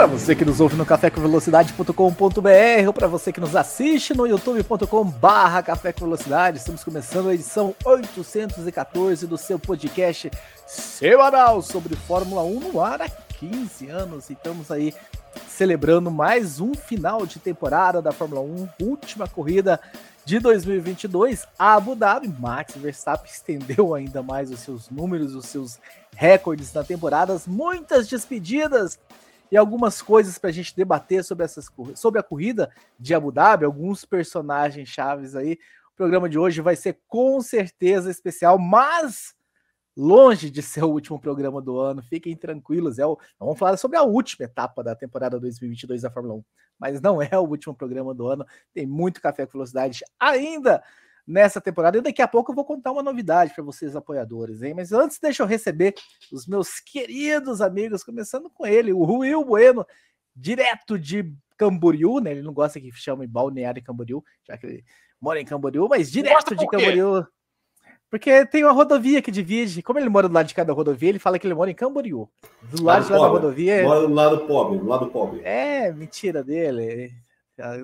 Para você que nos ouve no cafécomvelocidade.com.br ou para você que nos assiste no youtube.com barra Café com Velocidade, estamos começando a edição 814 do seu podcast semanal sobre Fórmula 1 no ar há 15 anos e estamos aí celebrando mais um final de temporada da Fórmula 1, última corrida de 2022, a Abu Dhabi. Max Verstappen estendeu ainda mais os seus números, os seus recordes na temporada, muitas despedidas e algumas coisas para a gente debater sobre, essas, sobre a corrida de Abu Dhabi, alguns personagens chaves aí. O programa de hoje vai ser com certeza especial, mas longe de ser o último programa do ano. Fiquem tranquilos, é o, vamos falar sobre a última etapa da temporada 2022 da Fórmula 1, mas não é o último programa do ano. Tem muito café com velocidade ainda nessa temporada. E daqui a pouco eu vou contar uma novidade para vocês, apoiadores, hein? Mas antes, deixa eu receber os meus queridos amigos, começando com ele, o Will Bueno, direto de Camboriú, né? Ele não gosta que chame Balneário Camboriú, já que ele mora em Camboriú, mas direto de Camboriú. Porque tem uma rodovia que divide. Como ele mora do lado de cada rodovia, ele fala que ele mora em Camboriú. Do lado, lado de lá da rodovia. Mora do lado pobre, do lado pobre. É, mentira dele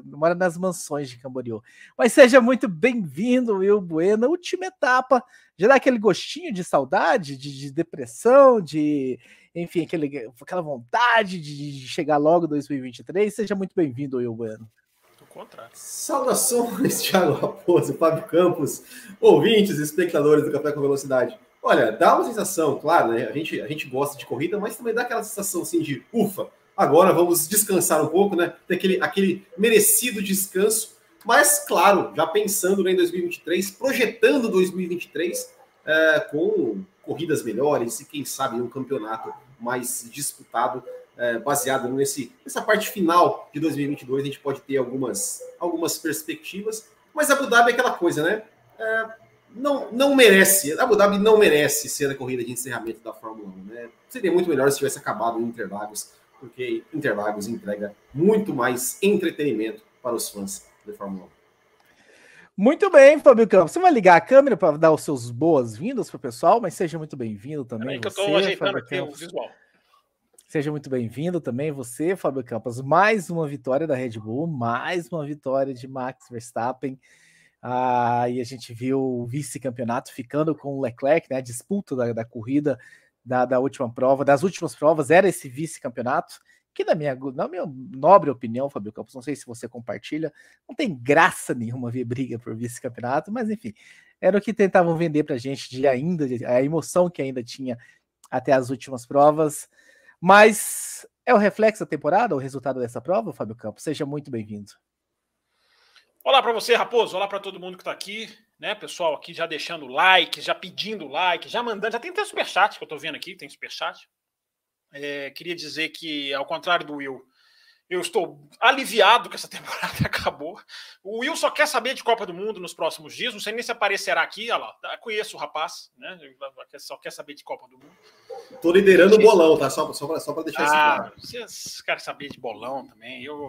mora nas mansões de Camboriú. Mas seja muito bem-vindo, Will Bueno. Última etapa, já dá aquele gostinho de saudade, de, de depressão, de enfim, aquele, aquela vontade de chegar logo 2023. Seja muito bem-vindo, Will Bueno. Saudações, Thiago Raposo, Fábio Campos, ouvintes, espectadores do Café com Velocidade. Olha, dá uma sensação, claro, né? A gente, a gente gosta de corrida, mas também dá aquela sensação assim de ufa, Agora vamos descansar um pouco, né? Ter aquele, aquele merecido descanso. Mas, claro, já pensando né, em 2023, projetando 2023 é, com corridas melhores e, quem sabe, um campeonato mais disputado, é, baseado nesse, nessa parte final de 2022. A gente pode ter algumas, algumas perspectivas. Mas Abu Dhabi é aquela coisa, né? É, não, não merece, Abu Dhabi não merece ser a corrida de encerramento da Fórmula 1. Né? Seria muito melhor se tivesse acabado em Interlagos porque Interlagos entrega muito mais entretenimento para os fãs de Fórmula 1. Muito bem, Fábio Campos. Você vai ligar a câmera para dar os seus boas-vindas para o pessoal, mas seja muito bem-vindo também. que você, eu estou ajeitando aqui o visual. Seja muito bem-vindo também você, Fábio Campos. Mais uma vitória da Red Bull, mais uma vitória de Max Verstappen. Ah, e a gente viu o vice-campeonato ficando com o Leclerc, né? A disputa da, da corrida da, da última prova, das últimas provas, era esse vice-campeonato, que na minha, na minha nobre opinião, Fabio Campos, não sei se você compartilha, não tem graça nenhuma ver briga por vice-campeonato, mas enfim, era o que tentavam vender para a gente de ainda, a emoção que ainda tinha até as últimas provas, mas é o reflexo da temporada, o resultado dessa prova, Fábio Campos? Seja muito bem-vindo. Olá para você, Raposo. Olá para todo mundo que está aqui né, pessoal aqui já deixando like, já pedindo like, já mandando, já tem até superchat que eu tô vendo aqui, tem superchat. É, queria dizer que, ao contrário do Will, eu estou aliviado que essa temporada acabou. O Will só quer saber de Copa do Mundo nos próximos dias, não sei nem se aparecerá aqui, olha lá, conheço o rapaz, né, só quer saber de Copa do Mundo. Tô liderando o bolão, tá? Só, só para deixar ah, isso claro. Vocês querem saber de bolão também, eu,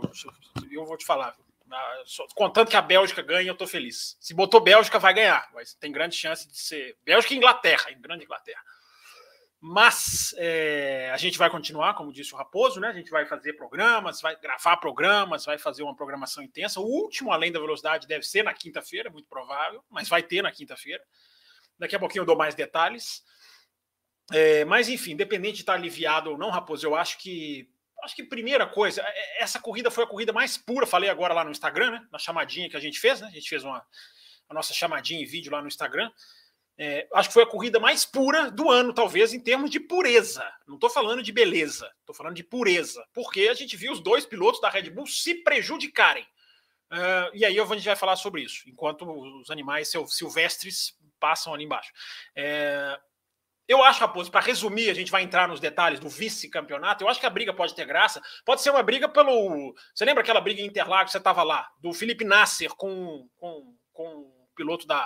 eu vou te falar, Contando que a Bélgica ganha, eu tô feliz. Se botou Bélgica, vai ganhar, mas tem grande chance de ser Bélgica e Inglaterra, em grande Inglaterra. Mas é, a gente vai continuar, como disse o Raposo, né? A gente vai fazer programas, vai gravar programas, vai fazer uma programação intensa. O último, além da velocidade, deve ser na quinta-feira, muito provável, mas vai ter na quinta-feira. Daqui a pouquinho eu dou mais detalhes. É, mas, enfim, independente de estar aliviado ou não, Raposo, eu acho que acho que primeira coisa, é, é, essa corrida foi a corrida mais pura, falei agora lá no Instagram, né? Na chamadinha que a gente fez, né? A gente fez uma a nossa chamadinha em vídeo lá no Instagram. É, acho que foi a corrida mais pura do ano, talvez, em termos de pureza. Não estou falando de beleza, estou falando de pureza. Porque a gente viu os dois pilotos da Red Bull se prejudicarem. Uh, e aí a gente vai falar sobre isso, enquanto os animais silvestres passam ali embaixo. É, eu acho, Raposo, para resumir, a gente vai entrar nos detalhes do vice-campeonato. Eu acho que a briga pode ter graça. Pode ser uma briga pelo. Você lembra aquela briga em Interlagos? Você estava lá, do Felipe Nasser com, com, com o piloto da,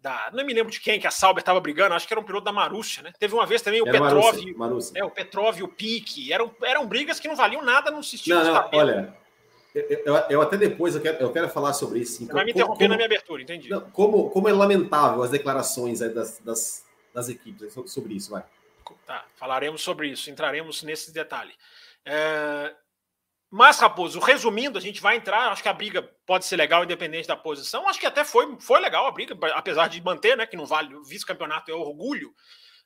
da. Não me lembro de quem, que a Sauber estava brigando, acho que era um piloto da Marúcia, né? Teve uma vez também o Era Petrov. Marussia, Marussia. É, o Petrov e o Pique. Eram, eram brigas que não valiam nada no sistema Não, não, olha, eu, eu- eu até depois eu quero, eu quero falar sobre isso. Você vai me Como- interromper na como- minha abertura, entendi. não, como, como é lamentável as declarações aí das, das, das equipes so- sobre isso, vai. Tá, falaremos sobre isso, entraremos nesse detalhe. É, Mas, Raposo, resumindo, a gente vai entrar. Acho que a briga pode ser legal, independente da posição. Acho que até foi, foi legal a briga, apesar de manter, né? Que não vale o vice-campeonato é orgulho.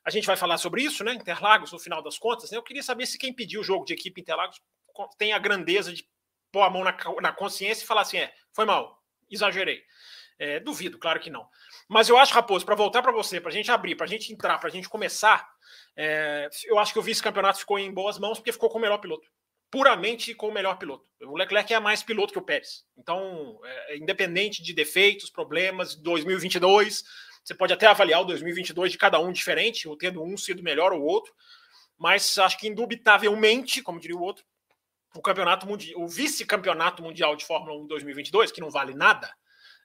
A gente vai falar sobre isso, né? Interlagos, no final das contas. Né? Eu queria saber se quem pediu o jogo de equipe Interlagos tem a grandeza de pôr a mão na, na consciência e falar assim: é, foi mal, exagerei. É, duvido, claro que não. Mas eu acho, Raposo, para voltar para você, para a gente abrir, para a gente entrar, para a gente começar, é, eu acho que o vice-campeonato ficou em boas mãos porque ficou com o melhor piloto. Puramente com o melhor piloto. O Leclerc é mais piloto que o Pérez. Então, é, independente de defeitos, problemas, 2022, você pode até avaliar o 2022 de cada um diferente, ou tendo um sido melhor ou outro, mas acho que indubitavelmente, como diria o outro, o campeonato mundial, o vice-campeonato mundial de Fórmula 1 2022, que não vale nada,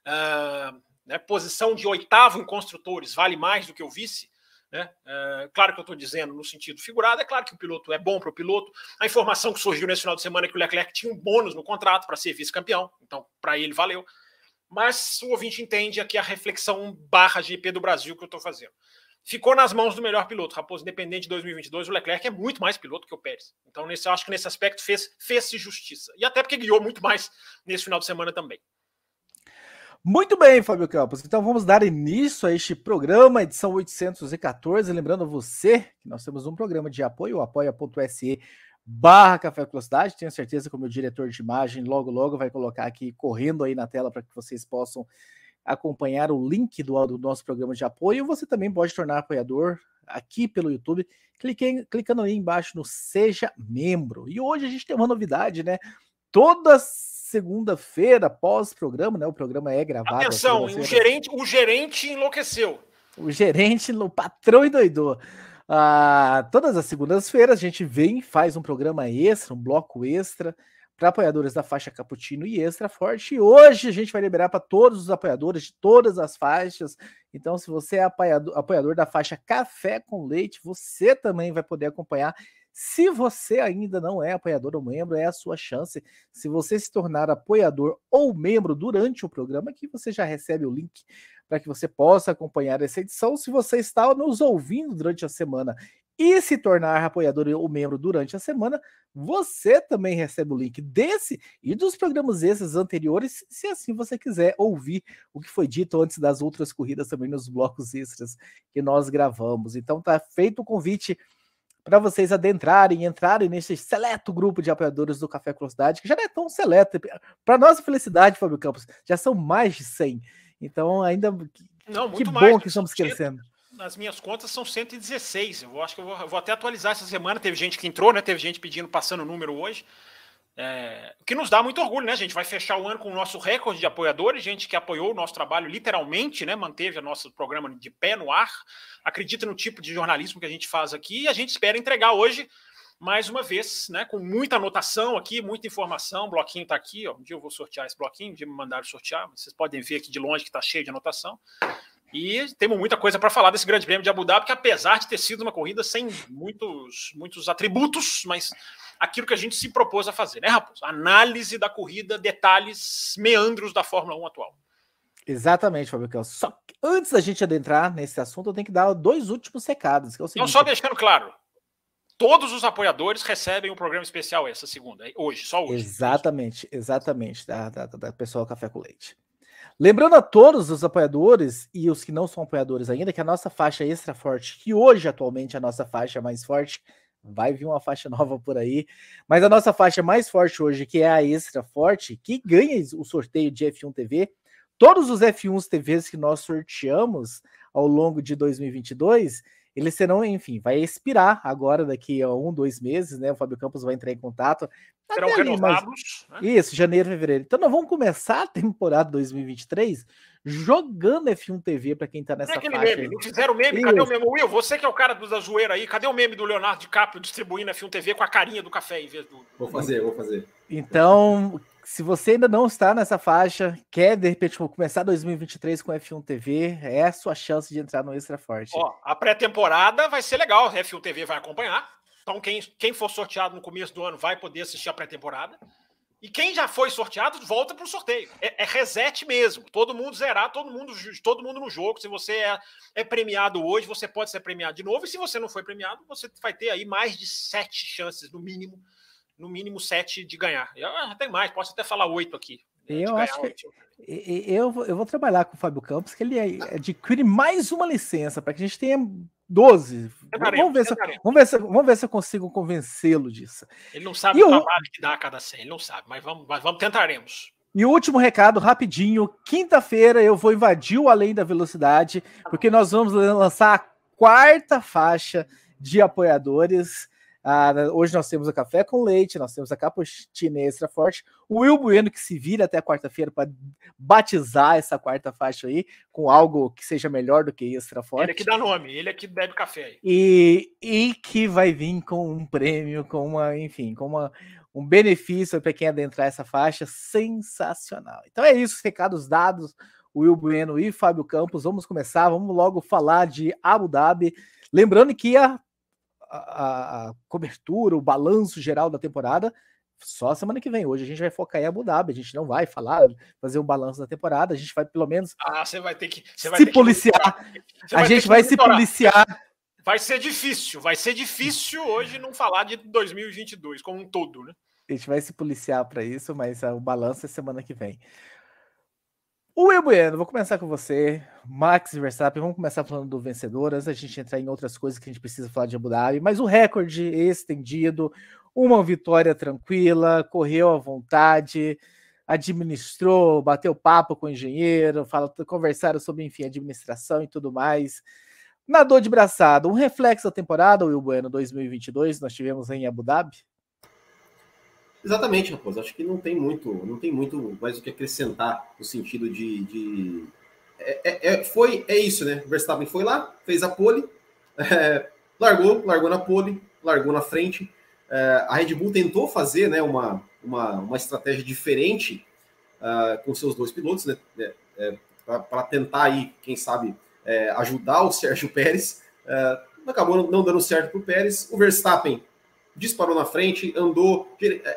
ah, né, posição de oitavo em construtores vale mais do que o vice. Né? Ah, claro que eu estou dizendo no sentido figurado, é claro que o piloto é bom para o piloto. A informação que surgiu nesse final de semana é que o Leclerc tinha um bônus no contrato para ser vice-campeão, então para ele valeu. Mas o ouvinte entende aqui a reflexão barra GP do Brasil que eu estou fazendo. Ficou nas mãos do melhor piloto, Raposo, independente de 2022, o Leclerc é muito mais piloto que o Pérez. Então, nesse, eu acho que nesse aspecto fez, fez-se justiça. E até porque guiou muito mais nesse final de semana também. Muito bem, Fábio Campos. Então vamos dar início a este programa, edição 814. Lembrando você que nós temos um programa de apoio, apoia.se barra Café Velocidade. Tenho certeza que o meu diretor de imagem logo, logo vai colocar aqui correndo aí na tela para que vocês possam acompanhar o link do, do nosso programa de apoio. Você também pode tornar apoiador aqui pelo YouTube, clicando aí embaixo no Seja Membro. E hoje a gente tem uma novidade, né? Toda segunda-feira, pós-programa, né? O programa é gravado. Atenção, o gerente, o gerente enlouqueceu. O gerente, o patrão endoidou. Ah, todas as segundas-feiras a gente vem, faz um programa extra, um bloco extra para apoiadores da faixa Cappuccino e Extra Forte. E hoje a gente vai liberar para todos os apoiadores de todas as faixas. Então, se você é apoiador, apoiador da faixa Café com Leite, você também vai poder acompanhar. Se você ainda não é apoiador ou membro, é a sua chance. Se você se tornar apoiador ou membro durante o programa, que você já recebe o link para que você possa acompanhar essa edição. Se você está nos ouvindo durante a semana e se tornar apoiador ou membro durante a semana, você também recebe o link desse e dos programas esses anteriores, se assim você quiser ouvir o que foi dito antes das outras corridas também nos blocos extras que nós gravamos. Então tá feito o convite para vocês adentrarem, entrarem nesse seleto grupo de apoiadores do Café Velocidade, que já não é tão seleto. Para nossa felicidade, Fábio Campos, já são mais de 100. Então, ainda Não, que bom que estamos crescendo. Nas minhas contas são 116. Eu acho que eu vou, eu vou, até atualizar essa semana. Teve gente que entrou, né? Teve gente pedindo, passando o número hoje. É, o que nos dá muito orgulho, né? A gente vai fechar o ano com o nosso recorde de apoiadores, gente que apoiou o nosso trabalho literalmente, né? Manteve o nosso programa de pé no ar, acredita no tipo de jornalismo que a gente faz aqui e a gente espera entregar hoje, mais uma vez, né? Com muita anotação aqui, muita informação. O bloquinho tá aqui, ó. Um dia eu vou sortear esse bloquinho, um dia me mandaram sortear. Vocês podem ver aqui de longe que tá cheio de anotação. E temos muita coisa para falar desse Grande Prêmio de Abu Dhabi, que apesar de ter sido uma corrida sem muitos, muitos atributos, mas aquilo que a gente se propôs a fazer, né, Raposo? Análise da corrida, detalhes, meandros da Fórmula 1 atual. Exatamente, Fábio Campos. Só que antes da gente adentrar nesse assunto, eu tenho que dar dois últimos recados. Que é Não, só deixando claro, todos os apoiadores recebem um programa especial essa segunda, hoje, só hoje. Exatamente, exatamente, da, da, da pessoal Café com Leite. Lembrando a todos os apoiadores e os que não são apoiadores ainda, que a nossa faixa extra forte, que hoje atualmente é a nossa faixa mais forte, vai vir uma faixa nova por aí, mas a nossa faixa mais forte hoje, que é a extra forte, que ganha o sorteio de F1 TV, todos os F1s TVs que nós sorteamos ao longo de 2022, eles serão, enfim, vai expirar agora daqui a um, dois meses, né? O Fábio Campos vai entrar em contato. Serão Até ali, mas- né? Isso, janeiro, fevereiro. Então nós vamos começar a temporada 2023 jogando F1 TV para quem tá Não é nessa aquele faixa. meme, aí. não fizeram meme, cadê o Isso. meme? Will, você que é o cara da zoeira aí, cadê o meme do Leonardo DiCaprio distribuindo F1 TV com a carinha do café em vez do. Vou fazer, vou fazer. Então, se você ainda não está nessa faixa, quer de repente começar 2023 com F1 TV, é a sua chance de entrar no Extra Forte. Ó, a pré-temporada vai ser legal, a F1 TV vai acompanhar. Então, quem, quem for sorteado no começo do ano vai poder assistir a pré-temporada. E quem já foi sorteado, volta para o sorteio. É, é, reset mesmo. Todo mundo zerar, todo mundo, todo mundo no jogo. Se você é, é, premiado hoje, você pode ser premiado de novo. E se você não foi premiado, você vai ter aí mais de sete chances, no mínimo, no mínimo sete de ganhar. Eu tem mais, posso até falar oito aqui. Eu acho que eu, eu vou trabalhar com o Fábio Campos, que ele adquire mais uma licença para que a gente tenha 12. Vamos ver, se, vamos, ver se, vamos ver se eu consigo convencê-lo disso. Ele não sabe e o trabalho que dá a cada 100, ele não sabe, mas vamos, mas vamos tentaremos. E o último recado, rapidinho. Quinta-feira eu vou invadir o Além da Velocidade, porque nós vamos lançar a quarta faixa de apoiadores. Ah, hoje nós temos o café com leite, nós temos a cappuccino extra forte. O Will Bueno que se vira até quarta-feira para batizar essa quarta faixa aí com algo que seja melhor do que extra forte. Ele é que dá nome, ele é que bebe café aí. E, e que vai vir com um prêmio, com uma, enfim, com uma, um benefício para quem adentrar essa faixa sensacional. Então é isso, recados dados. Will Bueno e Fábio Campos. Vamos começar, vamos logo falar de Abu Dhabi. Lembrando que a a, a, cobertura, o balanço geral da temporada só semana que vem. Hoje a gente vai focar em Abu Dhabi, a gente não vai falar, fazer um balanço da temporada, a gente vai pelo menos ah, você vai ter que vai se ter policiar. Que a gente vai se policiar. Vai ser difícil, vai ser difícil hoje não falar de 2022 como um todo, né? A gente vai se policiar para isso, mas o balanço é semana que vem. O Will Bueno, vou começar com você. Max Verstappen, vamos começar falando do vencedor, antes da gente entrar em outras coisas que a gente precisa falar de Abu Dhabi, mas o recorde estendido, uma vitória tranquila, correu à vontade, administrou, bateu papo com o engenheiro, fala, conversaram sobre, enfim, administração e tudo mais. Nadou de braçada, um reflexo da temporada, Will Bueno 2022, nós tivemos em Abu Dhabi? Exatamente, Raposo. Acho que não tem muito, não tem muito mais o que acrescentar no sentido de. de... É, é, é foi, é isso, né? Verstappen foi lá, fez a pole, é, largou, largou na pole, largou na frente. É, a Red Bull tentou fazer né, uma, uma, uma estratégia diferente uh, com seus dois pilotos, né? É, para tentar aí, quem sabe, ajudar o Sérgio Pérez. acabou não dando certo para o Pérez. O Verstappen disparou na frente, andou.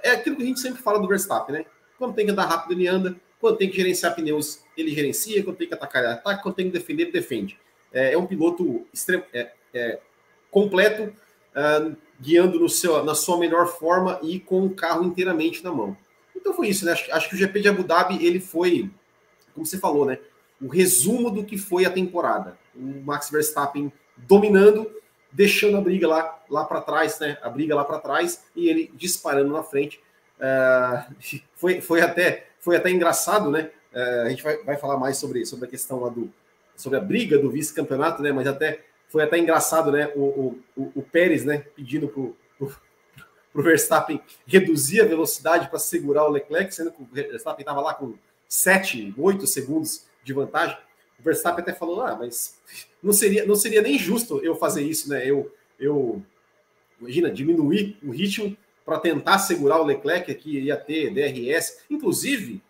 É aquilo que a gente sempre fala do Verstappen, né? Quando tem que andar rápido, ele anda. Quando tem que gerenciar pneus, ele gerencia. Quando tem que atacar, ele ataca. Quando tem que defender, ele defende. É, é um piloto é, é, completo, uh, guiando no seu, na sua melhor forma e com o carro inteiramente na mão. Então foi isso, né? Acho, acho que o GP de Abu Dhabi, ele foi, como você falou, né? O resumo do que foi a temporada. O Max Verstappen dominando, deixando a briga lá, lá para trás, né? A briga lá para trás e ele disparando na frente. Uh, foi, foi, até, foi até engraçado, né? Uh, a gente vai, vai falar mais sobre, sobre a questão lá do sobre a briga do vice-campeonato, né? Mas até foi até engraçado, né? O, o, o Pérez, né? Pedindo pro, pro, Verstappen reduzir a velocidade para segurar o Leclerc, sendo que o Verstappen estava lá com 7, 8 segundos de vantagem. O Verstappen até falou, ah, mas não seria, não seria nem justo eu fazer isso, né? Eu, eu imagina, diminuir o ritmo para tentar segurar o Leclerc que ia ter DRS. Inclusive,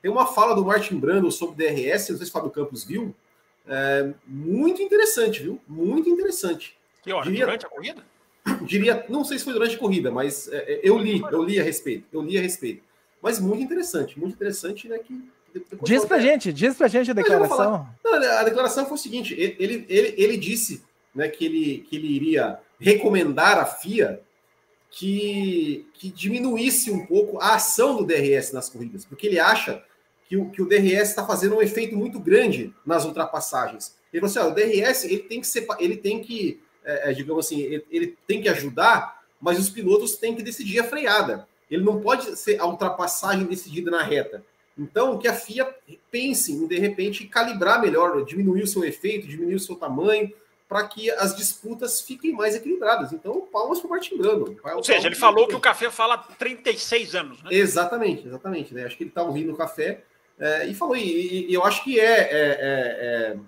tem uma fala do Martin Brando sobre DRS, não sei se o Fábio Campos viu. É, muito interessante, viu? Muito interessante. Que hora? Diria, durante a corrida? Diria, não sei se foi durante a corrida, mas é, é eu li, eu li a respeito, eu li a respeito. Mas muito interessante, muito interessante, né? Que Diz pra gente, diz pra gente a declaração. Não, a declaração foi o seguinte: ele, ele, ele disse né, que, ele, que ele iria recomendar à FIA que, que diminuísse um pouco a ação do DRS nas corridas, porque ele acha que o, que o DRS está fazendo um efeito muito grande nas ultrapassagens. Ele falou assim: ó, o DRS ele tem que ser, ele tem que, é, é, digamos assim, ele, ele tem que ajudar, mas os pilotos têm que decidir a freada. Ele não pode ser a ultrapassagem decidida na reta. Então, que a FIA pense em, de repente, calibrar melhor, diminuir o seu efeito, diminuir o seu tamanho, para que as disputas fiquem mais equilibradas. Então, palmas para o Martin Brando. Ou seja, ele falou que o café fala há 36 anos, né? Exatamente, exatamente. Né? Acho que ele está ouvindo o café é, e falou, e, e, eu acho que é, é, é,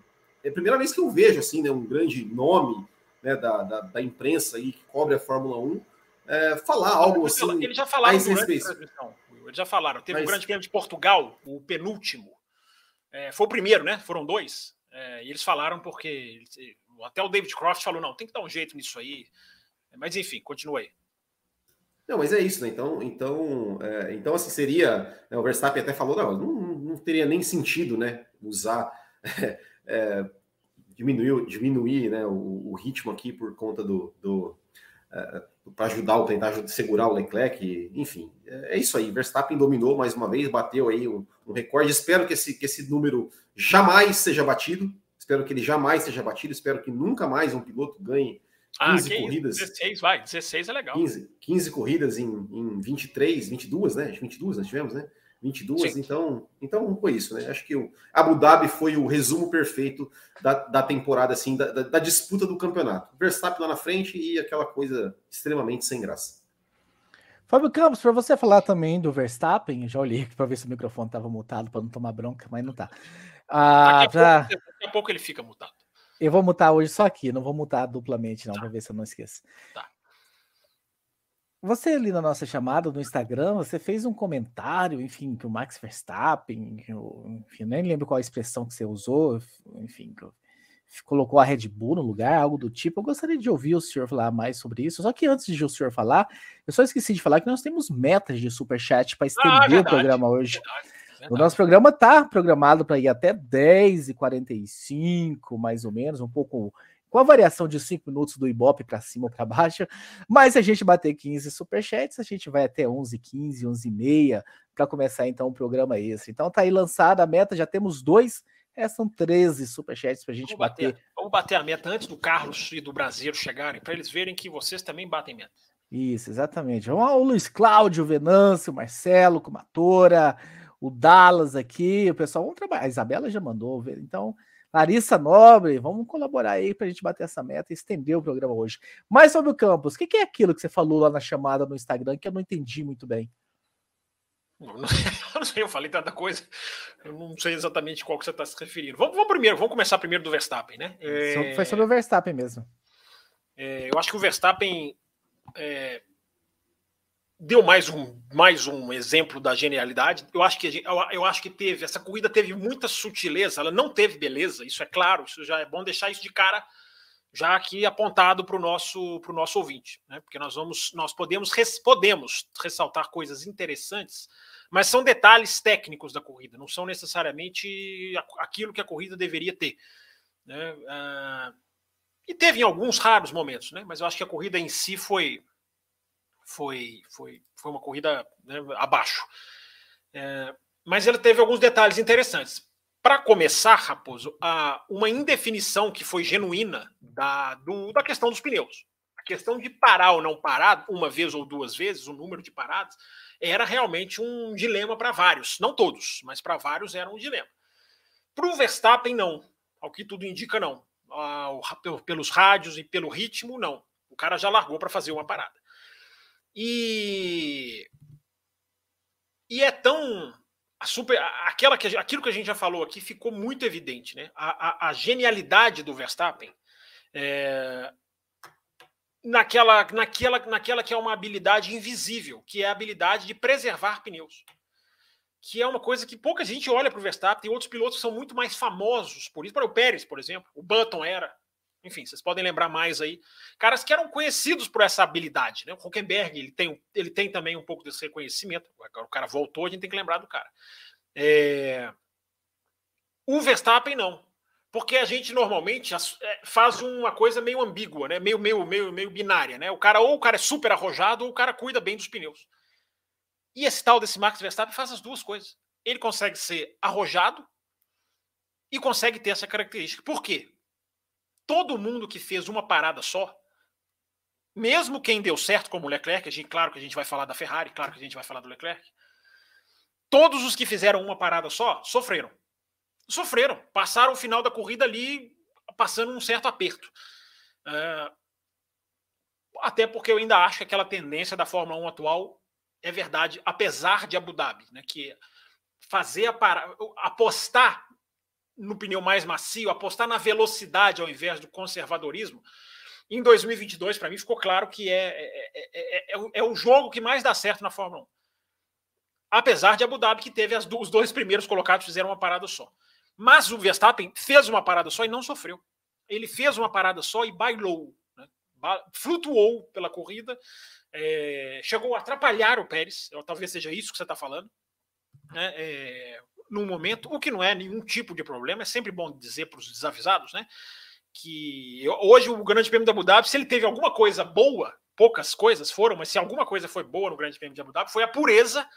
é, a primeira vez que eu vejo assim, né, um grande nome né, da, da, da imprensa aí que cobre a Fórmula 1 é, falar algo assim. Ele já falava durante a transmissão Eles já falaram. Teve Mas... o Grande Prêmio de Portugal, o penúltimo. É, foi o primeiro, né? Foram dois. É, e eles falaram porque até o David Croft falou: não, tem que dar um jeito nisso aí. Mas enfim, continue aí. Não, mas é isso, né? Então, então, é, então assim, seria. Né, o Verstappen até falou: não, não, não teria nem sentido, né? Usar. É, diminuir, diminuir né, o, o, ritmo aqui por conta do. do é, para ajudar ou tentar segurar o Leclerc, enfim, é, é, isso aí. Verstappen dominou mais uma vez, bateu aí um, um recorde. Espero que esse, que esse número jamais seja batido. Espero que ele jamais seja batido. Espero que nunca mais um piloto ganhe 15 ah, corridas. 16, vai, 16 é legal. 15, 15 corridas em, em 23, 22, né? 22 nós tivemos, né? 22, Sim. então, então foi isso, né? Acho que o Abu Dhabi foi o resumo perfeito da, da temporada, assim, da, da, da disputa do campeonato. Verstappen lá na frente e aquela coisa extremamente sem graça. Fábio Campos, para você falar também do Verstappen, já olhei para ver se o microfone estava mutado para não tomar bronca, mas não tá. Ah, daqui, a pra... pouco, daqui, a pouco, ele fica mutado. Eu vou mutar hoje só aqui, não vou mutar duplamente, não, tá. para ver se eu não esqueço. Tá. Você ali na nossa chamada no Instagram, você fez um comentário, enfim, que o Max Verstappen, eu, enfim, nem lembro qual a expressão que você usou, enfim, colocou a Red Bull no lugar, algo do tipo. Eu gostaria de ouvir o senhor falar mais sobre isso. Só que antes de o senhor falar, eu só esqueci de falar que nós temos metas de super chat para ah, estender ah, verdade, o programa hoje. Verdade, verdade. O nosso programa está programado para ir até 10h45, mais ou menos, um pouco com a variação de 5 minutos do Ibope para cima ou para baixo. Mas se a gente bater 15 superchats, a gente vai até 11, 15, 11 e meia para começar então o programa esse. Então tá aí lançada a meta, já temos dois, restam 13 superchats para a gente vamos bater. bater. Vamos bater a meta antes do Carlos e do Brasileiro chegarem, para eles verem que vocês também batem meta. Isso, exatamente. Vamos ao Luiz Cláudio, o Venâncio, o Marcelo, Comatora, o Dallas aqui, o pessoal, vamos trabalhar. A Isabela já mandou, então Larissa Nobre, vamos colaborar aí para a gente bater essa meta e estender o programa hoje. Mas sobre o campus, o que, que, é aquilo que você falou lá na chamada no Instagram que eu não entendi muito bem? Eu não sei, eu falei tanta coisa. Eu não sei exatamente qual que você está se referindo. Vamos, vamos, primeiro, vamos começar primeiro do Verstappen, né? É... Foi sobre o Verstappen mesmo. É, eu acho que o Verstappen é, deu mais um, mais um exemplo da genialidade. Eu acho que eu acho que teve essa corrida teve muita sutileza. Ela não teve beleza. Isso é claro. Isso já é bom deixar isso de cara já aqui apontado para o nosso para o nosso ouvinte, né? Porque nós vamos nós podemos res, podemos ressaltar coisas interessantes, mas são detalhes técnicos da corrida. Não são necessariamente aquilo que a corrida deveria ter. Né? Ah, e teve em alguns raros momentos, né? Mas eu acho que a corrida em si foi foi, foi, foi uma corrida né, abaixo. É, mas ele teve alguns detalhes interessantes. Para começar, Raposo, a, uma indefinição que foi genuína da, do, da questão dos pneus. A questão de parar ou não parar, uma vez ou duas vezes, o número de paradas, era realmente um dilema para vários. Não todos, mas para vários era um dilema. Para o Verstappen, não. Ao que tudo indica, não. Ah, pelos rádios e pelo ritmo, não. O cara já largou para fazer uma parada. E e é tão a super aquela que aquilo que a gente já falou aqui ficou muito evidente, né? A, a, a genialidade do Verstappen é, naquela naquela naquela que é uma habilidade invisível, que é a habilidade de preservar pneus. Que é uma coisa que pouca gente olha para o Verstappen. Tem outros pilotos que são muito mais famosos por isso. Para o Pérez, por exemplo, o Button era. Enfim, vocês podem lembrar mais aí. Caras que eram conhecidos por essa habilidade. Né? O Huckenberg ele tem, ele tem também um pouco desse reconhecimento. O cara voltou, a gente tem que lembrar do cara. É... O Verstappen não. Porque a gente normalmente é, faz uma coisa meio ambígua, né? meio, meio, meio, meio binária. Né? O cara, ou o cara é super arrojado, ou o cara cuida bem dos pneus. E esse tal desse Max Verstappen faz as duas coisas. Ele consegue ser arrojado e consegue ter essa característica. Por quê? Todo mundo que fez uma parada só, mesmo quem deu certo como o Leclerc, a gente, claro que a gente vai falar da Ferrari, claro que a gente vai falar do Leclerc, todos os que fizeram uma parada só sofreram. Sofreram, passaram o final da corrida ali passando um certo aperto. Uh, até porque eu ainda acho que aquela tendência da Fórmula 1 atual é verdade, apesar de Abu Dhabi, né, que fazer a parada, apostar no pneu mais macio, apostar na velocidade ao invés do conservadorismo. Em 2022, para mim, ficou claro que é, é, é, é, é, o jogo que mais dá certo na Fórmula 1. Apesar de Abu Dhabi, que teve as, os dois primeiros colocados fizeram uma parada só. Mas o Verstappen fez uma parada só e não sofreu. Ele fez uma parada só e bailou, né? flutuou pela corrida, é, chegou a atrapalhar o Pérez, talvez seja isso que você está falando, né? Num momento, o que não é nenhum tipo de problema, é sempre bom dizer para os desavisados, né? Que hoje o Grande Prêmio da Abu Dhabi, se ele teve alguma coisa boa, poucas coisas foram, mas se alguma coisa foi boa no Grande Prêmio de Abu Dhabi, foi a pureza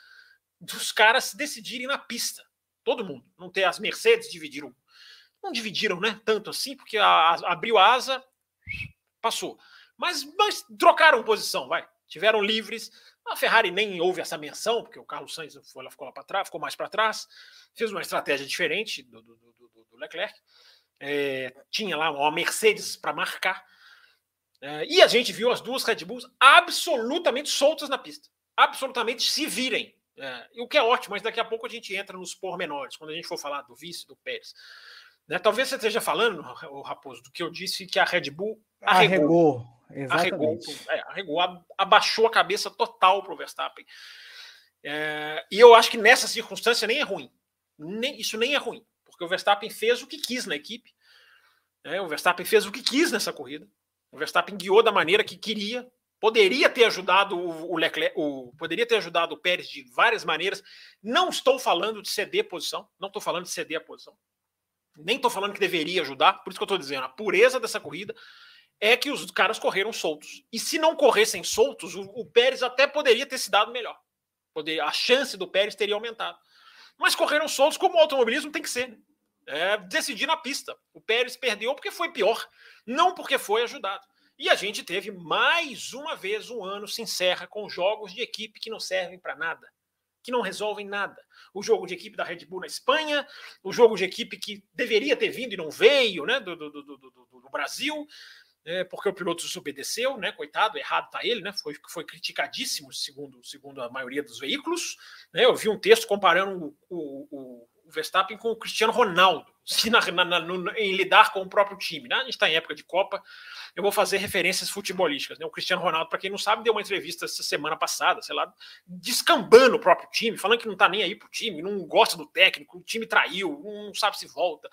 dos caras decidirem na pista. Todo mundo. Não ter as Mercedes dividiram. Não dividiram, né? Tanto assim, porque a, a, abriu asa, passou. Mas, mas trocaram posição, vai. Tiveram livres. A Ferrari nem houve essa menção, porque o Carlos Sainz foi, ficou lá para trás, ficou mais para trás. Fez uma estratégia diferente do, do, do, do Leclerc. É, tinha lá uma Mercedes para marcar. É, e a gente viu as duas Red Bulls absolutamente soltas na pista. Absolutamente se virem. É, o que é ótimo, mas daqui a pouco a gente entra nos pormenores, quando a gente for falar do vice do Pérez. Né? Talvez você esteja falando, o Raposo, do que eu disse que a Red Bull arregou. Arregou, é, arregou abaixou a cabeça total para o Verstappen. É, e eu acho que nessa circunstância nem é ruim. Nem, isso nem é ruim, porque o Verstappen fez o que quis na equipe. Né? O Verstappen fez o que quis nessa corrida. O Verstappen guiou da maneira que queria, Poderia ter ajudado o Leclerc, o, poderia ter ajudado o Pérez de várias maneiras. Não estou falando de ceder posição, não estou falando de ceder a posição. Nem estou falando que deveria ajudar, por isso que eu estou dizendo, a pureza dessa corrida é que os caras correram soltos. E se não corressem soltos, o, o Pérez até poderia ter se dado melhor. Poder, a chance do Pérez teria aumentado. Mas correram soltos como o automobilismo tem que ser. É, decidir na pista. O Pérez perdeu porque foi pior, não porque foi ajudado. E a gente teve mais uma vez um ano se encerra com jogos de equipe que não servem para nada, que não resolvem nada. O jogo de equipe da Red Bull na Espanha, o jogo de equipe que deveria ter vindo e não veio, né, do, do, do, do, Brasil, é, porque o piloto desobedeceu, né? Coitado, errado tá ele, né? Foi, foi criticadíssimo, segundo, segundo a maioria dos veículos. Né? Eu vi um texto comparando o, o Verstappen com o Cristiano Ronaldo na, na, no, em lidar com o próprio time. Né? A gente está em época de Copa, eu vou fazer referências futebolísticas. Né? O Cristiano Ronaldo, para quem não sabe, deu uma entrevista essa semana passada, sei lá, descambando o próprio time, falando que não está nem aí para o time, não gosta do técnico, o time traiu, não sabe se volta.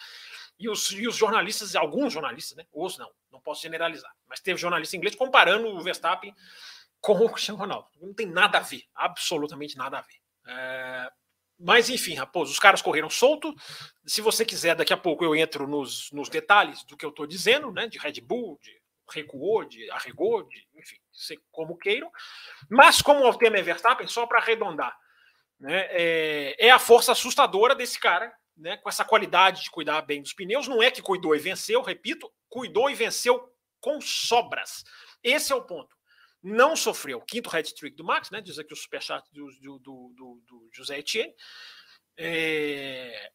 E os, e os jornalistas, alguns jornalistas, né? Os não, não posso generalizar, mas teve jornalista inglês comparando o Verstappen com o Cristiano Ronaldo. Não tem nada a ver, absolutamente nada a ver. É, mas enfim, Raposo, os caras correram solto. Se você quiser, daqui a pouco eu entro nos, nos detalhes do que eu estou dizendo, né? De Red Bull, de recuou, de arregou, de, enfim, como queiram. Mas como o tema é Verstappen, só para arredondar, né? É, é, a força assustadora desse cara, né? Com essa qualidade de cuidar bem dos pneus. Não é que cuidou e venceu, repito, cuidou e venceu com sobras. Esse é o ponto não sofreu. Quinto hat-trick do Max, né? Diz aqui o superchat do, do, do, do José Etienne. É...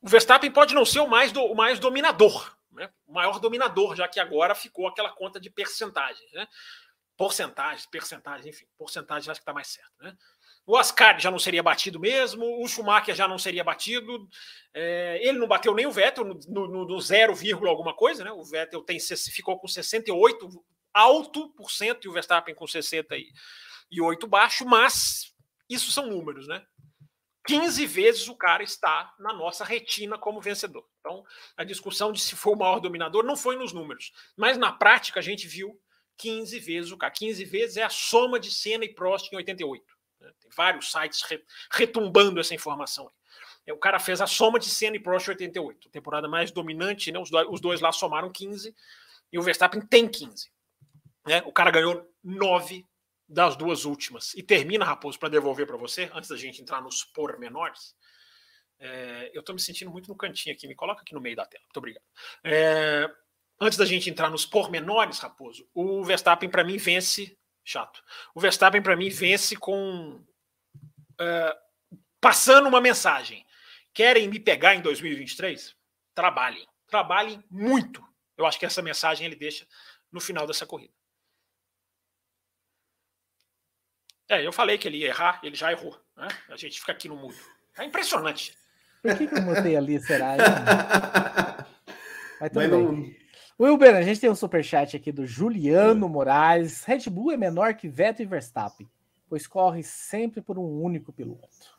O Verstappen pode não ser o mais, do, o mais dominador, né? o maior dominador, já que agora ficou aquela conta de percentagens, né? Porcentagens, percentagens, enfim, porcentagem acho que está mais certo, né? O Ascari já não seria batido mesmo, o Schumacher já não seria batido, é, ele não bateu nem o Vettel no, no, no 0, alguma coisa, né? O Vettel tem, ficou com 68 alto por cento e o Verstappen com 68 baixo, mas isso são números, né? 15 vezes o cara está na nossa retina como vencedor. Então, a discussão de se foi o maior dominador não foi nos números, mas na prática a gente viu 15 vezes o cara. 15 vezes é a soma de Senna e Prost em 88. Né? Tem vários sites retumbando essa informação. O cara fez a soma de Senna e Prost em 88. Temporada mais dominante, né? os dois lá somaram 15 e o Verstappen tem 15. Né? O cara ganhou nove das duas últimas. E termina, Raposo, para devolver para você, antes da gente entrar nos pormenores. É, eu estou me sentindo muito no cantinho aqui, me coloca aqui no meio da tela. Muito obrigado. É, antes da gente entrar nos pormenores, Raposo, o Verstappen para mim vence. Chato. O Verstappen para mim vence com. É, passando uma mensagem. Querem me pegar em 2023? Trabalhem. Trabalhem muito. Eu acho que essa mensagem ele deixa no final dessa corrida. É, eu falei que ele ia errar, ele já errou. Né? A gente fica aqui no mudo. É impressionante. Por que, que eu mutei ali, será? Mas Mas bem. Wilber, a gente tem um superchat aqui do Juliano Moraes. Red Bull é menor que Vettel e Verstappen. pois corre sempre por um único piloto?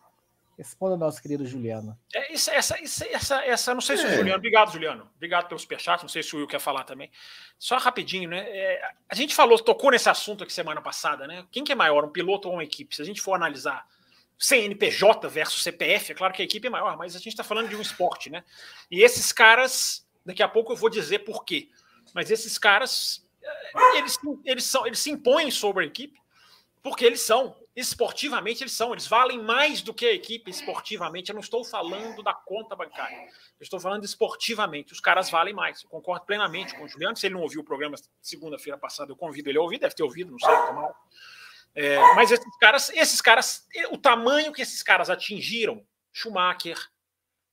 Responda nosso querido Juliano. É, isso, essa, isso, essa, essa, não sei se é. o Juliano. Obrigado, Juliano. Obrigado pelo superchat. Não sei se o Will quer falar também. Só rapidinho, né? É, a gente falou, tocou nesse assunto aqui semana passada, né? Quem que é maior, um piloto ou uma equipe? Se a gente for analisar CNPJ versus CPF, é claro que a equipe é maior, mas a gente está falando de um esporte, né? E esses caras, daqui a pouco eu vou dizer por quê. Mas esses caras, é, eles, eles, são, eles se impõem sobre a equipe porque eles são, esportivamente eles são, eles valem mais do que a equipe esportivamente. Eu não estou falando da conta bancária, eu estou falando esportivamente. Os caras valem mais. Eu concordo plenamente com o Juliano. Se ele não ouviu o programa segunda-feira passada, eu convido ele a ouvir, deve ter ouvido, não sei, tomara. É, mas esses caras, esses caras, o tamanho que esses caras atingiram, Schumacher,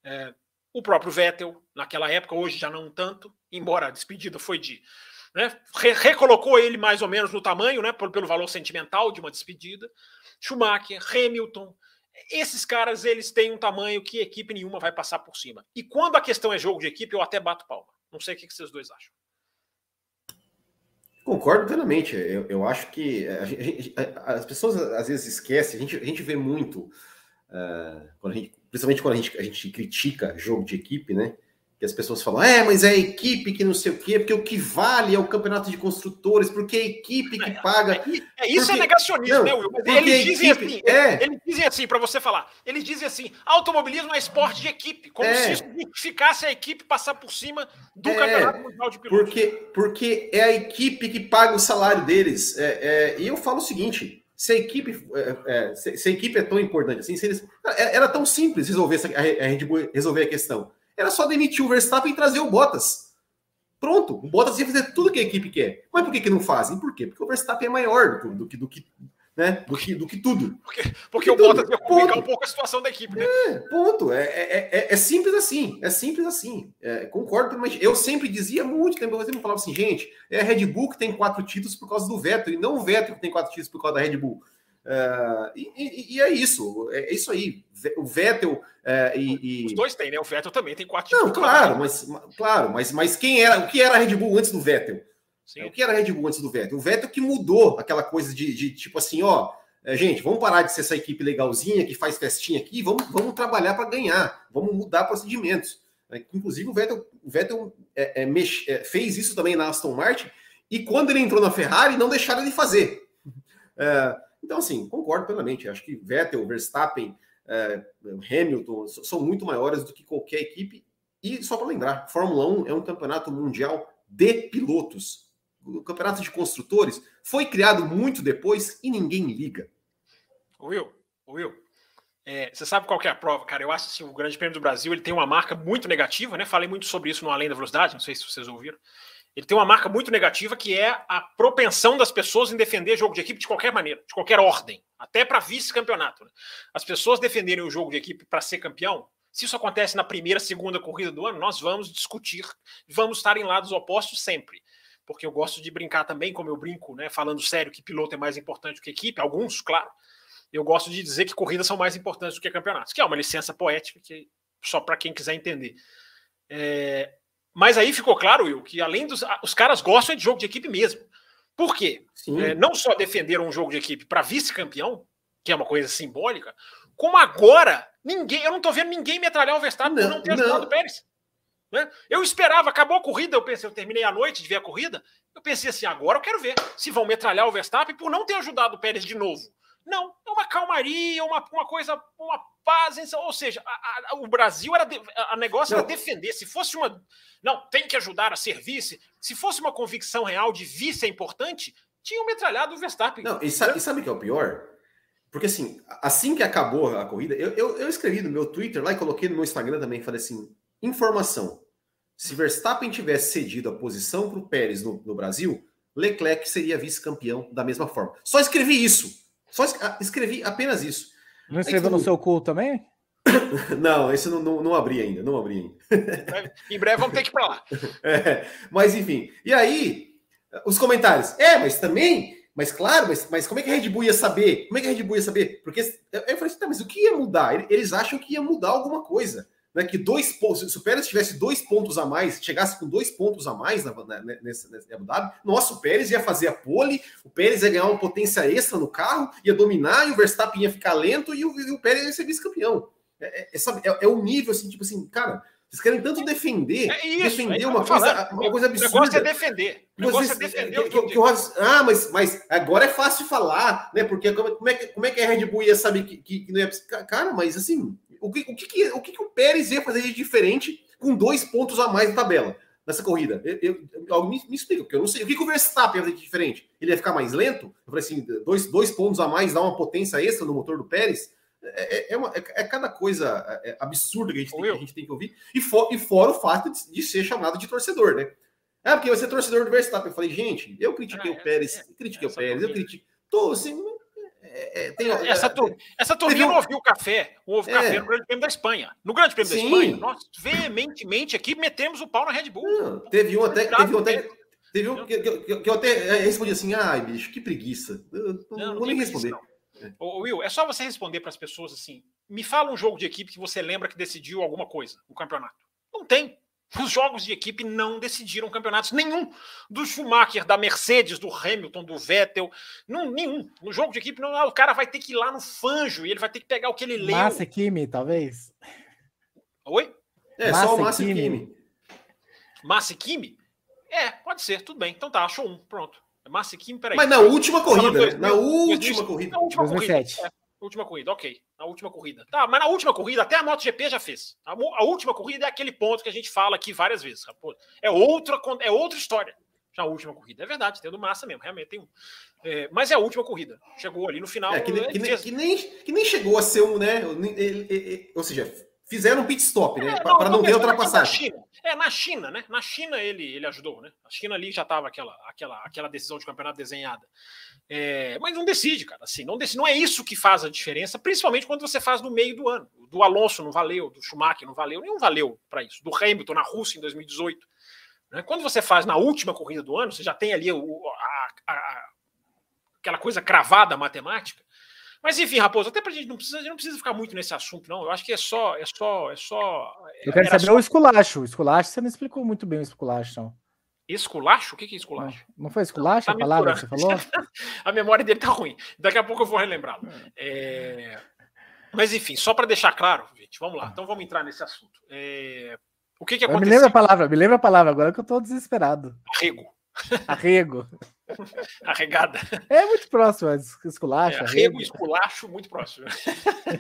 é, o próprio Vettel, naquela época, hoje já não tanto, embora a despedida foi de né? Re recolocou ele mais ou menos no tamanho, né? Pelo, pelo valor sentimental de uma despedida. Schumacher, Hamilton, esses caras eles têm um tamanho que equipe nenhuma vai passar por cima. E quando a questão é jogo de equipe, eu até bato palma. Não sei o que, vocês dois acham. Concordo plenamente. Eu, eu acho que gente, as pessoas às vezes esquecem, a gente, a gente vê muito, uh, quando a gente, principalmente quando a gente, a gente critica jogo de equipe, né? Que as pessoas falam, é, mas é a equipe que não sei o quê, porque o que vale é o campeonato de construtores, porque é a equipe que paga. É, é isso porque... é negacionismo, não, né, Will? Eles dizem equipe... assim, é... eles dizem assim, para você falar, eles dizem assim, automobilismo é esporte de equipe, como é... se isso justificasse a equipe passar por cima do é... campeonato mundial de pilotos. Porque, porque é a equipe que paga o salário deles. É, é, e eu falo o seguinte. Se a, equipe, se, se, a equipe é tão importante assim, se eles, era tão simples resolver, essa, a, a resolver a questão era só demitir o Verstappen e trazer o Bottas. Pronto, o Bottas ia fazer tudo que a equipe quer. Mas por que, que não fazem? Por quê? Porque o Verstappen é maior do, do, que, do, que, né? do, que, do que tudo. Porque, porque o Bottas ia complicar um pouco a situação da equipe, né? É, ponto. É, é, é, é simples assim. É simples assim. É, concordo, mas eu sempre dizia muito tempo, eu sempre falava assim, gente, é a Red Bull que tem quatro títulos por causa do Vettel, e não o Vettel que tem quatro títulos por causa da Red Bull. Uh, e, e, é isso, é, é isso aí. O Vettel uh, e, e, Os dois têm, né? O Vettel também tem quatro Não, claro, mas, claro, mas, mas quem era. O que era a Red Bull antes do Vettel? Sim. O que era a Red Bull antes do Vettel? O Vettel que mudou aquela coisa de, de tipo assim, ó. Gente, vamos parar de ser essa equipe legalzinha que faz festinha aqui, vamos, vamos trabalhar para ganhar, vamos mudar procedimentos. Inclusive, o Vettel, o Vettel é, é, mex, é, fez isso também na Aston Martin, e quando ele entrou na Ferrari, não deixaram ele fazer. É, então, assim, concordo plenamente. Acho que Vettel, Verstappen, é, Hamilton são muito maiores do que qualquer equipe. E só para lembrar, Fórmula 1 é um campeonato mundial de pilotos. O campeonato de construtores foi criado muito depois e ninguém liga. Will, Will, é, você sabe qual é a prova, cara? Eu acho que assim, o Grande Prêmio do Brasil ele tem uma marca muito negativa, né? Falei muito sobre isso no Além da Velocidade, não sei se vocês ouviram ele tem uma marca muito negativa que é a propensão das pessoas em defender jogo de equipe de qualquer maneira, de qualquer ordem, até para vice-campeonato. Né? As pessoas defenderem o jogo de equipe para ser campeão, se isso acontece na primeira, segunda corrida do ano, nós vamos discutir, vamos estar em lados opostos sempre. Porque eu gosto de brincar também, como eu brinco, né, falando sério, que piloto é mais importante que equipe, alguns, claro. Eu gosto de dizer que corridas são mais importantes do que campeonatos, que é uma licença poética que só para quem quiser entender. É, mas aí ficou claro, Will, que além dos. Os caras gostam de jogo de equipe mesmo. Por quê? É, não só defenderam um jogo de equipe para vice-campeão, que é uma coisa simbólica, como agora, ninguém. Eu não estou vendo ninguém metralhar o Verstappen não, por não ter ajudado o Pérez. Né? Eu esperava, acabou a corrida, eu pensei, eu terminei a noite de ver a corrida, eu pensei assim, agora eu quero ver se vão metralhar o Verstappen por não ter ajudado o Pérez de novo. Não, é uma calmaria, uma, uma coisa, uma paz. Ou seja, a, a, o Brasil era. De, a negócio não. era defender. Se fosse uma. Não, tem que ajudar a ser vice. Se fosse uma convicção real de vice é importante, tinham metralhado o Verstappen. Não, e sabe, e sabe o que é o pior? Porque assim, assim que acabou a corrida, eu, eu, eu escrevi no meu Twitter lá e coloquei no meu Instagram também, falei assim: informação. Se Verstappen tivesse cedido a posição para o Pérez no, no Brasil, Leclerc seria vice-campeão da mesma forma. Só escrevi isso. Só escrevi apenas isso. Não escreveu no seu cu também? não, esse não, não, não, abri ainda, não abri ainda. em breve vamos ter que ir para lá. É, mas enfim, e aí, os comentários. É, mas também, mas claro, mas, mas como é que a Red Bull ia saber? Como é que a Red Bull ia saber? Porque eu falei assim, tá, mas o que ia mudar? Eles acham que ia mudar alguma coisa. Né, que dois pontos, se o Pérez tivesse dois pontos a mais, chegasse com dois pontos a mais na, na, nessa, nessa Abu Dhabi, nossa, o Pérez ia fazer a pole, o Pérez ia ganhar uma potência extra no carro, ia dominar e o Verstappen ia ficar lento e o, e o Pérez ia ser vice-campeão. É, é, é, é, o nível assim, tipo assim, cara. Vocês querem tanto defender, é isso, defender uma coisa, uma coisa absurda. O negócio é defender. O negócio Vocês, é defender. Que, que, que, ah, mas, mas agora é fácil falar, né? Porque como é que, como é que a Red Bull ia saber que, que, não é. Cara, mas assim, o que, o, que, o que, o Pérez ia fazer de diferente com dois pontos a mais na tabela nessa corrida? Eu, eu, me, me explica, porque eu não sei. O que, que o Verstappen ia fazer de diferente? Ele ia ficar mais lento? Eu falei assim, dois, dois pontos a mais dá uma potência extra no motor do Pérez? É, é, uma, é, é, cada coisa é, absurda que a gente, tem, que a gente tem que ouvir. E, for, e fora o fato de, de, ser chamado de torcedor, né? Ah, porque você é torcedor do Verstappen. Eu falei, gente, eu critiquei ah, o Pérez, é, critiquei o Pérez, eu critiquei. Tô assim. Tem, essa, tur essa turminha não ouviu o café, o café no Grande Prêmio da Espanha. No Grande Prêmio Sim. da Espanha, nós veementemente aqui metemos o pau na Red Bull. Não, teve um até. Teve um até Teve um que, que, que, eu até respondi assim: ai, bicho, que preguiça. Eu não, não vou nem responder. Não. Ô, Will, é só você responder para as pessoas assim: me fala um jogo de equipe que você lembra que decidiu alguma coisa no campeonato. Não tem. Os jogos de equipe não decidiram campeonatos. Nenhum. Do Schumacher, da Mercedes, do Hamilton, do Vettel. Não, nenhum. No jogo de equipe, não, ah, o cara vai ter que ir lá no fanjo e ele vai ter que pegar o que ele leu. Massa Kimi, talvez. Oi? É, Massa só o Massa Kimi. Massa Kimi? É, pode ser, tudo bem. Então tá, achou um. Pronto. Massa Kimi, peraí. Mas na última corrida, né? Na última corrida. Na última 2007. corrida. É, última corrida, ok. Na última corrida. Tá, mas na última corrida, até a MotoGP já fez. A, a, última corrida é aquele ponto que a gente fala aqui várias vezes. É outra, é outra história. Já a última corrida. É verdade, tem do Massa mesmo, realmente tem um. É, mas é a última corrida. Chegou ali no final. É, que, nem, que, nem, que, nem, que, nem, chegou a ser um, né? Ou seja, fizeram um pit stop, né? É, para não, ter ultrapassagem. É, na China, né? Na China ele, ele ajudou, né? A China ali já estava aquela, aquela, aquela decisão de campeonato desenhada. É, mas não decide, cara. Assim, não, decide, não é isso que faz a diferença, principalmente quando você faz no meio do ano. Do Alonso não valeu, do Schumacher não valeu, nenhum valeu para isso. Do Hamilton na Rússia em 2018. Né? Quando você faz na última corrida do ano, você já tem ali o, a, a, aquela coisa cravada matemática. Mas enfim, Raposo, até pra gente não precisa, não precisa ficar muito nesse assunto, não. Eu acho que é só, é só, é só. Eu quero saber só... o esculacho. O esculacho, você não explicou muito bem o esculacho, não. Esculacho? O que é esculacho? Não, não foi esculacho tá a palavra que você falou? a memória dele tá ruim. Daqui a pouco eu vou relembrá-lo. É... Mas enfim, só para deixar claro, gente, vamos lá. Então vamos entrar nesse assunto. É... O que que aconteceu? Me lembra a palavra, me lembra a palavra agora que eu tô desesperado. Arrego. Arrego. Arregada. É muito próximo, esculacho. É, arrego e esculacho, muito próximo.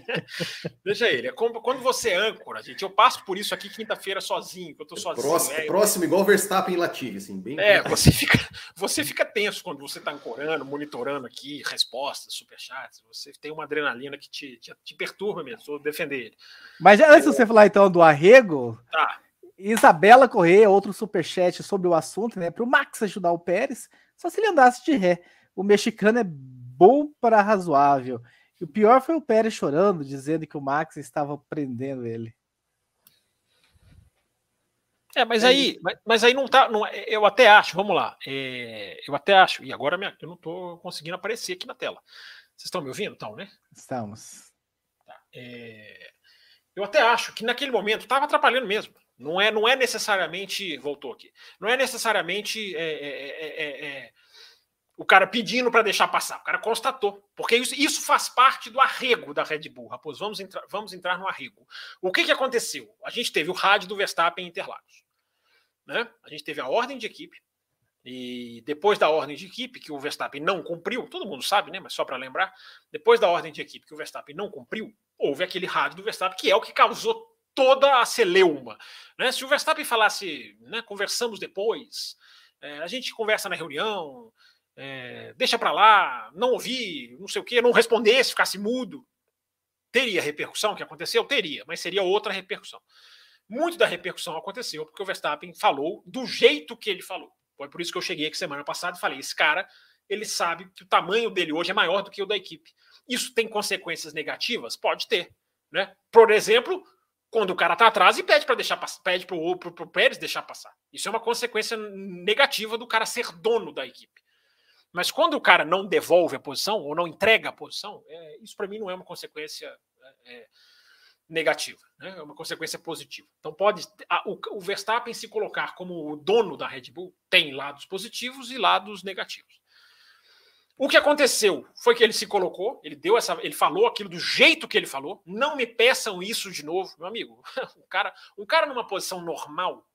Deixa ele. É como, quando você é âncora, gente, eu passo por isso aqui quinta-feira sozinho, que eu tô sozinho. Próximo, é, próximo igual Verstappen em Latifi, assim, bem. É, você fica, você fica tenso quando você tá ancorando, monitorando aqui, respostas, superchats. Você tem uma adrenalina que te, te, te perturba mesmo, vou defender ele. Mas antes de você falar então do arrego. Tá. Isabela Correia, outro superchat sobre o assunto, né? Para o Max ajudar o Pérez, só se ele andasse de ré. O mexicano é bom para razoável. E o pior foi o Pérez chorando, dizendo que o Max estava prendendo ele. É, mas é aí, mas, mas, aí não tá. Não, é, eu até acho, vamos lá. É, eu até acho, e agora minha, eu não estou conseguindo aparecer aqui na tela. Vocês estão me ouvindo, então, né? Estamos. Tá, é, eu até acho que naquele momento estava atrapalhando mesmo. Não é, não é necessariamente. Voltou aqui. Não é necessariamente é, é, é, é o cara pedindo para deixar passar. O cara constatou. Porque isso, isso faz parte do arrego da Red Bull. Raposo, vamos entrar, vamos entrar no arrego. O que, que aconteceu? A gente teve o rádio do Verstappen em Interlagos. Né? A gente teve a ordem de equipe. E depois da ordem de equipe, que o Verstappen não cumpriu, todo mundo sabe, né? Mas só para lembrar, depois da ordem de equipe que o Verstappen não cumpriu, houve aquele rádio do Verstappen, que é o que causou toda a celeuma. Né? Se o Verstappen falasse, né, conversamos depois, é, a gente conversa na reunião, é, deixa para lá, não ouvir, não sei o quê, não respondesse, ficasse mudo, teria repercussão que aconteceu? Teria, mas seria outra repercussão. Muito da repercussão aconteceu porque o Verstappen falou do jeito que ele falou. Foi por isso que eu cheguei aqui semana passada e falei: esse cara, ele sabe que o tamanho dele hoje é maior do que o da equipe. Isso tem consequências negativas? Pode ter. Né? Por exemplo, quando o cara tá atrás e pede para deixar pede pro, pro, pro Pérez deixar passar. Isso é uma consequência negativa do cara ser dono da equipe. Mas quando o cara não devolve a posição ou não entrega a posição, é, isso para mim não é uma consequência é, negativa, né? é uma consequência positiva. Então pode a, o, o Verstappen se colocar como o dono da Red Bull tem lados positivos e lados negativos. O que aconteceu foi que ele se colocou, ele deu essa, ele falou aquilo do jeito que ele falou. Não me peçam isso de novo, meu amigo. Um cara, um cara numa posição normal,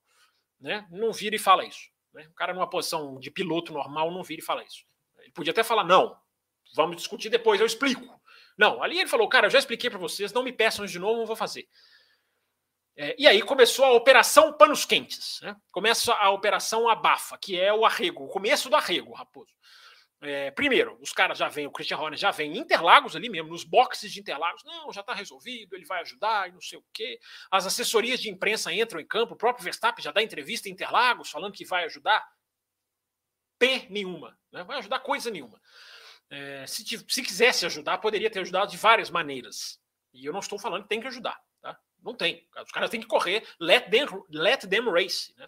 né, não vira e fala isso. Né? Um cara numa posição de piloto normal não vira e fala isso. Ele podia até falar não, vamos discutir depois, eu explico. Não, ali ele falou, cara, eu já expliquei para vocês, não me peçam isso de novo, não vou fazer. É, e aí começou a operação panos quentes, né? Começa a operação abafa, que é o arrego, o começo do arrego, Raposo. É, primeiro, os caras já vêm, o Christian Horner já vem em Interlagos ali mesmo, nos boxes de Interlagos. Não, já está resolvido, ele vai ajudar e não sei o quê. As assessorias de imprensa entram em campo, o próprio Verstappen já dá entrevista em Interlagos falando que vai ajudar. P nenhuma, né? vai ajudar coisa nenhuma. É, se, se quisesse ajudar, poderia ter ajudado de várias maneiras. E eu não estou falando que tem que ajudar. Tá? Não tem. Os caras têm que correr, let them, let them race. Né?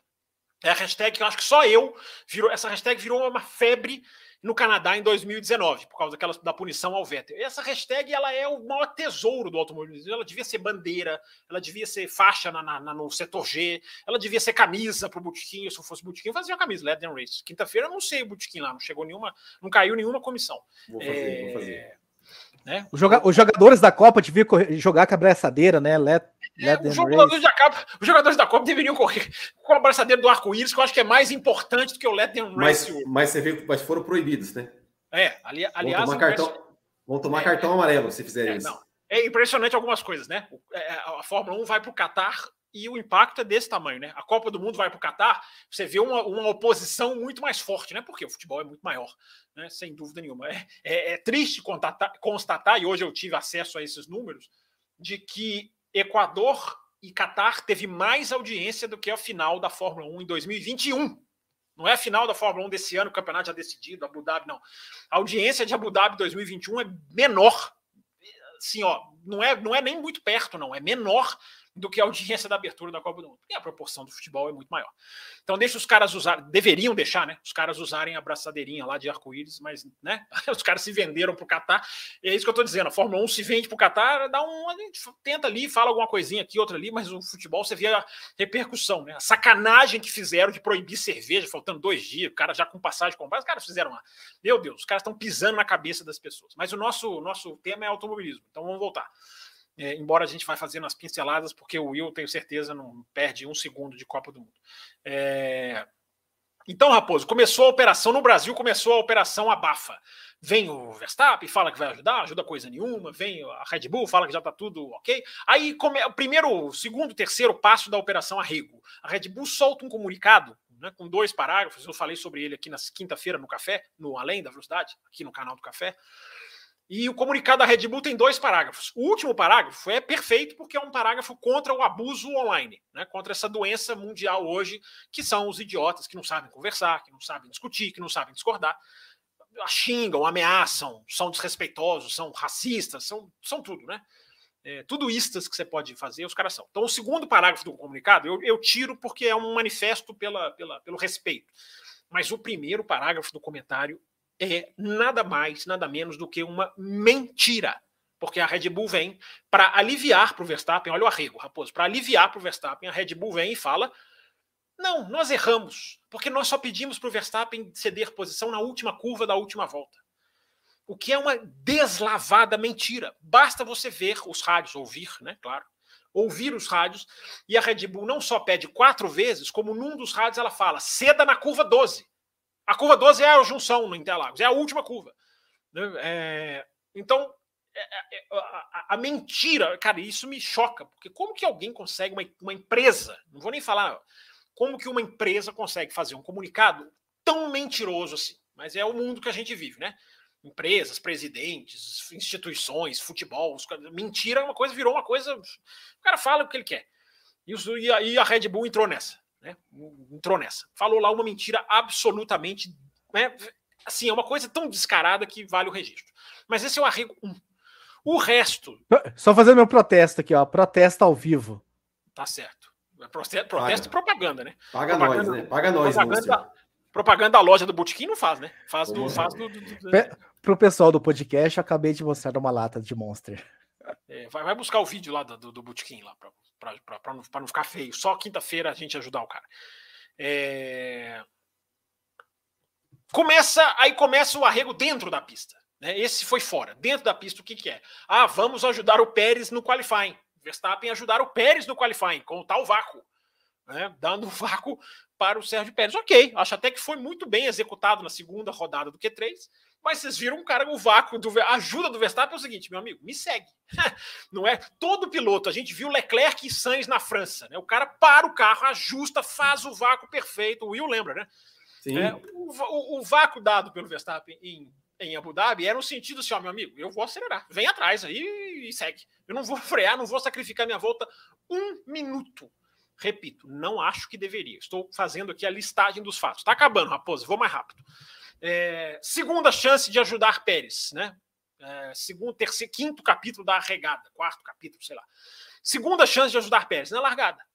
É a hashtag que eu acho que só eu virou. Essa hashtag virou uma febre no Canadá em 2019, por causa daquela, da punição ao Vettel. Essa hashtag ela é o maior tesouro do automobilismo. Ela devia ser bandeira, ela devia ser faixa na, na, no setor G, ela devia ser camisa para o Botequim. Se eu fosse Botequim, fazia uma camisa, Let them race. Quinta-feira eu não sei o Botequim lá, não chegou nenhuma, não caiu nenhuma comissão. Vou fazer, é... vou fazer. Né? Os, joga os jogadores da Copa deviam jogar com a abraçadeira, né? Let, é, let os, jogadores da Copa, os jogadores da Copa deveriam correr com a abraçadeira do arco-íris, que eu acho que é mais importante do que o Let Them Race. Mas, mas você viu, mas foram proibidos, né? É, ali, aliás. Vão tomar, cartão, vão tomar é, cartão amarelo se fizerem é, isso. Não. É impressionante algumas coisas, né? É, a Fórmula 1 vai para o Qatar e o impacto é desse tamanho, né? A Copa do Mundo vai para o Catar, você vê uma, uma, oposição muito mais forte, né? Porque o futebol é muito maior, né? Sem dúvida nenhuma. É, é, é triste constatar, constatar, e hoje eu tive acesso a esses números, de que Equador e Catar teve mais audiência do que a final da Fórmula 1 em 2021. Não é a final da Fórmula 1 desse ano, o campeonato já decidido, Abu Dhabi, não. A audiência de Abu Dhabi 2021 é menor. Assim, ó, não é, não é nem muito perto, não. É menor do que a audiência da abertura da Copa do Mundo. Porque a proporção do futebol é muito maior. Então deixa os caras usar, deveriam deixar, né? Os caras usarem a braçadeirinha lá de arco-íris, mas, né? Os caras se venderam para o Qatar. E é isso que eu estou dizendo. A Fórmula 1 se vende para o Qatar, dá um, tenta ali, fala alguma coisinha aqui, outra ali, mas o futebol você vê a repercussão, né? A sacanagem que fizeram de proibir cerveja, faltando dois dias, o cara já com passagem comprada, os caras fizeram lá. Meu Deus, os caras estão pisando na cabeça das pessoas. Mas o nosso, nosso tema é automobilismo, então vamos voltar. É, embora a gente vai fazendo as pinceladas, porque o Will, tenho certeza, não perde um segundo de Copa do Mundo. É... Então, Raposo, começou a operação no Brasil, começou a operação abafa. Vem o Verstappen, fala que vai ajudar, ajuda coisa nenhuma. Vem a Red Bull, fala que já está tudo ok. Aí, come... o primeiro, segundo, terceiro passo da operação arrego. A Red Bull solta um comunicado né, com dois parágrafos. Eu falei sobre ele aqui na quinta-feira no café, no Além da Velocidade, aqui no canal do Café. E o comunicado da Red Bull tem dois parágrafos. O último parágrafo é perfeito porque é um parágrafo contra o abuso online, né? contra essa doença mundial hoje, que são os idiotas que não sabem conversar, que não sabem discutir, que não sabem discordar, xingam, ameaçam, são desrespeitosos, são racistas, são, são tudo, né? É, tudo istas que você pode fazer, os caras são. Então, o segundo parágrafo do comunicado eu, eu tiro porque é um manifesto pela, pela, pelo respeito. Mas o primeiro parágrafo do comentário é nada mais, nada menos do que uma mentira. Porque a Red Bull vem para aliviar para o Verstappen, olha o arrego, Raposo, para aliviar para o Verstappen, a Red Bull vem e fala: não, nós erramos, porque nós só pedimos para o Verstappen ceder posição na última curva da última volta. O que é uma deslavada mentira. Basta você ver os rádios, ouvir, né? Claro. Ouvir os rádios, e a Red Bull não só pede quatro vezes, como num dos rádios ela fala: ceda na curva 12. A curva 12 é a junção no Interlagos, é a última curva. Né? É, então, é, é, é, a, a, mentira, cara, isso me choca, porque como que alguém consegue, uma, uma empresa, não vou nem falar, como que uma empresa consegue fazer um comunicado tão mentiroso assim? Mas é o mundo que a gente vive, né? Empresas, presidentes, instituições, futebol, mentira, uma coisa virou uma coisa. O cara fala o que ele quer. E, a, e a Red Bull entrou nessa né? Entrou nessa. Falou lá uma mentira absolutamente. Né? Assim, é uma coisa tão descarada que vale o registro. Mas esse é o arrego 1. O resto. Só fazendo meu protesto aqui, ó. Protesta ao vivo. Tá certo. Protesto, protesto e propaganda, né? Paga propaganda, nós, né? Paga nós, propaganda, propaganda da loja do Botequim não faz, né? Faz do. Faz do, do, do... Pro pessoal do podcast, eu acabei de mostrar uma lata de Monster. É, vai, vai, buscar o vídeo lá do, do, do Bootkin lá, para não, não ficar feio. Só quinta-feira a gente ajudar o cara. É... Começa, aí começa o arrego dentro da pista. Né? Esse foi fora. Dentro da pista, o que, que é? Ah, vamos ajudar o Pérez no qualifying. Verstappen ajudar o Pérez no qualifying, com o tal vácuo. Né? Dando vácuo para o Sérgio Pérez. Ok, acho até que foi muito bem executado na segunda rodada do Q3, mas vocês viram um cara, o vácuo, do, a ajuda do Verstappen é o seguinte, meu amigo, me segue. Não é? Todo piloto, a gente viu Leclerc e Sainz na França, né? O cara para o carro, ajusta, faz o vácuo perfeito. O Will lembra, né? Sim. É, o, o, o vácuo dado pelo Verstappen em em Abu Dhabi era no sentido assim, ó, meu amigo, eu vou acelerar, vem atrás aí e segue. Eu não vou frear, não vou sacrificar minha volta um minuto. Repito, não acho que deveria. Estou fazendo aqui a listagem dos fatos. Está acabando, Raposo, vou mais rápido. É, segunda chance de ajudar Pérez, né? É, segundo, terceiro, quinto capítulo da regada, quarto capítulo, sei lá. Segunda chance de ajudar Pérez na largada.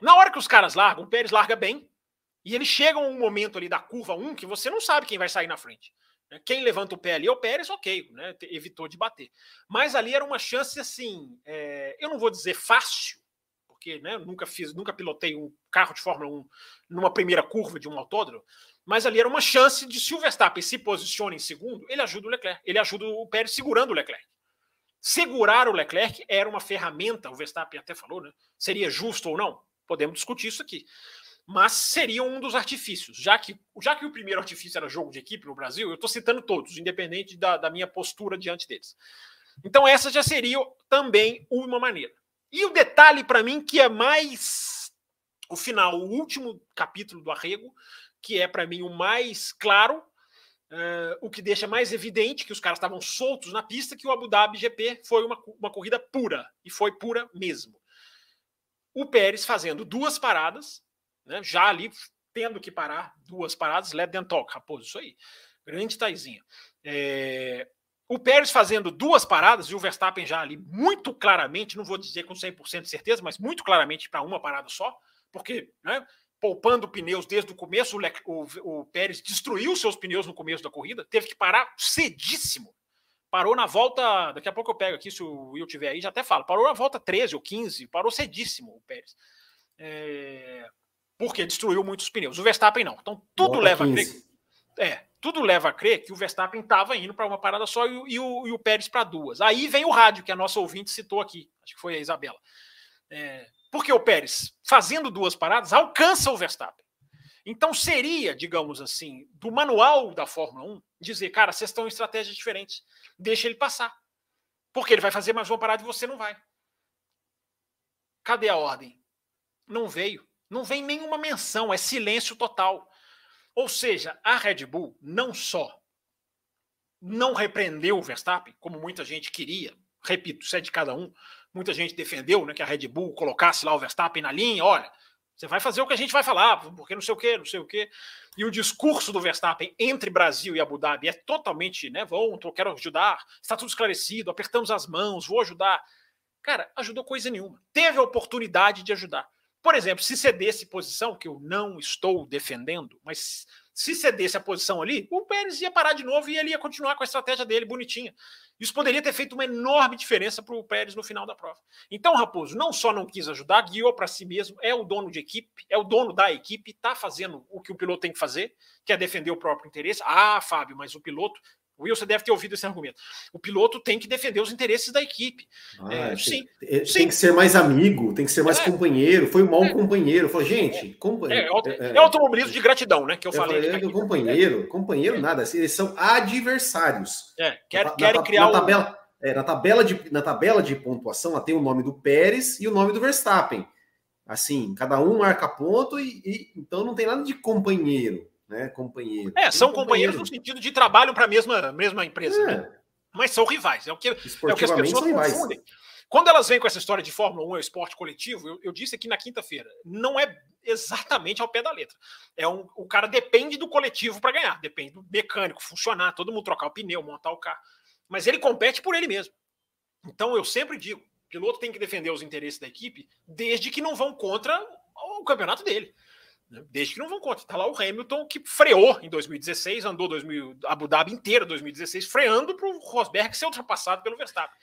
Na hora que os caras largam, Pérez larga bem, e eles chegam a um momento ali da curva 1 que você não sabe quem vai sair na frente. Né? Quem levanta o pé ali é o Pérez, ok, né? evitou de bater. Mas ali era uma chance assim, é, eu não vou dizer fácil, porque né, nunca fiz, nunca pilotei um carro de Fórmula 1 numa primeira curva de um autódromo, mas ali era uma chance de se o Verstappen se posiciona em segundo, ele ajuda o Leclerc, ele ajuda o Pérez segurando o Leclerc. Segurar o Leclerc era uma ferramenta, o Verstappen até falou, né? Seria justo ou não? Podemos discutir isso aqui mas seria um dos artifícios. Já que, já que o primeiro artifício era jogo de equipe no Brasil, eu estou citando todos, independente da, da minha postura diante deles. Então, essa já seria também uma maneira. E o detalhe para mim que é mais o final, o último capítulo do arrego, que é para mim o mais claro, uh, o que deixa mais evidente que os caras estavam soltos na pista, que o Abu Dhabi GP foi uma, uma corrida pura, e foi pura mesmo. O Pérez fazendo duas paradas, né? já ali tendo que parar duas paradas, let them talk, Raposo, isso aí. Grande Taizinha. É... O Pérez fazendo duas paradas e o Verstappen já ali muito claramente, não vou dizer com 100% de certeza, mas muito claramente para uma parada só, porque né, poupando pneus desde o começo, o, Le... o, o Pérez destruiu seus pneus no começo da corrida, teve que parar cedíssimo. Parou na volta, daqui a pouco eu pego aqui, se o Will tiver aí, já até falo, parou na volta 13 ou 15, parou cedíssimo o Pérez. É porque destruiu muitos pneus. O Verstappen não. Então tudo Volta leva 15. a crer. É, tudo leva a crer que o Verstappen estava indo para uma parada só e, e, o, e o Pérez para duas. Aí vem o rádio que a nossa ouvinte citou aqui, acho que foi a Isabela. É, porque o Pérez, fazendo duas paradas, alcança o Verstappen. Então seria, digamos assim, do manual da Fórmula 1, dizer, cara, vocês estão em estratégias diferentes, deixa ele passar. Porque ele vai fazer mais uma parada e você não vai. Cadê a ordem? Não veio. Não vem nenhuma menção, é silêncio total. Ou seja, a Red Bull não só não repreendeu o Verstappen, como muita gente queria, repito, é de cada um, muita gente defendeu né, que a Red Bull colocasse lá o Verstappen na linha, olha, você vai fazer o que a gente vai falar, porque não sei o quê, não sei o quê. E o discurso do Verstappen entre Brasil e Abu Dhabi é totalmente, né, eu quero ajudar, está tudo esclarecido, apertamos as mãos, vou ajudar. Cara, ajudou coisa nenhuma. Teve a oportunidade de ajudar. Por exemplo, se cedesse posição, que eu não estou defendendo, mas se cedesse a posição ali, o Pérez ia parar de novo e ele ia continuar com a estratégia dele bonitinha. Isso poderia ter feito uma enorme diferença para o Pérez no final da prova. Então, Raposo não só não quis ajudar, guiou para si mesmo, é o dono de equipe, é o dono da equipe, está fazendo o que o piloto tem que fazer, que é defender o próprio interesse. Ah, Fábio, mas o piloto Wilson deve ter ouvido esse argumento. O piloto tem que defender os interesses da equipe. Ah, é, tem, sim, tem, sim, que ser mais amigo, tem que ser mais é, companheiro. Foi um mau é, companheiro. Falei, gente, é, companheiro. É, é, é, automobilismo de gratidão, né? Que eu, eu falei. falei companheiro, companheiro, nada. Eles são adversários. É, quer, na, querem na, criar na tabela, na, tabela de, na tabela de pontuação, ela tem o nome do Pérez e o nome do Verstappen. Assim, cada um marca ponto e, e então não tem nada de companheiro né? Companheiro. É, são companheiros no sentido de trabalho para a mesma, mesma empresa, é. né? Mas são rivais. É o que, é o que as pessoas confundem. Quando elas vêm com essa história de Fórmula 1 é esporte coletivo, eu, eu disse aqui na quinta-feira, não é exatamente ao pé da letra. É um, o cara depende do coletivo para ganhar, depende do mecânico funcionar, todo mundo trocar o pneu, montar o carro. Mas ele compete por ele mesmo. Então eu sempre digo, o piloto tem que defender os interesses da equipe, desde que não vão contra o campeonato dele. Desde que não vão contra. Está lá o Hamilton que freou em 2016, andou 2000, Abu Dhabi inteira 2016, freando para o Rosberg ser ultrapassado pelo Verstappen.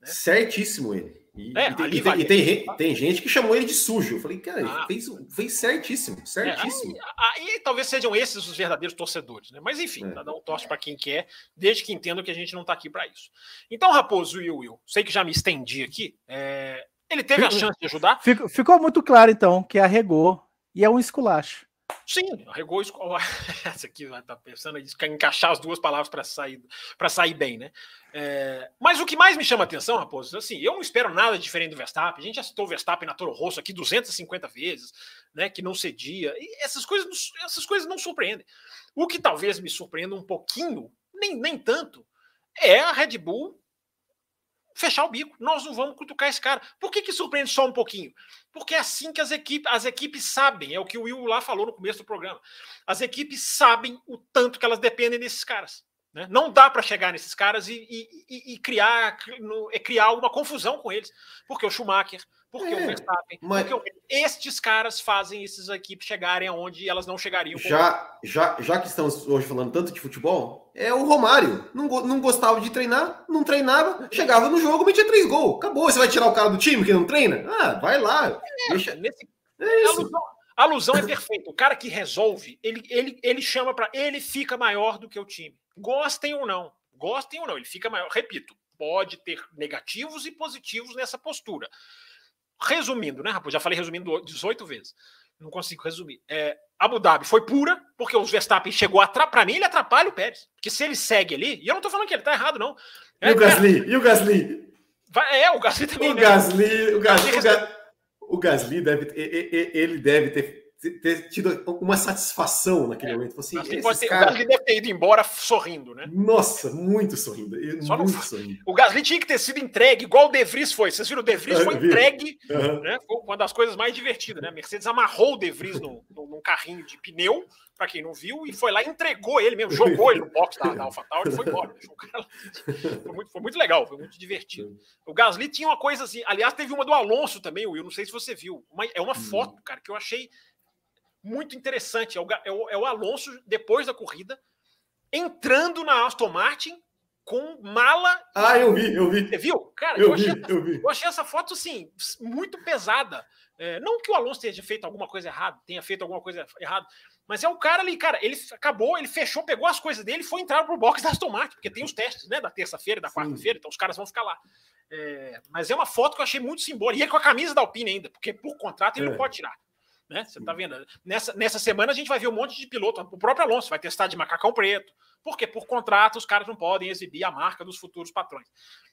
Né? Certíssimo ele. E, é, e, tem, e, tem, e tem, tem, gente que chamou ele de sujo. Eu falei, cara, ah. fez, fez certíssimo, certíssimo. É, aí, aí, talvez sejam esses os verdadeiros torcedores, né? Mas enfim, é. cada um torce para quem quer, desde que entenda que a gente não está aqui para isso. Então, Raposo e Will, sei que já me estendi aqui. É... Ele teve a chance de ajudar? Ficou, ficou muito claro, então, que arregou e é um esculacho. Sim, arregou essa aqui vai estar tá pensando em encaixar as duas palavras para sair para sair bem, né? É... mas o que mais me chama atenção, Raposo, assim, eu não espero nada diferente do Verstappen. A gente já citou o Verstappen na Toro Rosso aqui 250 vezes, né? Que não cedia. E essas coisas, essas coisas não surpreendem. O que talvez me surpreenda um pouquinho, nem, nem tanto, é a Red Bull fechar o bico. Nós não vamos cutucar esse cara. Por que, que surpreende só um pouquinho? Porque é assim que as equipes, as equipes sabem, é o que o Will lá falou no começo do programa. As equipes sabem o tanto que elas dependem desses caras. Né? Não dá para chegar nesses caras e, e, e criar, criar uma confusão com eles. Porque o Schumacher, porque é, o Verstappen, mas... porque estes caras fazem essas equipes chegarem aonde elas não chegariam. Já, já, já que estamos hoje falando tanto de futebol, é o Romário. Não, não gostava de treinar, não treinava, chegava no jogo, metia três gols. Acabou. Você vai tirar o cara do time que não treina? Ah, vai lá. É, deixa... nesse... é isso. A alusão, alusão é perfeita. O cara que resolve, ele, ele, ele chama para. Ele fica maior do que o time. Gostem ou não. Gostem ou não, ele fica maior. Repito, pode ter negativos e positivos nessa postura. Resumindo, né, Raposo? Já falei resumindo 18 vezes. Não consigo resumir. É, Abu Dhabi foi pura, porque o Verstappen chegou atrás. Para mim, ele atrapalha o Pérez. Porque se ele segue ali, e eu não tô falando que ele tá errado, não. É, e o Gasly? Cara, e o Gasly? Vai, é, o Gasly também. O né? Gasly, o Gasly, o Gasly, o Gasly deve, ele deve ter ter tido uma satisfação naquele é. momento. Assim, ter, cara... O Gasly deve ter ido embora sorrindo, né? Nossa, muito sorrindo. Só muito não... sorrindo. O Gasly tinha que ter sido entregue, igual o De Vries foi. Vocês viram? O De Vries foi entregue, uhum. né? Foi uma das coisas mais divertidas, né? A Mercedes amarrou o De Vries no, no, num carrinho de pneu, para quem não viu, e foi lá e entregou ele mesmo, jogou ele no box da, da AlphaTauri e foi embora. Foi muito, foi muito legal, foi muito divertido. O Gasly tinha uma coisa assim, aliás, teve uma do Alonso também, Will, não sei se você viu. Uma, é uma hum. foto, cara, que eu achei muito interessante. É o, é o, é o Alonso, depois da corrida, entrando na Aston Martin com mala. Ah, eu vi, eu vi. Você viu? Cara, eu, eu, vi, achei, eu vi. Eu achei essa foto, assim, muito pesada. É, não que o Alonso tenha feito alguma coisa errada, tenha feito alguma coisa errada, mas é o cara ali, cara, ele acabou, ele fechou, pegou as coisas dele e foi entrar pro box da Aston Martin, porque tem os testes, né, da terça-feira, da quarta-feira, então os caras vão ficar lá. É, mas é uma foto que eu achei muito simbólica, e ele com a camisa da Alpine ainda, porque por contrato ele é. não pode tirar. Né? Você está vendo? Nessa, nessa semana a gente vai ver um monte de piloto. O próprio Alonso vai testar de macacão preto. Porque por contrato os caras não podem exibir a marca dos futuros patrões.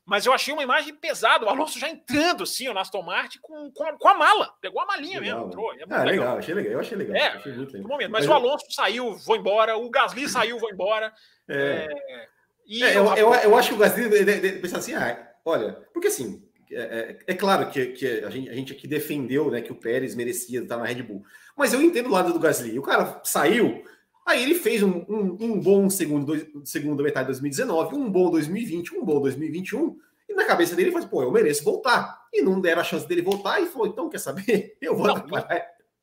Mas eu achei uma imagem pesada. O Alonso já entrando assim, o Aston Martin com, com, com, a mala. Pegou a malinha legal. mesmo, entrou. É ah, legal. legal. achei legal. Eu achei legal. É, achei muito legal. Momento. Mas, Mas o Alonso saiu, vou embora. O Gasly saiu, vou embora. É. É... E é, eu, eu, eu, acho que o Gasly deve pensar assim: ah, olha, porque assim, é, é, é, claro que, que a, gente, a, gente, aqui defendeu né, que o Pérez merecia estar na Red Bull. Mas eu entendo o lado do Gasly. O cara saiu, aí ele fez um, um, um bom segundo, segundo metade de 2019, um bom 2020, um bom 2021. E na cabeça dele ele falou: pô, eu mereço voltar. E não deram a chance dele voltar e falou: então, quer saber? Eu vou não,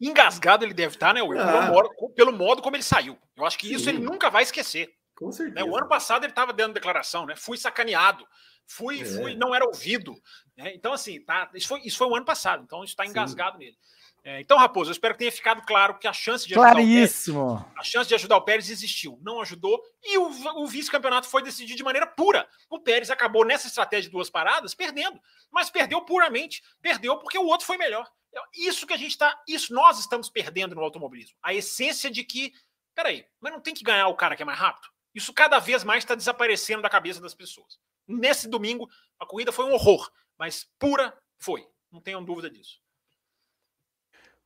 Engasgado ele deve estar, né, Will? Ah. Pelo, modo, pelo, modo, como ele saiu. Eu acho que isso Sim. ele nunca vai esquecer. Com certeza. Né? O ano passado ele estava dando declaração, né? Fui sacaneado. Fui, é. fui, não era ouvido. Né? Então, assim, tá, isso, foi, isso foi o ano passado, então isso está engasgado Sim. nele. É, então, Raposo, eu espero que tenha ficado claro que a chance de ajudar Claríssimo. o Pérez, a chance de ajudar o Pérez existiu. Não ajudou e o, o vice-campeonato foi decidido de maneira pura. O Pérez acabou nessa estratégia de duas paradas perdendo, mas perdeu puramente. Perdeu porque o outro foi melhor. Isso que a gente está, isso nós estamos perdendo no automobilismo. A essência de que, peraí, mas não tem que ganhar o cara que é mais rápido? Isso cada vez mais está desaparecendo da cabeça das pessoas. Nesse domingo, a corrida foi um horror, mas pura foi. Não tenham dúvida disso.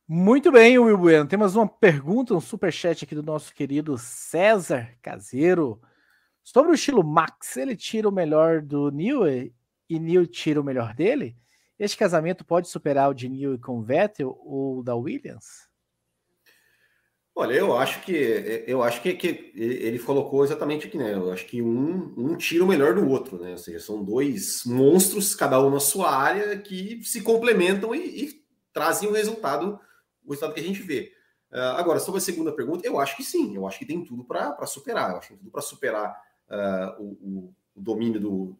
Muito bem, Will Bueno. Temos uma pergunta, um superchat aqui do nosso querido César Caseiro. Sobre o estilo Max, ele tira o melhor do Neil e Neil tira o melhor dele? Este casamento pode superar o de Neil com Vettel ou da Williams? Olha, eu acho que eu acho que, que ele colocou exatamente aqui, né? Eu acho que um, um tira o melhor do outro, né? Ou seja, são dois monstros, cada um na sua área, que se complementam e, e trazem o resultado o resultado que a gente vê. Uh, agora, sobre a segunda pergunta, eu acho que sim, eu acho que tem tudo para superar, eu acho que tem tudo para superar uh, o, o, domínio do,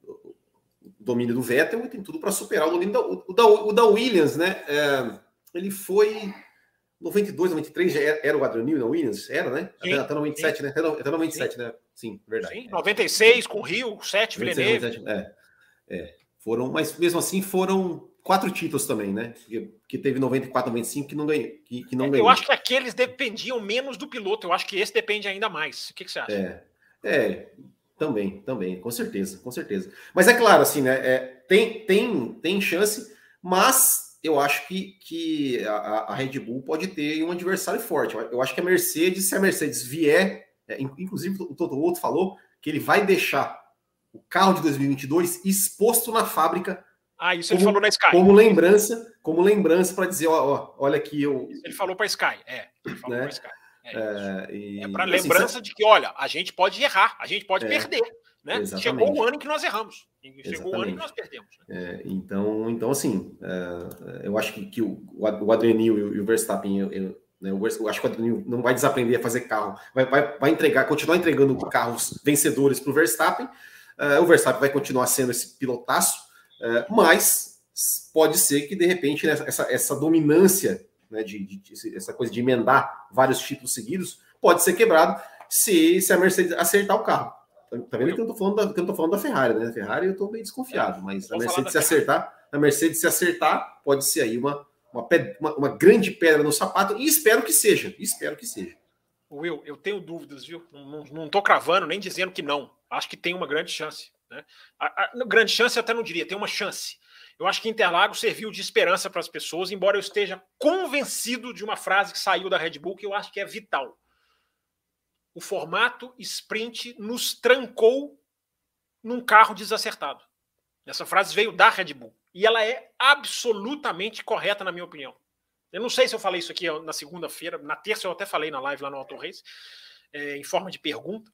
domínio do Vettel e tem tudo para superar o domínio da, o, da, o da Williams, né? É, ele foi 92, 93 já era o Adrian Newey na Williams? Era, né? Sim, até, até 97, sim. né? Até, até 97, sim. né? Sim, verdade. Sim, 96 com Rio, 7 Villeneuve. É, é, foram, mas mesmo assim foram quatro títulos também, né? Que, que teve 94, 95 que não ganhou. Que, que não é, ganhou. Eu acho que aqueles dependiam menos do piloto. Eu acho que esse depende ainda mais. O que, que você acha? É, é, também, também, com certeza, com certeza. Mas é claro, assim, né? É, tem, tem, tem chance, mas eu acho que, que a, a, Red Bull pode ter um adversário forte. Eu acho que a Mercedes, se a Mercedes vier, é, inclusive o Toto Wolff falou que ele vai deixar o carro de 2022 exposto na fábrica. Ah, isso como, ele falou na Sky. Como lembrança, como lembrança para dizer, ó, ó, olha aqui eu. Ele falou para Sky, é. Ele falou né? para Sky. É, é, é para assim, lembrança de que, olha, a gente pode errar, a gente pode é, perder. Né? Chegou o ano em que nós erramos. Chegou exatamente. o ano em que nós perdemos. Né? É, então, então, assim, é, eu acho que, que o, o Adrenil e o Verstappen, eu, eu, né, eu acho que o Adrenil não vai desaprender a fazer carro, vai, vai, vai entregar, continuar entregando carros vencedores para o Verstappen. Uh, o Verstappen vai continuar sendo esse pilotaço, uh, mas pode ser que de repente né, essa, essa dominância né, de, de, essa coisa de emendar vários títulos seguidos, pode ser quebrado se, se a Mercedes acertar o carro. Tá, vendo que eu tô falando da, que eu tô falando da Ferrari, né? A Ferrari eu tô meio desconfiado, mas a Mercedes se acertar, a Mercedes se acertar, pode ser aí uma, uma, uma, uma grande pedra no sapato, e espero que seja, espero que seja. Will, eu tenho dúvidas, viu? Não, não, não tô cravando, nem dizendo que não. Acho que tem uma grande chance. Né? A, a, grande chance eu até não diria, tem uma chance. Eu acho que Interlagos serviu de esperança para as pessoas, embora eu esteja convencido de uma frase que saiu da Red Bull que eu acho que é vital. O formato sprint nos trancou num carro desacertado. Essa frase veio da Red Bull e ela é absolutamente correta na minha opinião. Eu não sei se eu falei isso aqui na segunda-feira, na terça eu até falei na live lá no Auto Race, é, em forma de pergunta.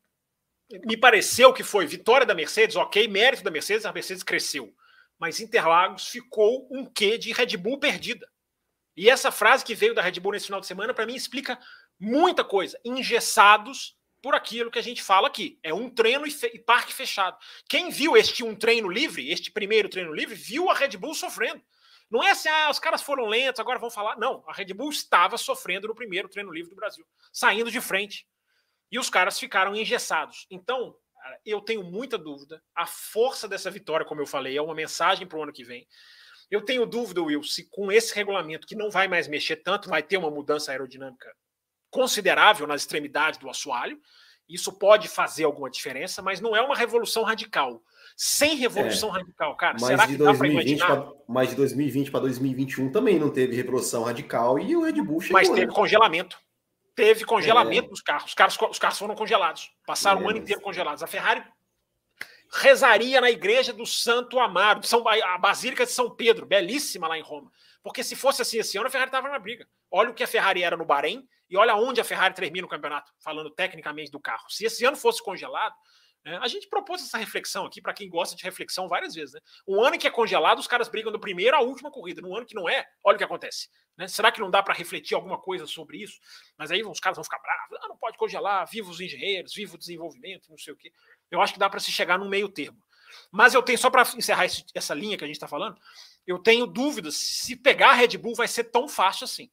Me pareceu que foi vitória da Mercedes, ok, mérito da Mercedes, a Mercedes cresceu mas Interlagos ficou um quê de Red Bull perdida. E essa frase que veio da Red Bull nesse final de semana, para mim, explica muita coisa. Engessados por aquilo que a gente fala aqui. É um treino e, e, parque fechado. Quem viu este um treino livre, este primeiro treino livre, viu a Red Bull sofrendo. Não é assim, ah, os caras foram lentos, agora vão falar. Não, a Red Bull estava sofrendo no primeiro treino livre do Brasil, saindo de frente. E os caras ficaram engessados. Então, eu tenho muita dúvida. A força dessa vitória, como eu falei, é uma mensagem para o ano que vem. Eu tenho dúvida, Will, se com esse regulamento que não vai mais mexer tanto, vai ter uma mudança aerodinâmica considerável nas extremidades do assoalho. Isso pode fazer alguma diferença, mas não é uma revolução radical. Sem revolução é, radical, cara, será que dá para imaginar? Pra, mas de 2020 para 2021 também não teve revolução radical e o Red Bull chegou. Mas teve né? congelamento. Teve congelamento é. dos carros. Os carros. Os carros foram congelados. Passaram é. um ano inteiro congelados. A Ferrari rezaria na igreja do Santo Amaro, São, a Basílica de São Pedro, belíssima lá em Roma. Porque se fosse assim esse ano, a Ferrari estava na briga. Olha o que a Ferrari era no Bahrein e olha onde a Ferrari termina o campeonato, falando tecnicamente do carro. Se esse ano fosse congelado, né, a gente propôs essa reflexão aqui para quem gosta de reflexão várias vezes. Né? Um ano que é congelado, os caras brigam do primeiro à última corrida. No ano que não é, olha o que acontece. Né? Será que não dá para refletir alguma coisa sobre isso? Mas aí os caras vão ficar bravos. Ah, não pode congelar, viva os engenheiros, viva o desenvolvimento, não sei o quê. Eu acho que dá para se chegar num meio termo. Mas eu tenho, só para encerrar esse, essa linha que a gente está falando, eu tenho dúvidas se pegar a Red Bull vai ser tão fácil assim.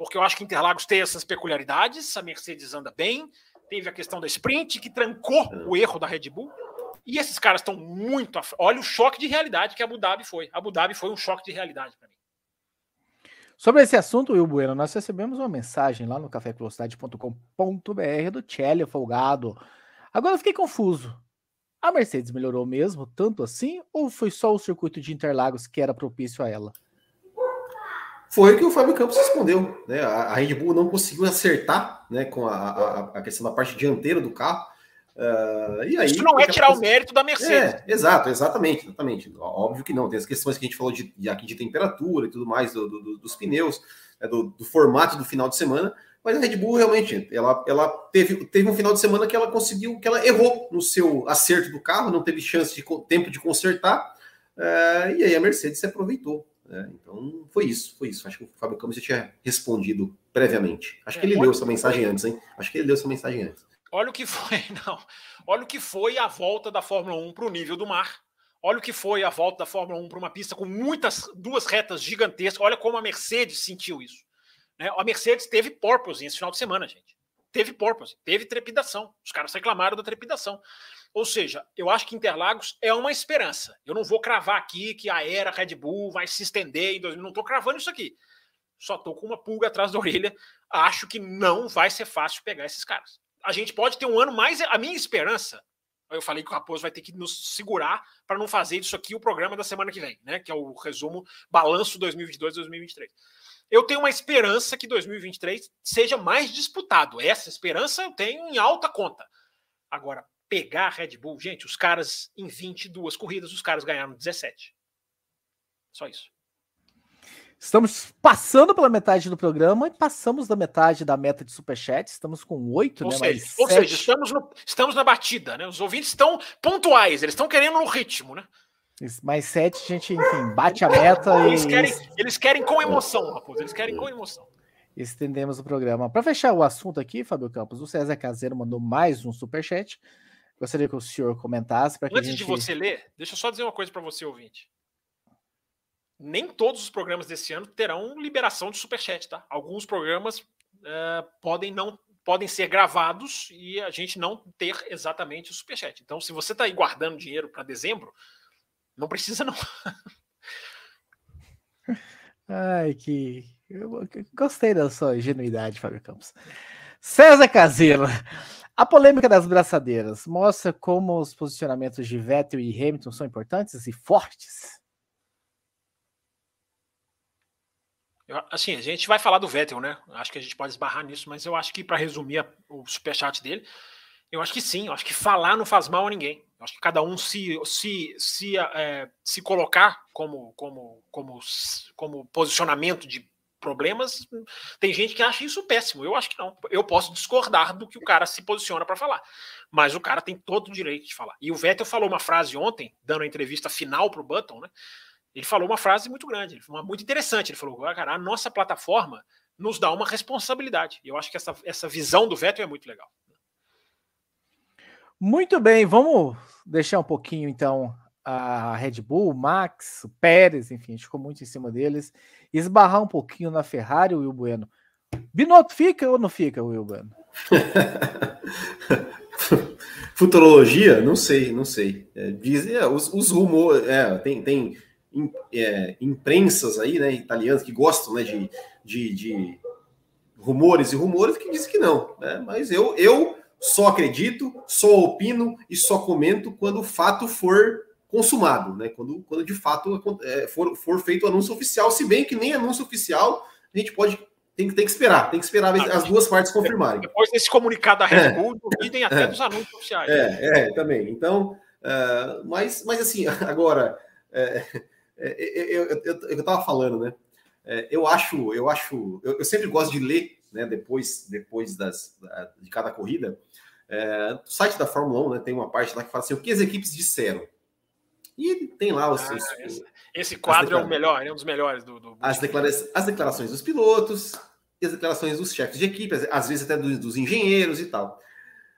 Porque eu acho que Interlagos tem essas peculiaridades, a Mercedes anda bem, teve a questão da sprint que trancou o erro da Red Bull. E esses caras estão muito. Olha o choque de realidade que Abu Dhabi foi. Abu Dhabi foi um choque de realidade para mim. Sobre esse assunto, Will Bueno, nós recebemos uma mensagem lá no cafévelocidade.com.br do Tchelle Folgado. Agora eu fiquei confuso. A Mercedes melhorou mesmo, tanto assim, ou foi só o circuito de Interlagos que era propício a ela? Foi o que o Fábio Campos respondeu. Né? A Red Bull não conseguiu acertar né, com a, a, a questão da parte dianteira do carro. Uh, e aí, Isso não é tirar coisa... o mérito da Mercedes. É, exato, exatamente, exatamente. Óbvio que não. Tem as questões que a gente falou de, de aqui de temperatura e tudo mais, do, do, dos pneus, né, do, do, formato do final de semana. Mas a Red Bull realmente, ela, ela teve, teve um final de semana que ela conseguiu, que ela errou no seu acerto do carro, não teve chance de tempo de consertar. Uh, e aí a Mercedes se aproveitou. Né? Então foi isso, foi isso. Acho que o Fábio Campos já tinha respondido previamente. Acho é, que ele leu essa mensagem antes, hein? Acho que ele leu essa mensagem antes. Olha o que foi, não. Olha o que foi a volta da Fórmula 1 para o nível do mar. Olha o que foi a volta da Fórmula 1 para uma pista com muitas duas retas gigantescas. Olha como a Mercedes sentiu isso. Né? A Mercedes teve porpoise esse final de semana, gente. Teve porpoise, teve trepidação. Os caras reclamaram da trepidação. Ou seja, eu acho que Interlagos é uma esperança. Eu não vou cravar aqui que a era Red Bull vai se estender em 2000. Não estou cravando isso aqui. Só estou com uma pulga atrás da orelha. Acho que não vai ser fácil pegar esses caras. A gente pode ter um ano mais. A minha esperança. Eu falei que o Raposo vai ter que nos segurar para não fazer isso aqui o programa da semana que vem, né? Que é o resumo balanço 2022-2023. Eu tenho uma esperança que 2023 seja mais disputado. Essa esperança eu tenho em alta conta. Agora, pegar a Red Bull, gente, os caras em 22 corridas, os caras ganharam 17. Só isso. Estamos passando pela metade do programa e passamos da metade da meta de superchat. Estamos com oito, né? Seja, ou seja, estamos, no, estamos na batida, né? Os ouvintes estão pontuais, eles estão querendo no ritmo, né? Mais sete, a gente, enfim, bate a meta eles e. Querem, eles querem com emoção, Raposo. Eles querem com emoção. Estendemos o programa. Para fechar o assunto aqui, Fábio Campos, o César Caseiro mandou mais um superchat. Gostaria que o senhor comentasse. Antes gente... de você ler, deixa eu só dizer uma coisa para você, ouvinte nem todos os programas desse ano terão liberação de superchat, tá? Alguns programas uh, podem não podem ser gravados e a gente não ter exatamente o superchat. Então, se você está aí guardando dinheiro para dezembro, não precisa não. Ai, que eu gostei da sua ingenuidade, Fábio Campos. César Caseiro, a polêmica das braçadeiras mostra como os posicionamentos de Vettel e Hamilton são importantes e fortes. Eu, assim, a gente vai falar do Vettel, né? Acho que a gente pode esbarrar nisso, mas eu acho que, para resumir a, o superchat dele, eu acho que sim, eu acho que falar não faz mal a ninguém. Eu acho que cada um se, se, se, é, se colocar como, como, como, como posicionamento de problemas, tem gente que acha isso péssimo. Eu acho que não. Eu posso discordar do que o cara se posiciona para falar. Mas o cara tem todo o direito de falar. E o Vettel falou uma frase ontem, dando a entrevista final para o Button, né? ele falou uma frase muito grande, muito interessante. Ele falou: cara, a nossa plataforma nos dá uma responsabilidade. E eu acho que essa, essa visão do Vettel é muito legal. Muito bem, vamos deixar um pouquinho então a Red Bull, Max, o Pérez, enfim, a gente ficou muito em cima deles. Esbarrar um pouquinho na Ferrari, o Will Bueno. Binotto fica ou não fica, Will Bueno? Futurologia? Não sei, não sei. É, dizem, é, os, os rumores, é, tem, tem é, imprensas aí, né, italianas que gostam, né, de, de, de rumores e rumores que dizem que não, né? Mas eu, eu só acredito, só opino e só comento quando o fato for consumado, né? Quando, quando de fato é, for, for feito o anúncio oficial, se bem que nem anúncio oficial a gente pode tem, tem que esperar, tem que esperar ah, as duas partes confirmarem. Depois desse comunicado da Red é. Bull, duvidem até é. dos anúncios oficiais. É, é também. Então, uh, mas, mas assim, agora eu, eu, eu, eu tava falando, né? Eu acho, eu acho, eu, eu, sempre gosto de ler, né? Depois, depois das, de cada corrida, no site da Fórmula 1, né? Tem uma parte lá que fala assim, o que as equipes disseram. E tem lá os. Ah, os esse, esse, quadro é o melhor, é um dos melhores do. do... As, declara as declarações dos pilotos, as declarações dos chefes de equipe, às vezes até dos, dos engenheiros e tal.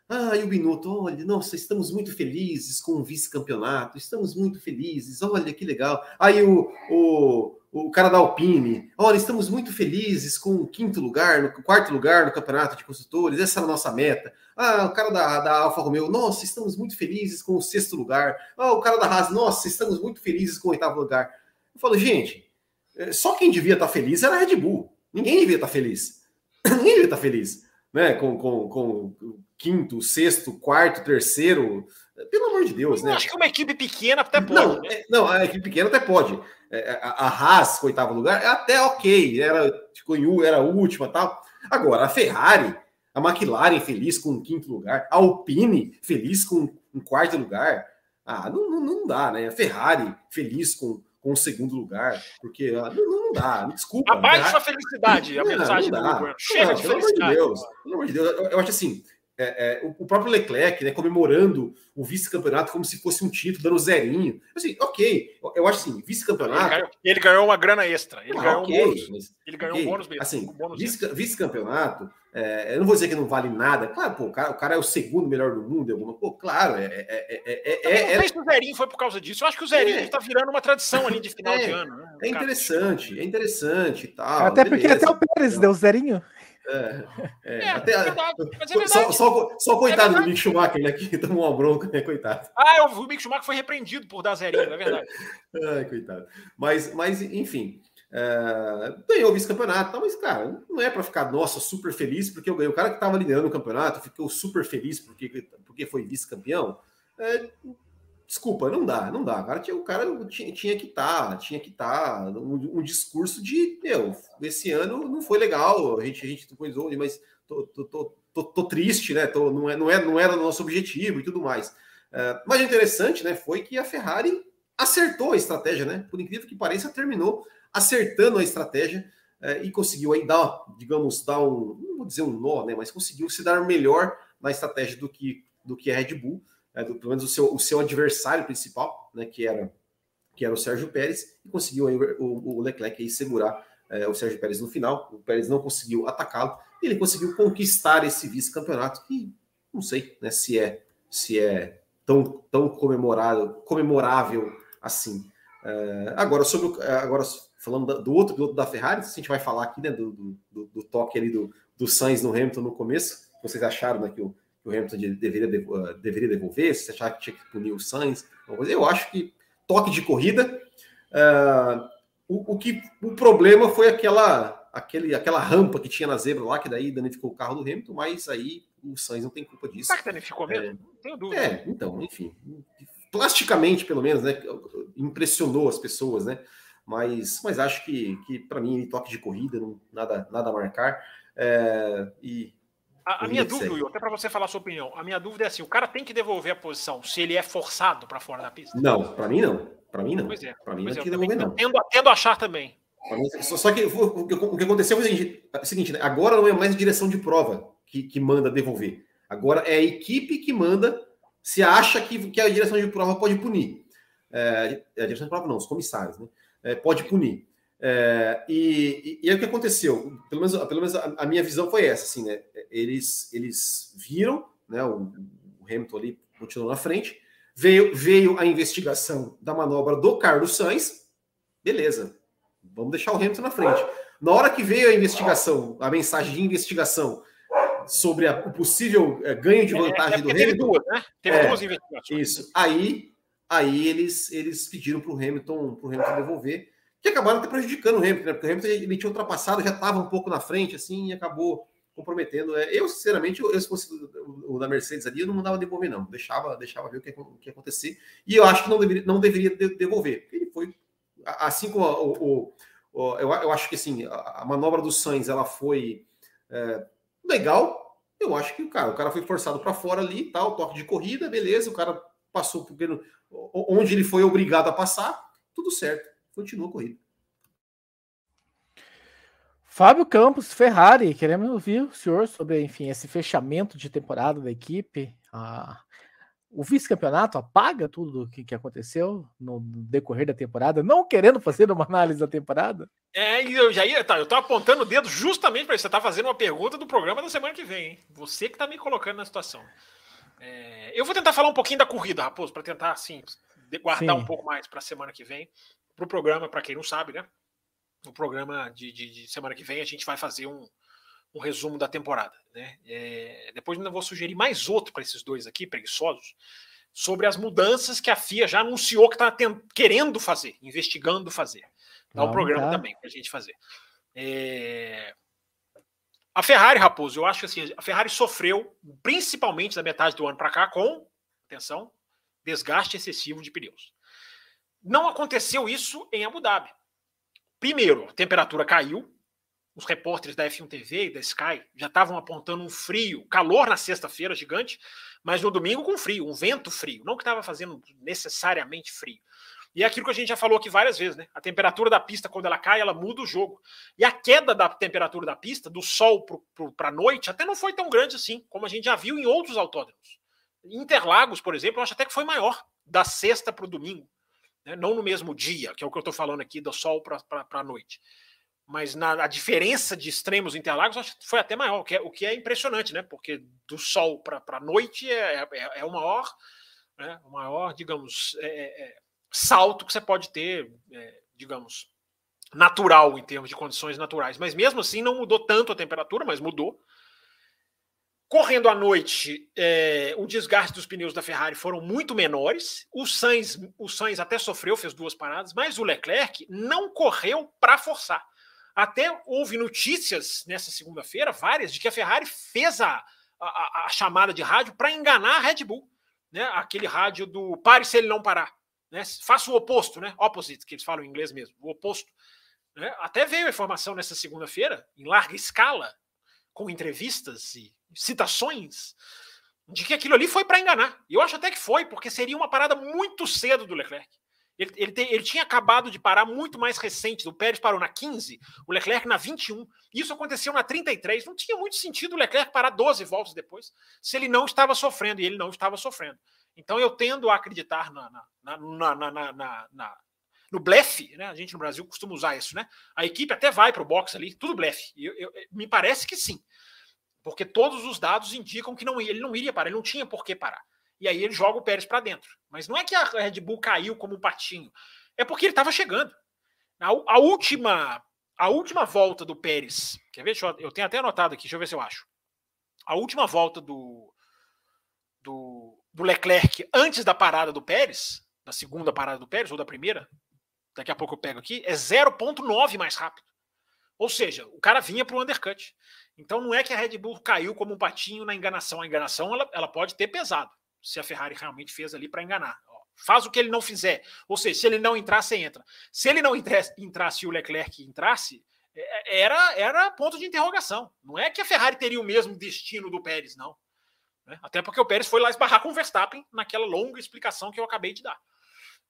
Ah, e o Binotto, olha, nossa, estamos muito felizes com o vice-campeonato, estamos muito felizes, olha que legal. Aí o, o, o cara da Alpine, olha, estamos muito felizes com o quinto lugar, no quarto lugar no campeonato de construtores, essa era a nossa meta. Ah, o cara da, da Alfa Romeo, nossa, estamos muito felizes com o sexto lugar. Ah, o cara da Haas, nossa, estamos muito felizes com o oitavo lugar. Eu falo, gente, eh, só quem devia estar feliz era a Red Bull. Ninguém devia estar feliz. Ninguém devia estar feliz, né? Com, com, com quinto, sexto, quarto, terceiro. Pelo amor de Deus, eu né? Acho que uma equipe pequena até pode. Não, né? É, não a equipe pequena até pode. É, a, a Haas, oitavo lugar, é até ok. Era, ficou em, era a última tal. Agora, a Ferrari, a McLaren feliz com o quinto lugar, a Alpine feliz com um quarto lugar. Ah, não, não, não dá, né? A Ferrari feliz com, com o segundo lugar, porque ah, não, não dá, desculpa. Abaixa a felicidade, a mensagem não, não do Chega não, de pelo felicidade. Amor de Deus, pelo amor de Deus, eu, eu acho assim, é, é, o próprio Leclerc, né, comemorando o vice-campeonato como se fosse um título, dando zerinho. Assim, ok, eu acho assim, vice-campeonato. Ele, ele, ganhou uma grana extra. Ele ah, ganhou okay, um bônus. Mas, ele ganhou okay. um bônus mesmo. Assim, um vice-campeonato, é, eu não vou dizer que não vale nada. Claro, pô, o cara, o cara é o segundo melhor do mundo. Alguma, pô, claro, é. é, é, é, é não sei se o Zerinho foi por causa disso. Eu acho que o Zerinho está virando uma tradição ali de final de ano. Né? É interessante, é interessante e tal. Até porque até o Pérez deu Zerinho. É, é, é, até, é verdade, é só, só, só, coitado do Mick Schumacher, ele aqui tomou uma bronca, né? Coitado. Ah, o Mick Schumacher foi repreendido por dar zerinho, é verdade. Ai, coitado. Mas, mas enfim, é, ganhou o vice-campeonato, mas, cara, não é para ficar, nossa, super feliz porque eu ganhei. O cara que estava liderando o campeonato ficou super feliz porque, porque foi vice-campeão. É, Desculpa, não dá, não dá. O cara tinha, o cara tinha, tinha que estar, tá, tinha que estar tá, um, um, discurso de, meu, esse ano não foi legal, a gente, a gente coisou, mas tô, tô, tô, tô, tô triste, né? Tô, não, é, não, é, não era nosso objetivo e tudo mais. Uh, mas o interessante, né, foi que a Ferrari acertou a estratégia, né? Por incrível que pareça, terminou acertando a estratégia uh, e conseguiu aí dar, digamos, dar um, não vou dizer um nó, né? Mas conseguiu se dar melhor na estratégia do que, do que a Red Bull é, do, pelo menos o seu, o seu adversário principal, né, que era que era o Sérgio Pérez, e conseguiu aí, o, o, Leclerc aí segurar é, o Sérgio Pérez no final. O Pérez não conseguiu atacá-lo, e ele conseguiu conquistar esse vice-campeonato, que não sei né, se é se é tão, tão comemorado, comemorável assim. É, agora, sobre é, agora, falando do outro piloto da Ferrari, a gente vai falar aqui né, do, do, do toque ali do, do Sainz no Hamilton no começo. Vocês acharam né, que o, que o Hamilton deveria, uh, deveria devolver, se achar que tinha que punir o Sainz. Eu acho que toque de corrida. Uh, o, o, que, o problema foi aquela, aquele, aquela rampa que tinha na zebra lá, que daí danificou o carro do Hamilton, mas aí o Sainz não tem culpa disso. Será que danificou mesmo? É, não tenho dúvida. É, então, enfim. Plasticamente, pelo menos, né? Impressionou as pessoas, né? Mas, mas acho que, que para mim, toque de corrida, não, nada, nada a marcar. É, e a, a minha dúvida, Will, até para você falar a sua opinião, a minha dúvida é assim: o cara tem que devolver a posição se ele é forçado para fora da pista? Não, para mim não. Para mim não. Pois é. Para mim não tem que devolver, não. Tendo, tendo a achar também. Só, só que o, que aconteceu foi é o seguinte né? agora não é mais direção de prova que, que manda devolver. Agora é a equipe que manda se acha que, que a direção de prova pode punir. É, a direção de prova não, os comissários, né? É, pode punir. É, e, e, e, é o que aconteceu, pelo menos, pelo menos a, a, minha visão foi essa, assim, né? Eles, eles viram, né? O, o Hamilton ali continuou na frente, veio, veio a investigação da manobra do Carlos Sainz, beleza, vamos deixar o Hamilton na frente. Na hora que veio a investigação, a mensagem de investigação sobre a, o possível é, ganho de é, vantagem é, do teve Hamilton. Duas, né? Teve é, duas investigações. Isso. Aí, aí eles, eles pediram para o Hamilton, pro Hamilton devolver que acabaram até prejudicando o Hamilton, né? Porque o Hamilton ele tinha ultrapassado, já estava um pouco na frente, assim, e acabou comprometendo. É, eu, sinceramente, eu, se fosse o, da Mercedes ali, eu não mandava devolver, não. Deixava, deixava ver o que, o que ia acontecer. E eu acho que não deveria, não deveria devolver. Ele foi, assim como o, o, eu, eu acho que assim, a, manobra do Sainz ela foi é, legal. Eu acho que o cara, o cara foi forçado para fora ali, tal, toque de corrida, beleza. O cara passou pelo onde ele foi obrigado a passar, tudo certo continua a corrida. Fábio Campos, Ferrari, queremos ouvir o senhor sobre, enfim, esse fechamento de temporada da equipe. Ah, o vice-campeonato apaga tudo o que, que aconteceu no decorrer da temporada, não querendo fazer uma análise da temporada? É, e eu já ia, tá, eu tô apontando o dedo justamente para você tá fazendo uma pergunta do programa da semana que vem, hein? Você que tá me colocando na situação. É, eu vou tentar falar um pouquinho da corrida, Raposo, para tentar, assim, guardar Sim. um pouco mais para a semana que vem para o programa, para quem não sabe, né? No programa de, de, de, semana que vem a gente vai fazer um, um resumo da temporada. Né? É, depois ainda vou sugerir mais outro para esses dois aqui, preguiçosos, sobre as mudanças que a FIA já anunciou que está querendo fazer, investigando fazer. Dá um programa tá. também para a gente fazer. É... A Ferrari, Raposo, eu acho que assim, a Ferrari sofreu, principalmente da metade do ano para cá, com, atenção, desgaste excessivo de pneus. Não aconteceu isso em Abu Dhabi. Primeiro, a temperatura caiu. Os repórteres da F1 TV e da Sky já estavam apontando um frio, calor na sexta-feira gigante, mas no domingo com frio, um vento frio. Não que estava fazendo necessariamente frio. E é aquilo que a gente já falou aqui várias vezes, né? A temperatura da pista, quando ela cai, ela muda o jogo. E a queda da temperatura da pista, do sol para a noite, até não foi tão grande assim, como a gente já viu em outros autódromos. Interlagos, por exemplo, eu acho até que foi maior, da sexta para o domingo. Né? Não no mesmo dia, que é o que eu estou falando aqui, do sol para a noite. Mas na, a diferença de extremos Interlagos acho que foi até maior, o que é, o que é impressionante, né? Porque do sol para a noite é, é, é o maior, né? o maior, digamos, é, é, é salto que você pode ter, é, digamos, natural em termos de condições naturais. Mas mesmo assim não mudou tanto a temperatura, mas mudou. Correndo à noite, é, o desgaste dos pneus da Ferrari foram muito menores. O Sainz, o Sainz até sofreu, fez duas paradas, mas o Leclerc não correu para forçar. Até houve notícias nessa segunda-feira, várias, de que a Ferrari fez a, a, a chamada de rádio para enganar a Red Bull. Né? Aquele rádio do pare se ele não parar. Né? Faça o oposto, né? Opposite, que eles falam em inglês mesmo, o oposto. Né? Até veio a informação nessa segunda-feira, em larga escala, com entrevistas e citações, de que aquilo ali foi para enganar. Eu acho até que foi, porque seria uma parada muito cedo do Leclerc. Ele, ele, te, ele, tinha acabado de parar muito mais recente. O Pérez parou na 15, o Leclerc na 21. Isso aconteceu na 33. Não tinha muito sentido o Leclerc parar 12 voltas depois, se ele não estava sofrendo, e ele não estava sofrendo. Então eu tendo a acreditar na, na, na, na no blefe, né? A gente no Brasil costuma usar isso, né? A equipe até vai para o box ali, tudo blefe. Eu, eu, me parece que sim, porque todos os dados indicam que não, ele não iria parar, ele não tinha por que parar. E aí ele joga o Pérez para dentro. Mas não é que a Red Bull caiu como um patinho, é porque ele estava chegando. A, a, última a última volta do Pérez, quer ver? Eu, eu tenho até anotado aqui, deixa eu ver se eu acho. A última volta do, do do Leclerc antes da parada do Pérez, da segunda parada do Pérez, ou da primeira, daqui a pouco eu pego aqui, é 0,9 mais rápido. Ou seja, o cara vinha para o undercut. Então não é que a Red Bull caiu como um patinho na enganação. A enganação ela, ela pode ter pesado, se a Ferrari realmente fez ali para enganar. Ó, faz o que ele não fizer. Ou seja, se ele não entrar, entra. Se ele não entrasse, e o Leclerc entrasse, é, era, era ponto de interrogação. Não é que a Ferrari teria o mesmo destino do Pérez, não. Né? Até porque o Pérez foi lá esbarrar com o Verstappen naquela longa explicação que eu acabei de dar.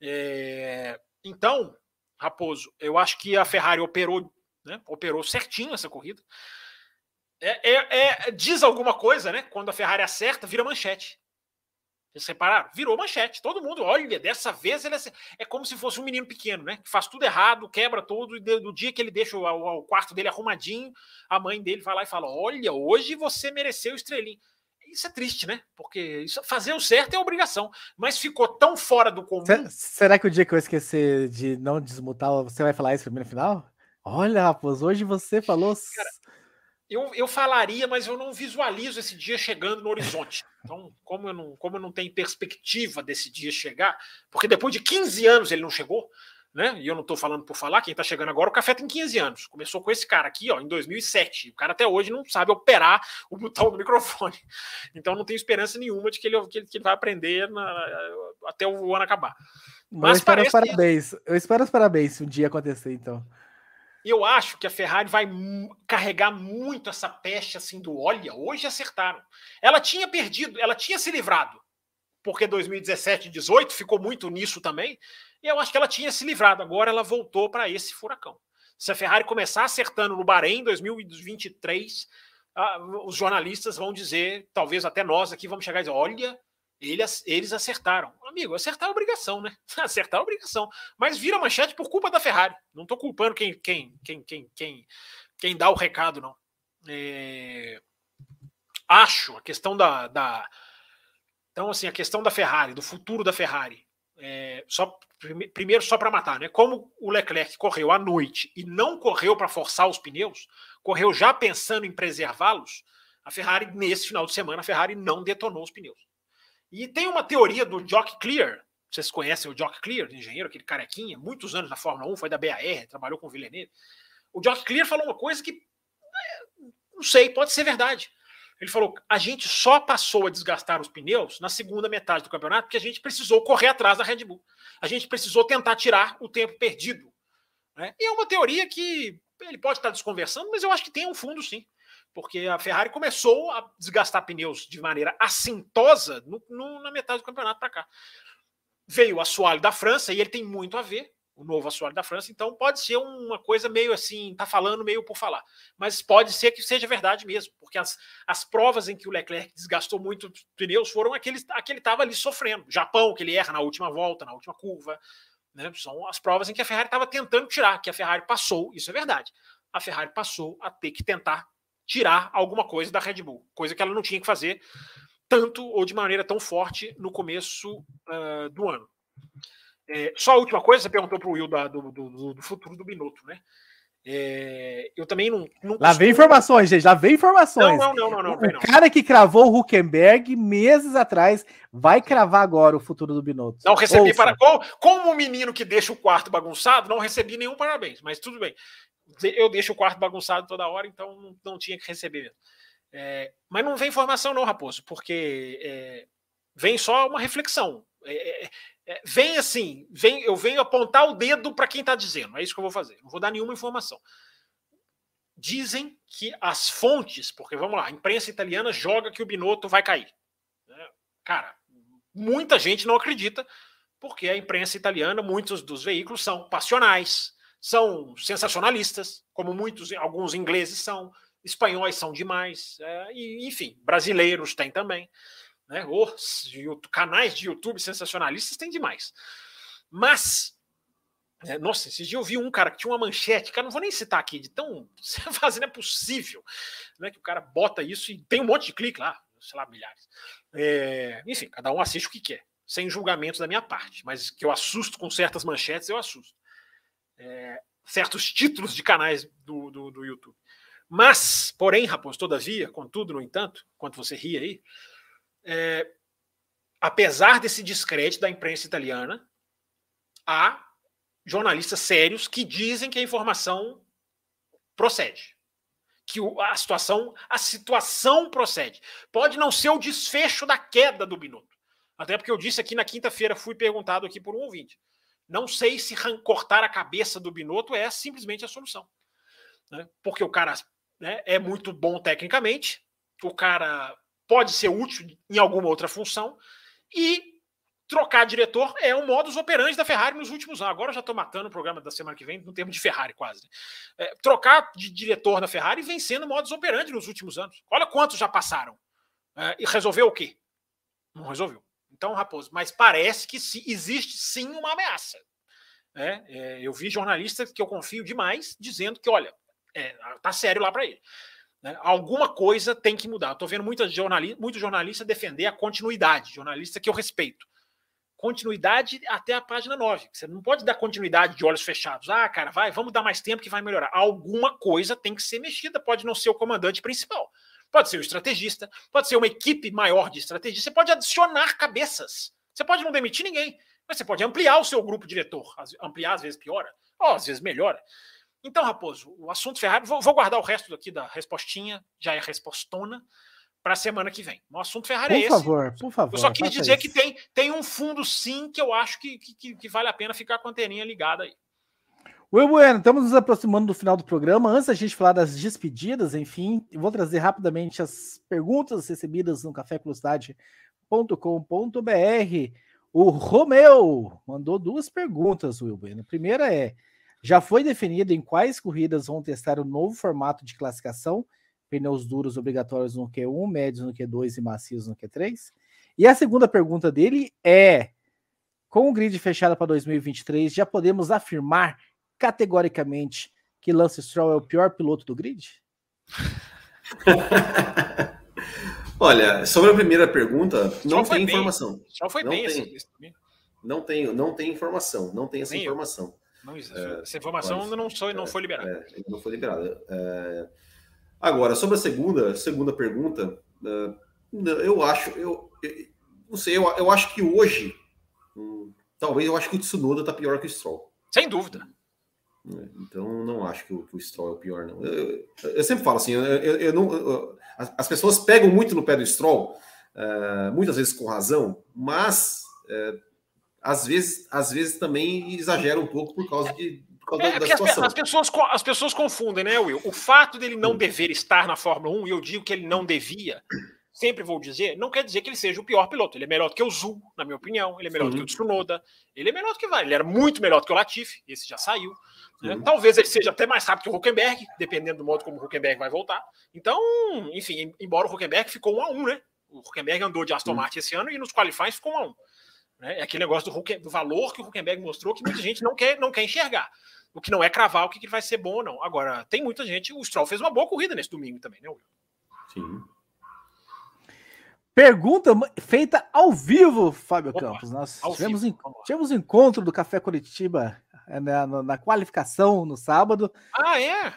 É... Então, Raposo, eu acho que a Ferrari operou, né? operou certinho essa corrida. É, é, é, diz alguma coisa, né? Quando a Ferrari acerta, vira manchete. Vocês repararam? Virou manchete. Todo mundo, olha, dessa vez ele é, como se fosse um menino pequeno, né? Que faz tudo errado, quebra tudo, e no dia que ele deixa o, o, quarto dele arrumadinho, a mãe dele vai lá e fala: Olha, hoje você mereceu estrelinho. Isso é triste, né? Porque isso, fazer o certo é obrigação. Mas ficou tão fora do comum. Será que o dia que eu esquecer de não desmutar, você vai falar isso pra mim no final? Olha, rapaz, hoje você falou. Cara, eu, eu falaria, mas eu não visualizo esse dia chegando no horizonte. Então, como eu, não, como eu não tenho perspectiva desse dia chegar, porque depois de 15 anos ele não chegou, né? E eu não estou falando por falar, quem está chegando agora, o café tem 15 anos. Começou com esse cara aqui, ó, em 2007. O cara até hoje não sabe operar o botão do microfone. Então não tenho esperança nenhuma de que ele, que ele, que ele vai aprender na, até o ano acabar. Mas eu espero os parabéns. Que... Eu espero os parabéns se um dia acontecer, então. Eu acho que a Ferrari vai carregar muito essa peste assim do olha, hoje acertaram. Ela tinha perdido, ela tinha se livrado, porque 2017 e 2018 ficou muito nisso também e eu acho que ela tinha se livrado. Agora ela voltou para esse furacão. Se a Ferrari começar acertando no Bahrein em 2023, ah, os jornalistas vão dizer, talvez até nós aqui vamos chegar e dizer: olha, eles, eles acertaram. Amigo, acertar é obrigação, né? Acertar é obrigação. Mas vira manchete por culpa da Ferrari. Não estou culpando quem, quem, quem, quem, quem, quem dá o recado, não. É... Acho a questão da, da. Então, assim, a questão da Ferrari, do futuro da Ferrari. É, só primeiro só para matar, né? Como o Leclerc correu à noite e não correu para forçar os pneus, correu já pensando em preservá-los, a Ferrari nesse final de semana a Ferrari não detonou os pneus. E tem uma teoria do Jock Clear, vocês conhecem o Jock Clear, engenheiro, aquele carequinha, muitos anos na Fórmula 1, foi da BAR, trabalhou com o Villeneuve. O Jock Clear falou uma coisa que é, não sei, pode ser verdade. Ele falou: a gente só passou a desgastar os pneus na segunda metade do campeonato porque a gente precisou correr atrás da Red Bull. A gente precisou tentar tirar o tempo perdido. Né? E é uma teoria que ele pode estar desconversando, mas eu acho que tem um fundo sim. Porque a Ferrari começou a desgastar pneus de maneira assintosa no, no, na metade do campeonato para cá. veio o assoalho da França e ele tem muito a ver, o novo assoalho da França, então pode ser uma coisa meio assim, tá falando meio por falar. Mas pode ser que seja verdade mesmo, porque as, as provas em que o Leclerc desgastou muito pneus foram aqueles que ele estava ali sofrendo. Japão, que ele erra na última volta, na última curva. Né? São as provas em que a Ferrari estava tentando tirar, que a Ferrari passou, isso é verdade. A Ferrari passou a ter que tentar tirar alguma coisa da Red Bull, coisa que ela não tinha que fazer tanto ou de maneira tão forte no começo uh, do ano. É, só a última coisa, você perguntou para o Will da, do, do, do, futuro do Binotto, né? É, eu também não. não lá vem informações, gente, lá vem informações. Não, não, não, não. não o cara que cravou o Huckenberg meses atrás vai cravar agora o futuro do Binotto. Não recebi Ouça. para. Como, como o menino que deixa o quarto bagunçado, não recebi nenhum parabéns, mas tudo bem. Eu deixo o quarto bagunçado toda hora, então não, não tinha que receber mesmo. É, mas não vem informação, não, Raposo, porque é, vem só uma reflexão. É, é, é, vem assim, vem, eu venho apontar o dedo para quem está dizendo. É isso que eu vou fazer. Não vou dar nenhuma informação. Dizem que as fontes, porque vamos lá, a imprensa italiana joga que o Binotto vai cair. Né? Cara, muita gente não acredita, porque a imprensa italiana, muitos dos veículos são passionais, são sensacionalistas, como muitos, alguns ingleses são, espanhóis são demais, é, e, enfim, brasileiros têm também. Né? Os canais de YouTube sensacionalistas tem demais. Mas, é, nossa, esses dias eu vi um cara que tinha uma manchete, cara, não vou nem citar aqui, de tão fazendo é possível, né? Que o cara bota isso e tem um monte de clique lá, sei lá, milhares. É, enfim, cada um assiste o que quer, sem julgamentos da minha parte, mas que eu assusto com certas manchetes, eu assusto. É, certos títulos de canais do, do, do YouTube. Mas, porém, Raposo, todavia, contudo, no entanto, enquanto você ri aí, é, apesar desse descrédito da imprensa italiana, há jornalistas sérios que dizem que a informação procede. Que a situação, a situação procede. Pode não ser o desfecho da queda do Binotto. Até porque eu disse aqui na quinta-feira, fui perguntado aqui por um ouvinte. Não sei se cortar a cabeça do Binotto é simplesmente a solução. Né? Porque o cara né, é muito bom tecnicamente, o cara pode ser útil em alguma outra função. E trocar diretor é o modus operandi da Ferrari nos últimos anos. Agora eu já estou matando o programa da semana que vem no termo de Ferrari, quase. Né? É, trocar de diretor na Ferrari vem sendo modus operandi nos últimos anos. Olha quantos já passaram. É, e resolveu o quê? Não resolveu. Então, Raposo, mas parece que se, existe sim uma ameaça. É, é, eu vi jornalistas que eu confio demais dizendo que, olha, é, tá sério lá para ele. Né? Alguma coisa tem que mudar. Estou vendo muita jornalista, muito jornalista defender a continuidade, jornalista que eu respeito. Continuidade até a página 9. Você não pode dar continuidade de olhos fechados. Ah, cara, vai, vamos dar mais tempo que vai melhorar. Alguma coisa tem que ser mexida. Pode não ser o comandante principal. Pode ser o estrategista, pode ser uma equipe maior de estrategistas. Você pode adicionar cabeças. Você pode não demitir ninguém, mas você pode ampliar o seu grupo diretor. Ampliar, às vezes, piora, ou às vezes melhora. Então, Raposo, o assunto Ferrari, vou, vou guardar o resto aqui da respostinha, já é respostona, para a semana que vem. O assunto Ferrari por é esse. Por favor, por favor. Eu só quis dizer isso. que tem, tem um fundo, sim, que eu acho que, que, que vale a pena ficar com a anteninha ligada aí. Will Bueno, estamos nos aproximando do final do programa. Antes da gente falar das despedidas, enfim, vou trazer rapidamente as perguntas recebidas no cafévelocidade.com.br. O Romeu mandou duas perguntas, Will Bueno. A primeira é: já foi definido em quais corridas vão testar o novo formato de classificação, pneus duros obrigatórios no Q1, médios no Q2 e macios no Q3. E a segunda pergunta dele é: com o grid fechado para 2023, já podemos afirmar categoricamente que Lance Stroll é o pior piloto do grid? Olha, sobre a primeira pergunta, não tem bem. informação. Só foi não bem tem, não tem, não tem informação, não tem essa Nem informação. Eu. Não existe. É, Essa informação mas, não, foi, não foi liberada. É, não foi liberada. É... Agora, sobre a segunda, segunda pergunta, é, eu acho, eu, eu não sei, eu, eu acho que hoje, hum, talvez eu acho que o Tsunoda está pior que o Stroll. Sem dúvida. É, então, não acho que o, que o Stroll é o pior, não. Eu, eu sempre falo assim, eu, não, as pessoas pegam muito no pé do Stroll, uh, muitas vezes com razão, mas uh, às vezes, às vezes também exagera um pouco por causa de por causa é, da, situação. As, pessoas, as pessoas confundem, né, Will? O fato dele não dever estar na Fórmula 1, e eu digo que ele não devia, sempre vou dizer, não quer dizer que ele seja o pior piloto. Ele é melhor do que o Zul, na minha opinião. Ele é melhor do que o Tsunoda. Ele é melhor do que vai. Ele era muito melhor do que o Latifi. Esse já saiu. Né? Talvez ele seja até mais rápido que o Huckenberg, dependendo do modo como o Huckenberg vai voltar. Então, enfim, embora o Huckenberg ficou um a um, né? O Huckenberg andou de Aston Martin esse ano e nos qualifies ficou um a um. Né? É aquele negócio do, Hucken, do valor que o Huckenberg mostrou que muita gente não quer, não quer enxergar. O que não é cravar o que, que vai ser bom ou não. Agora, tem muita gente. O Stroll fez uma boa corrida nesse domingo também, né, Will? Sim. Pergunta feita ao vivo, Fábio Opa, Campos. Nós tivemos, vivo, tivemos um encontro do Café Curitiba é, na, na, qualificação no sábado. Ah, é?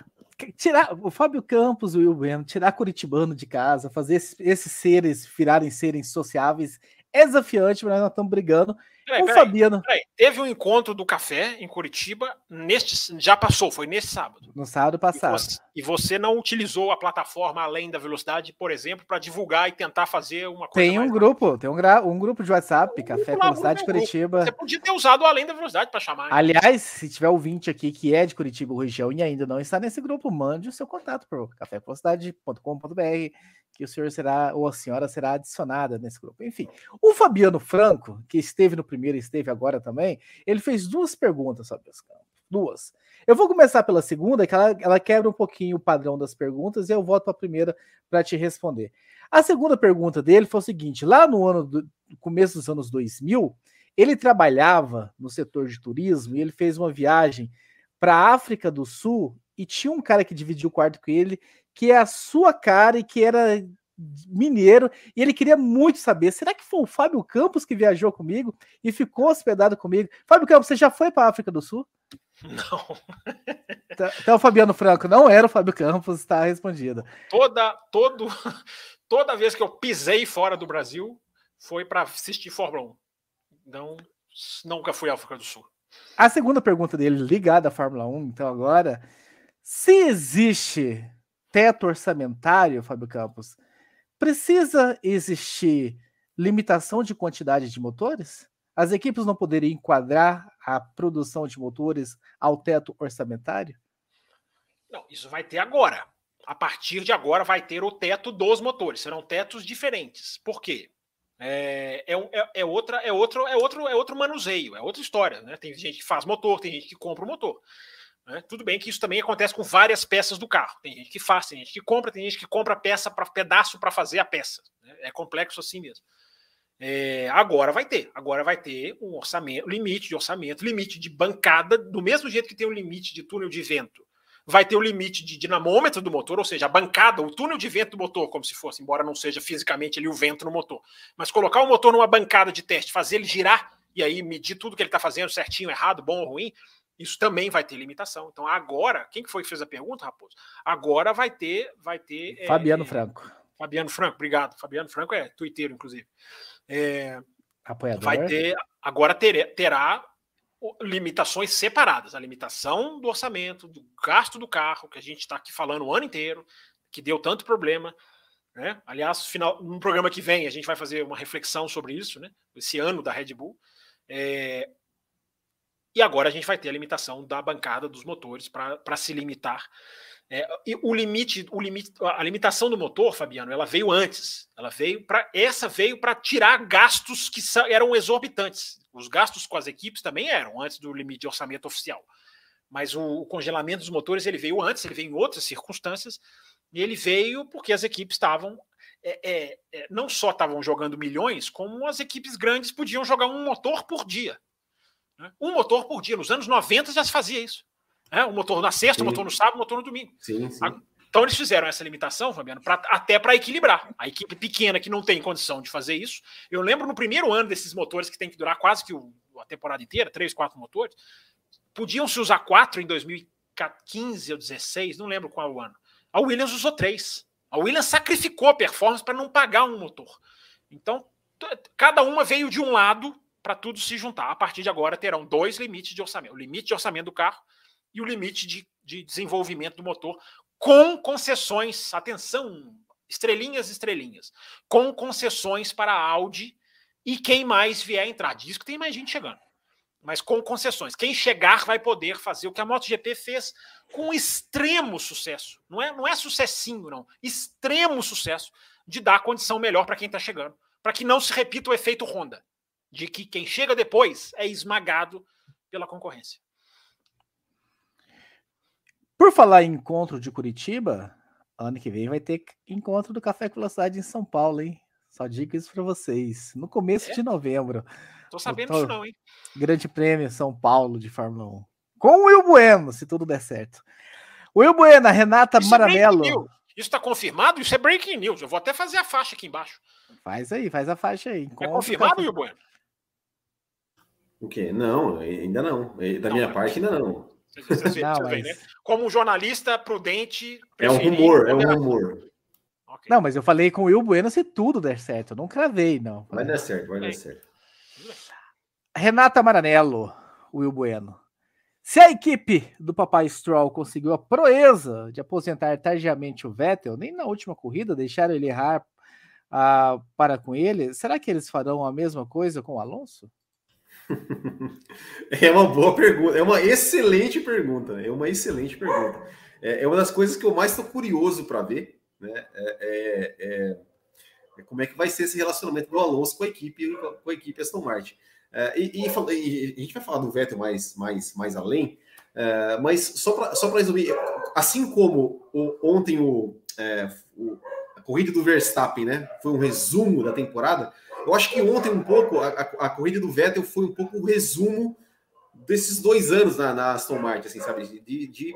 Tirar o Fábio Campos e o Will Bueno, tirar Curitibano de casa, fazer esses, esses seres virarem serem sociáveis é desafiante, mas nós estamos brigando. Peraí, o peraí, Fabiano. Peraí. Teve um encontro do café em Curitiba, neste já passou, foi nesse sábado. No sábado passado. E você, e você não utilizou a plataforma além da velocidade, por exemplo, para divulgar e tentar fazer uma coisa. Tem um grupo, rápida. tem um, um grupo de WhatsApp, um Café Velocidade de Curitiba. Você podia ter usado o além da velocidade para chamar. Aliás, se tiver ouvinte aqui que é de Curitiba ou região e ainda não está nesse grupo, mande o seu contato para o cafévelocidade.com.br que o senhor será, ou a senhora será adicionada nesse grupo. Enfim, o Fabiano Franco, que esteve no primeiro e esteve agora também, ele fez duas perguntas sobre os campos. Duas. Eu vou começar pela segunda, que ela, ela quebra um pouquinho o padrão das perguntas, e eu volto para a primeira para te responder. A segunda pergunta dele foi o seguinte: lá no ano do começo dos anos 2000, ele trabalhava no setor de turismo e ele fez uma viagem para a África do Sul e tinha um cara que dividiu o quarto com ele que é a sua cara e que era mineiro, e ele queria muito saber: será que foi o Fábio Campos que viajou comigo e ficou hospedado comigo? Fábio Campos, você já foi para a África do Sul? Não. Então, então, Fabiano Franco, não era o Fábio Campos, está respondido. Toda, todo, toda vez que eu pisei fora do Brasil foi para assistir Fórmula 1. Não, nunca fui à África do Sul. A segunda pergunta dele, ligada à Fórmula 1, então agora, se existe teto orçamentário, Fábio Campos, precisa existir limitação de quantidade de motores? As equipes não poderiam enquadrar a produção de motores ao teto orçamentário? Não, isso vai ter agora. A partir de agora vai ter o teto dos motores. Serão tetos diferentes. Por quê? É, é, é, é outra, é, outro, é, outro, é outro manuseio, é outra história. Né? Tem gente que faz motor, tem gente que compra o motor. Né? Tudo bem que isso também acontece com várias peças do carro. Tem gente que faz, tem gente que compra, tem gente que compra peça para pedaço para fazer a peça. Né? É complexo assim mesmo. É, agora vai ter, agora vai ter um orçamento, limite de orçamento, limite de bancada, do mesmo jeito que tem o limite de túnel de vento, vai ter o limite de dinamômetro do motor, ou seja, a bancada, o túnel de vento do motor, como se fosse, embora não seja fisicamente ali o vento no motor, mas colocar o motor numa bancada de teste, fazer ele girar e aí medir tudo que ele está fazendo certinho, errado, bom ou ruim, isso também vai ter limitação. Então agora, quem que foi que fez a pergunta, Raposo? Agora vai ter, vai ter. É, Fabiano é, Franco. Fabiano Franco, obrigado. Fabiano Franco é tuiteiro, inclusive. É, Apoiador. Vai ter, agora ter, terá limitações separadas. A limitação do orçamento, do gasto do carro, que a gente está aqui falando o ano inteiro, que deu tanto problema. Né? Aliás, final, no programa que vem a gente vai fazer uma reflexão sobre isso, né? esse ano da Red Bull. É, e agora a gente vai ter a limitação da bancada dos motores para se limitar. É, e o limite, o limite, a limitação do motor, Fabiano, ela veio antes. Ela veio para essa veio para tirar gastos que eram exorbitantes. Os gastos com as equipes também eram antes do limite de orçamento oficial. Mas o, o congelamento dos motores ele veio antes, ele veio em outras circunstâncias. E ele veio porque as equipes estavam é, é, é não só estavam jogando milhões, como as equipes grandes podiam jogar um motor por dia. Né? Um motor por dia. Nos anos 90 já se fazia isso. Né? Um motor na sexta, um motor no sábado, um motor no domingo. Sim, sim. Então eles fizeram essa limitação, Fabiano, pra, até para equilibrar. A equipe pequena que não tem condição de fazer isso. Eu lembro no primeiro ano desses motores que tem que durar quase que o, a temporada inteira, três, quatro motores, podiam se usar quatro em 2015 ou 16, não lembro qual o ano. A Williams usou três. A Williams sacrificou a performance para não pagar um motor. Então, cada uma veio de um lado para tudo se juntar. A partir de agora terão dois limites de orçamento: o limite de orçamento do carro e o limite de, de desenvolvimento do motor, com concessões. Atenção, estrelinhas, estrelinhas, com concessões para a Audi e quem mais vier entrar. Diz que tem mais gente chegando, mas com concessões. Quem chegar vai poder fazer o que a MotoGP fez com extremo sucesso. Não é, não é sucessinho, não. Extremo sucesso de dar condição melhor para quem está chegando. Para que não se repita o efeito Honda, de que quem chega depois é esmagado pela concorrência. Por falar em encontro de Curitiba, ano que vem vai ter encontro do Café com Velocidade em São Paulo, hein? Só digo isso para vocês. No começo é? de novembro. Tô sabendo disso não, hein? Grande Prêmio São Paulo de Fórmula 1. Com o Will Bueno, se tudo der certo. Will Bueno, Renata isso Maranello. É isso está confirmado? Isso é breaking news. Eu vou até fazer a faixa aqui embaixo. Faz aí, faz a faixa aí. É confirmado, Will Bueno? O quê? Não, ainda não. Da não, minha parte, ainda não. Vocês, não, mas... né? Como um jornalista prudente. É um rumor, é um rumor. Okay. Não, mas eu falei com o Will Bueno se tudo der certo. Eu não cravei, não. Vai dar certo, vai dar certo. Renata Maranello, Will Bueno. Se a equipe do Papai Stroll conseguiu a proeza de aposentar tardiamente o Vettel, nem na última corrida deixaram ele errar uh, para com ele, será que eles farão a mesma coisa com o Alonso? É uma boa pergunta, é uma excelente pergunta, é uma excelente pergunta. É, é uma das coisas que eu mais estou curioso para ver, né? É, é, é, é, como é que vai ser esse relacionamento do Alonso com a equipe, com a equipe Aston Martin. É, e, e, e, a gente vai falar do Vettel mais, mais, mais além, mas só para só resumir, assim como o, ontem o, o, a corrida do Verstappen, né, foi um resumo da temporada. Eu acho que ontem um pouco a, a, corrida do Vettel foi um pouco o resumo desses dois anos na, na Aston Martin, assim, sabe? De, de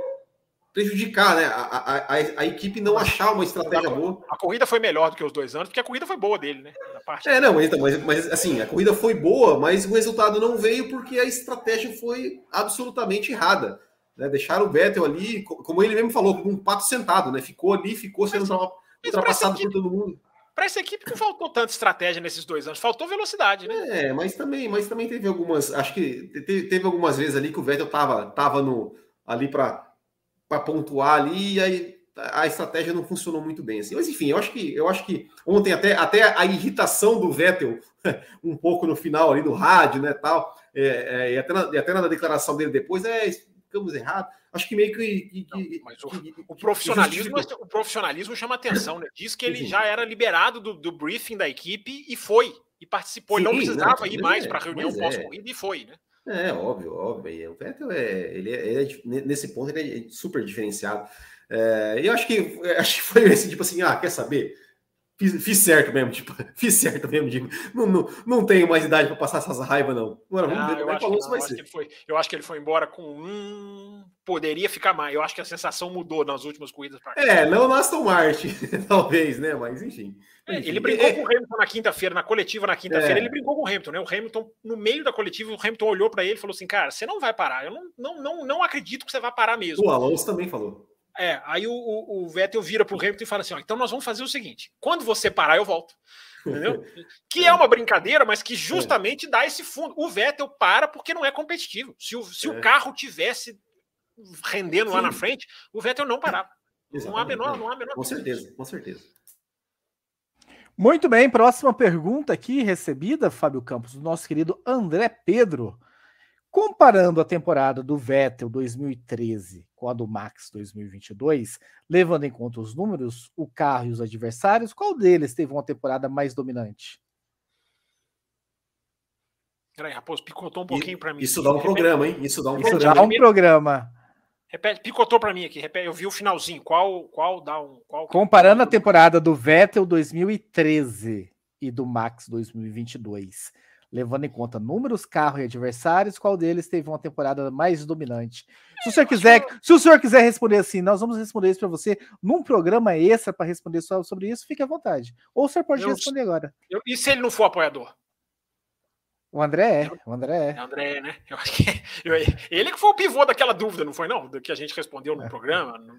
prejudicar, né? A, a, a, equipe não achar uma estratégia boa. A corrida foi melhor do que os dois anos, porque a corrida foi boa dele, né? É, não, mas, mas, mas assim, a corrida foi boa, mas o resultado não veio porque a estratégia foi absolutamente errada. Né? Deixaram o Vettel ali, como ele mesmo falou, como um pato sentado, né? Ficou ali, ficou sendo mas, ultrapassado por todo mundo. Para essa equipe não faltou tanta estratégia nesses dois anos, faltou velocidade, né? É, mas também, mas também teve algumas, acho que teve, teve algumas vezes ali que o Vettel tava, tava no, ali para para pontuar ali e aí a estratégia não funcionou muito bem assim. Mas enfim, eu acho que eu acho que ontem até, até a irritação do Vettel um pouco no final ali do rádio, né, tal, é, é, e, até na, e até na declaração dele depois é ficamos errados. Acho que meio que, que, não, mas o, que, o profissionalismo o profissionalismo chama atenção, né? Diz que ele já era liberado do, do briefing da equipe e foi e participou, Sim, não precisava ir mais para a reunião é. pós-corrida e foi, né? É, óbvio, óbvio. O Vettel é, ele é, ele é, nesse ponto ele é super diferenciado. É, eu acho que acho que foi esse tipo assim, ah, quer saber? Fiz, fiz certo mesmo, tipo, fiz certo mesmo, digo, não, não, não tenho mais idade para passar essas raivas, não. Agora vamos ah, ver como é que o vai ser. Foi, eu acho que ele foi embora com um. Poderia ficar mais. Eu acho que a sensação mudou nas últimas corridas. É, não na Aston Martin, talvez, né? Mas enfim. É, ele brincou é, com o Hamilton na quinta-feira, na coletiva na quinta-feira, é. ele brincou com o Hamilton, né? O Hamilton, no meio da coletiva, o Hamilton olhou para ele e falou assim: Cara, você não vai parar. Eu não, não, não, não acredito que você vai parar mesmo. O Alonso também falou. É, aí o, o, o Vettel vira pro Hamilton e fala assim: ó, então nós vamos fazer o seguinte: quando você parar, eu volto. Entendeu? que é uma brincadeira, mas que justamente dá esse fundo. O Vettel para porque não é competitivo. Se o, se é. o carro tivesse rendendo Sim. lá na frente, o Vettel não parava. Não há menor, não há menor. Com certeza, com certeza. Muito bem, próxima pergunta aqui recebida, Fábio Campos, do nosso querido André Pedro. Comparando a temporada do Vettel 2013 com a do Max 2022, levando em conta os números, o carro e os adversários, qual deles teve uma temporada mais dominante? Peraí, Raposo, picotou um pouquinho para mim. Isso dá um programa, hein? Isso dá um Isso programa. Dá um programa. Repete, picotou para mim aqui. Repete, eu vi o finalzinho. Qual, qual dá um. Qual, Comparando a temporada do Vettel 2013 e do Max 2022 levando em conta números, carro e adversários, qual deles teve uma temporada mais dominante? Se o senhor quiser, se o senhor quiser responder assim, nós vamos responder isso para você num programa extra para responder só sobre isso, fique à vontade. Ou o senhor pode eu, responder agora. Eu, e se ele não for apoiador? O André é, o André é. é André, né? Eu acho que ele que foi o pivô daquela dúvida, não foi não? Do que a gente respondeu no é. programa. No,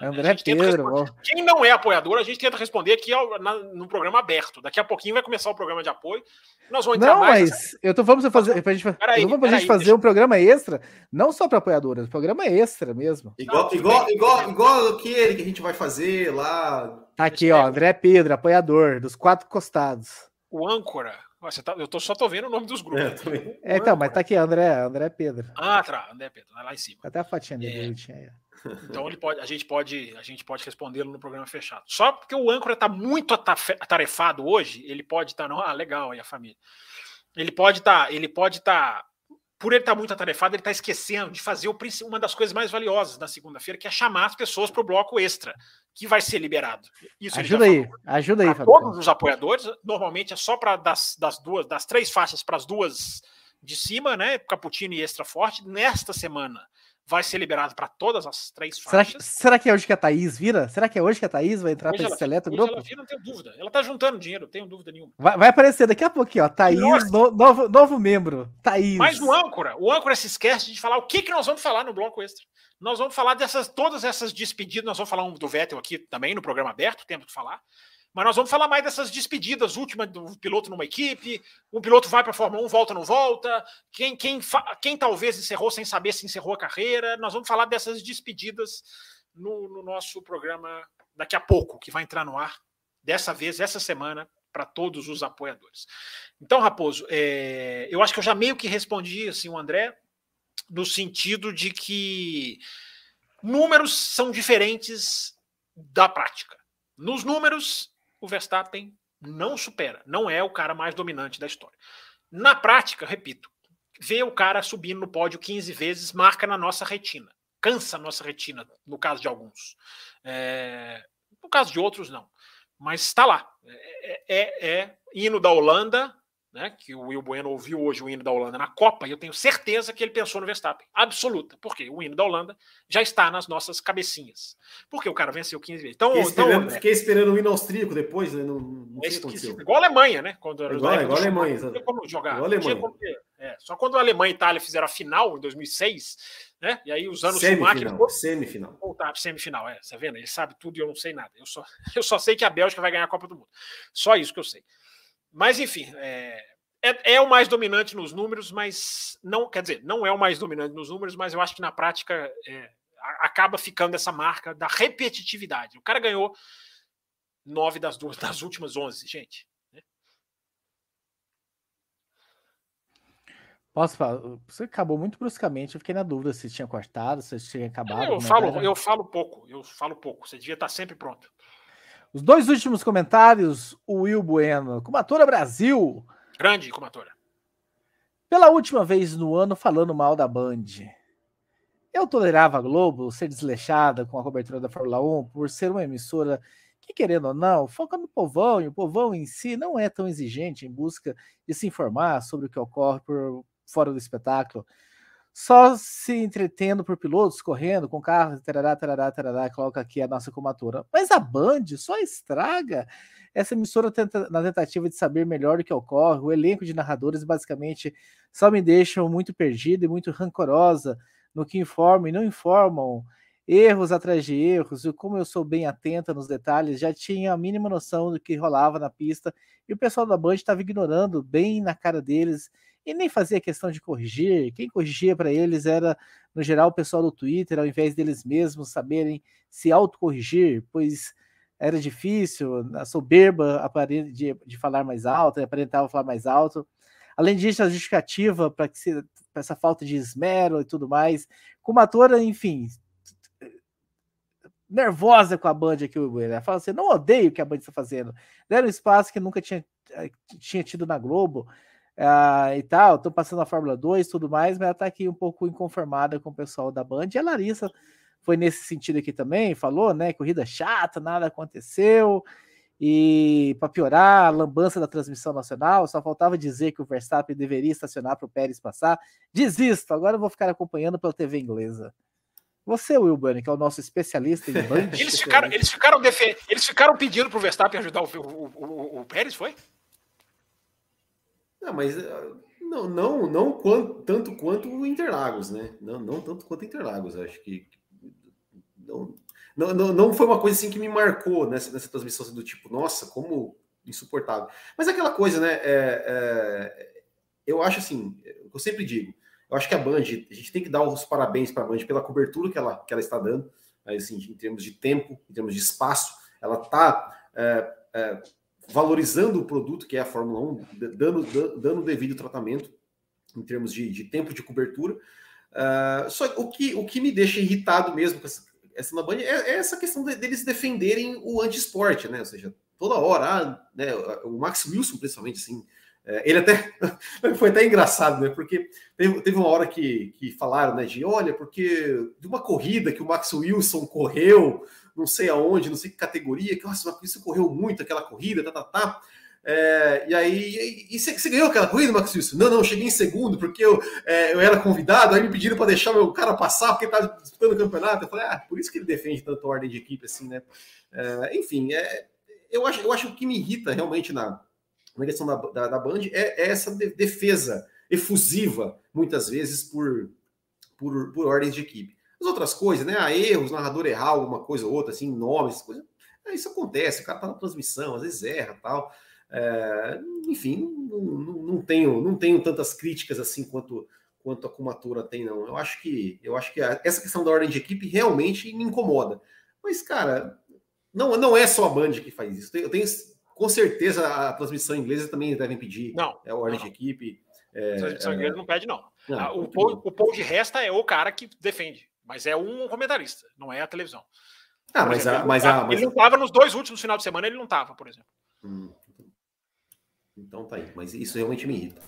André Pedro. Quem não é apoiador, a gente tenta responder aqui ao, na, no programa aberto. Daqui a pouquinho vai começar o programa de apoio. Nós vamos entrar não, mais. mas eu tô vamos fazer pra gente, peraí, vamos pra gente fazer deixa... um programa extra, não só para apoiadoras, programa extra mesmo. Igual, igual, igual, igual aquele que a gente vai fazer lá. Tá aqui, ó, André Pedro, apoiador dos quatro costados. o âncora. Você tá, eu tô, só tô vendo o nome dos grupos. É, é então, mas tá aqui, André, André Pedro. Ah, tá, André Pedro, lá em cima. Até a fatinha dele é. aí. Então ele pode, a gente pode, a gente pode respondê-lo no programa fechado. Só porque o âncora está muito atarefado hoje, ele pode estar, tá, não, ah, legal aí a família. Ele pode estar, tá, ele pode estar, tá, por ele estar tá muito atarefado, ele está esquecendo de fazer o, uma das coisas mais valiosas da segunda-feira, que é chamar as pessoas para o bloco extra, que vai ser liberado. Isso ajuda aí, ajuda aí, Fabio. Todos os apoiadores, normalmente é só para das, das duas, das três faixas para as duas de cima, né? Caputino e extra forte. Nesta semana vai ser liberado para todas as três faixas. Será que, será que é hoje que a Thaís vira? Será que é hoje que a Thaís vai entrar para esse seleto grupo? Ela vira, não tenho dúvida. Ela tá juntando dinheiro, não tenho dúvida nenhuma. Vai, vai aparecer daqui a pouquinho, ó. Thaís, no, novo, novo membro. Thaís. Mas o âncora, o âncora se esquece de falar o que, que nós vamos falar no bloco extra. Nós vamos falar dessas, todas essas despedidas. Nós vamos falar um do Vettel aqui também no programa aberto, tempo de falar. Mas nós vamos falar mais dessas despedidas últimas do piloto numa equipe. Um piloto vai para a Fórmula 1, volta, não volta. Quem, quem, quem talvez encerrou sem saber se encerrou a carreira. Nós vamos falar dessas despedidas no, no nosso programa daqui a pouco, que vai entrar no ar, dessa vez, essa semana, para todos os apoiadores. Então, Raposo, é, eu acho que eu já meio que respondi assim, o André, no sentido de que números são diferentes da prática. Nos números, o Verstappen não supera, não é o cara mais dominante da história. Na prática, repito, ver o cara subindo no pódio 15 vezes marca na nossa retina, cansa a nossa retina, no caso de alguns. É, no caso de outros, não. Mas está lá. É, é, é hino da Holanda, né, que o Will Bueno ouviu hoje o hino da Holanda na Copa, e eu tenho certeza que ele pensou no Verstappen. Absoluta. Porque o hino da Holanda já está nas nossas cabecinhas. Porque o cara venceu 15 vezes. Então, fiquei, esperando, então, fiquei esperando o hino austríaco depois, né? Não, não é esqueci, igual a Alemanha, né? Quando, igual, né, igual a Alemanha. Não tinha como jogar. Igual a Alemanha. Como, é, só quando a Alemanha e a Itália fizeram a final, em 2006, né? E aí usando semifinal, o Schumacher... Semifinal. Voltar para semifinal, é. Tá vendo? Ele sabe tudo e eu não sei nada. Eu só, eu só sei que a Bélgica vai ganhar a Copa do Mundo. Só isso que eu sei. Mas, enfim, é, é, é, o mais dominante nos números, mas não quer dizer, não é o mais dominante nos números, mas eu acho que na prática é, acaba ficando essa marca da repetitividade. O cara ganhou nove das duas das últimas onze, gente. Né? Posso falar? Você acabou muito bruscamente. Eu fiquei na dúvida se tinha cortado, se tinha acabado. Eu falo, eu falo pouco. Eu falo pouco. Você devia estar sempre pronto. Os dois últimos comentários, o Will Bueno, Comatura Brasil. Grande comatora. Pela última vez no ano falando mal da Band. Eu tolerava a Globo ser desleixada com a cobertura da Fórmula 1 por ser uma emissora que, querendo ou não, foca no povão, e o povão em si não é tão exigente em busca de se informar sobre o que ocorre por fora do espetáculo. Só se entretendo por pilotos, correndo com carros, tarará, tarará, tarará, coloca aqui a nossa comatura. Mas a Band só estraga essa emissora tenta, na tentativa de saber melhor o que ocorre, o elenco de narradores basicamente só me deixam muito perdida e muito rancorosa no que informam e não informam. Erros atrás de erros, e como eu sou bem atenta nos detalhes, já tinha a mínima noção do que rolava na pista, e o pessoal da Band estava ignorando bem na cara deles e nem fazia questão de corrigir. Quem corrigia para eles era, no geral, o pessoal do Twitter, ao invés deles mesmos saberem se autocorrigir, pois era difícil, a soberba de, de falar mais alto, aparentava falar mais alto. Além disso, a justificativa para essa falta de esmero e tudo mais. Com uma atora, enfim, nervosa com a Band aqui, o Ela fala assim: não odeio o que a Band está fazendo. Deram um espaço que nunca tinha, eh, tinha tido na Globo. Uh, e tal, estão passando a Fórmula 2 e tudo mais, mas ela está aqui um pouco inconformada com o pessoal da Band. E a Larissa foi nesse sentido aqui também, falou, né? Corrida chata, nada aconteceu. E para piorar, a lambança da transmissão nacional, só faltava dizer que o Verstappen deveria estacionar para o Pérez passar. Desisto, agora eu vou ficar acompanhando pela TV inglesa. Você, Will Bunny, que é o nosso especialista em Band. eles, ficaram, eles, ficaram eles ficaram pedindo para o Verstappen ajudar o, o, o, o, Pérez, foi? Não, mas eh, não, não, não quanto, tanto quanto o Interlagos, né? Não, não tanto quanto Interlagos. Acho que não, não, não foi uma coisa assim que me marcou nessa, nessa transmissão assim, do tipo, nossa, como insuportável. Mas é aquela coisa, né? É, é, eu acho assim, eu sempre digo, eu acho que a Band, a gente tem que dar os parabéns para a Band pela cobertura que ela, que ela está dando, assim, em termos de tempo, em termos de espaço, ela está é, é, valorizando o produto que é a Fórmula 1, dando, dando devido tratamento em termos de, de tempo de cobertura. Uh, só o que, o que me deixa irritado mesmo com essa, essa na Band é, é, essa questão de, deles defenderem o anti-esporte, né? Ou seja, toda hora, ah, né, o Max Wilson, principalmente, assim, ele até foi até engraçado, né? Porque teve, teve uma hora que, que falaram, né? De olha, porque de uma corrida que o Max Wilson correu, não sei aonde, não sei que categoria, que nossa, o Max Wilson correu muito aquela corrida, tá, tá, tá. É, e aí, e, você, ganhou aquela corrida, Max Wilson? Não, não, cheguei em segundo porque eu, é, eu era convidado, aí me pediram para deixar meu cara passar porque ele tá disputando o campeonato. Eu falei, ah, por isso que ele defende tanto a ordem de equipe assim, né? É, enfim, é, eu, acho, eu acho o que me irrita realmente na, na questão da, da, da Band é, é essa defesa efusiva, muitas vezes, por, por, por ordens de equipe. As outras coisas, né? Ah, erros, narrador errar alguma coisa ou outra, assim, nomes, coisa, é, isso acontece, o cara tá na transmissão, às vezes erra tal. É, enfim, não, não, não, tenho, não tenho tantas críticas assim quanto quanto a Kumatura tem, não. Eu acho que eu acho que a, essa questão da ordem de equipe realmente me incomoda. Mas, cara, não, não é só a Band que faz isso. Eu tenho com certeza a transmissão inglesa também devem pedir. Não. É ordem de equipe. É, a transmissão é... inglesa não pede, não. não ah, o, Paul, o Paul de Resta é o cara que defende, mas é um comentarista, não é a televisão. Ah, mas, exemplo, a, mas, a, mas ele não estava nos dois últimos final de semana, ele não estava, por exemplo. Hum, então tá aí, mas isso realmente me irrita.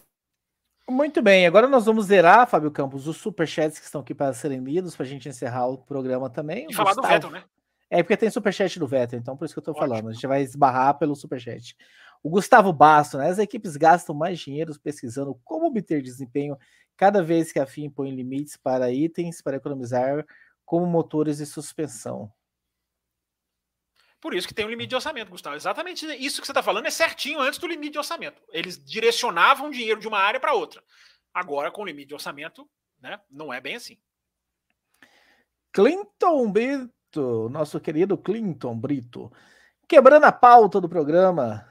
Muito bem, agora nós vamos zerar, Fábio Campos, os superchats que estão aqui para serem lidos, para a gente encerrar o programa também. E falar do Vettel, né? É porque tem superchat do Vettel, então por isso que eu tô Ótimo. falando. A gente vai esbarrar pelo superchat. O Gustavo Basto, né? As equipes gastam mais dinheiro pesquisando como obter desempenho cada vez que a FIM põe limites para itens para economizar, como motores e suspensão. Por isso que tem um limite de orçamento, Gustavo. Exatamente isso que você está falando é certinho antes do limite de orçamento. Eles direcionavam dinheiro de uma área para outra. Agora, com o limite de orçamento, né, não é bem assim. Clinton B Brito, nosso querido Clinton Brito. Quebrando a pauta do programa.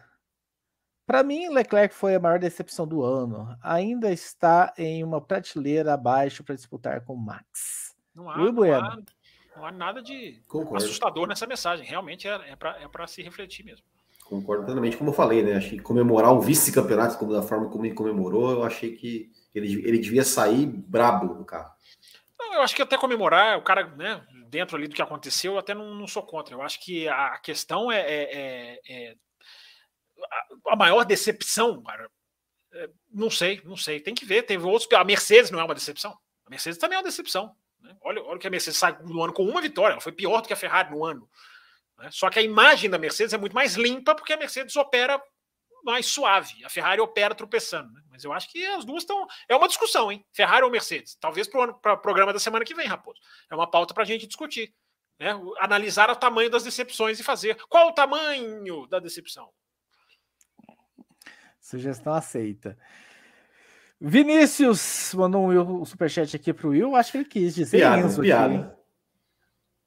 Para mim, Leclerc foi a maior decepção do ano. Ainda está em uma prateleira abaixo para disputar com o Max. Não há, não há, não há nada de Concordo. assustador nessa mensagem. Realmente é, é para é se refletir mesmo. Concordo plenamente, como eu falei, né? Acho que comemorar o vice-campeonato como da forma como ele comemorou, eu achei que ele, ele devia sair brabo do carro. Não, eu acho que até comemorar, o cara, né, dentro ali do que aconteceu, eu até não, não sou contra. Eu acho que a questão é, é, é, é a maior decepção, cara. É, não sei, não sei. Tem que ver. Teve outros. A Mercedes não é uma decepção. A Mercedes também é uma decepção. Né? Olha, olha que a Mercedes sai no ano com uma vitória. Ela foi pior do que a Ferrari no ano. Né? Só que a imagem da Mercedes é muito mais limpa porque a Mercedes opera mais suave. A Ferrari opera tropeçando. Né? Mas eu acho que as duas estão. É uma discussão, hein? Ferrari ou Mercedes? Talvez para o programa da semana que vem, Raposo. É uma pauta para a gente discutir. Né? Analisar o tamanho das decepções e fazer. Qual o tamanho da decepção? Sugestão aceita. Vinícius mandou um, superchat aqui para o Will. Acho que ele quis dizer piada, Enzo piada. Aqui.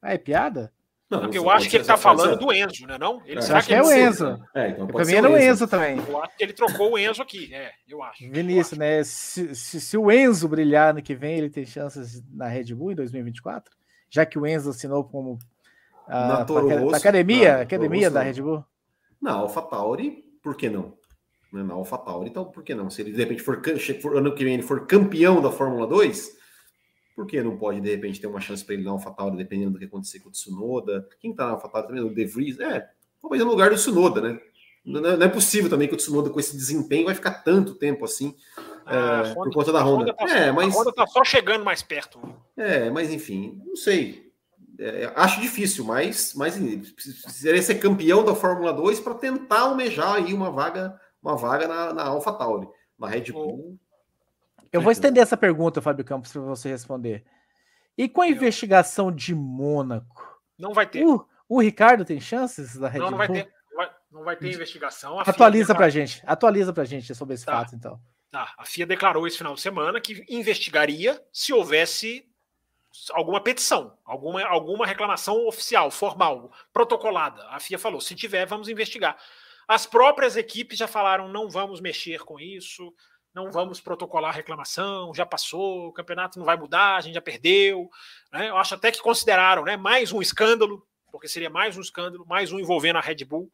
Ah, é piada? Não, eu acho que ele está falando do Enzo, né? Não? Ele, é, acho que é o Enzo. É, então mim era o Enzo. também. Eu acho que ele trocou o Enzo aqui. É, eu acho. Vinícius, eu acho. né? Se, se, se, o Enzo brilhar no que vem, ele tem chances na Red Bull em 2024? Já que o Enzo assinou como a, na, Rosso, academia, na, academia Rosso, da Red Bull? Na AlphaTauri, por que não? Na AlphaTauri, então por que não? Se ele de repente for, for ano que vem ele for campeão da Fórmula 2, por que não pode, de repente, ter uma chance para ele na AlphaTauri, dependendo do que acontecer com o Tsunoda? Quem está na AlphaTauri também? O De Vries? É, talvez no lugar do Tsunoda, né? Não, não, é possível também que o Tsunoda, com esse desempenho, vai ficar tanto tempo assim ah, é, por conta da Honda. Tá, é, mas, a Honda está só chegando mais perto. É, mas enfim, não sei. É, acho difícil, mas, mas precisaria ser campeão da Fórmula 2 para tentar almejar aí uma vaga, uma vaga na, na AlphaTauri. Na Red Bull, eu vou estender essa pergunta, Fábio Campos, para você responder. E com a investigação de Mônaco? Não vai ter. O, o Ricardo tem chances da Red Não, não vai ter. Não vai, não vai ter investigação. A Atualiza para gente. Atualiza para gente sobre esse tá. fato, então. Tá. A FIA declarou esse final de semana que investigaria se houvesse alguma petição, alguma, alguma reclamação oficial, formal, protocolada. A FIA falou: se tiver, vamos investigar. As próprias equipes já falaram: não vamos mexer com isso, não vamos protocolar reclamação, já passou, o campeonato não vai mudar, a gente já perdeu. Né? Eu acho até que consideraram né, mais um escândalo, porque seria mais um escândalo, mais um envolvendo a Red Bull.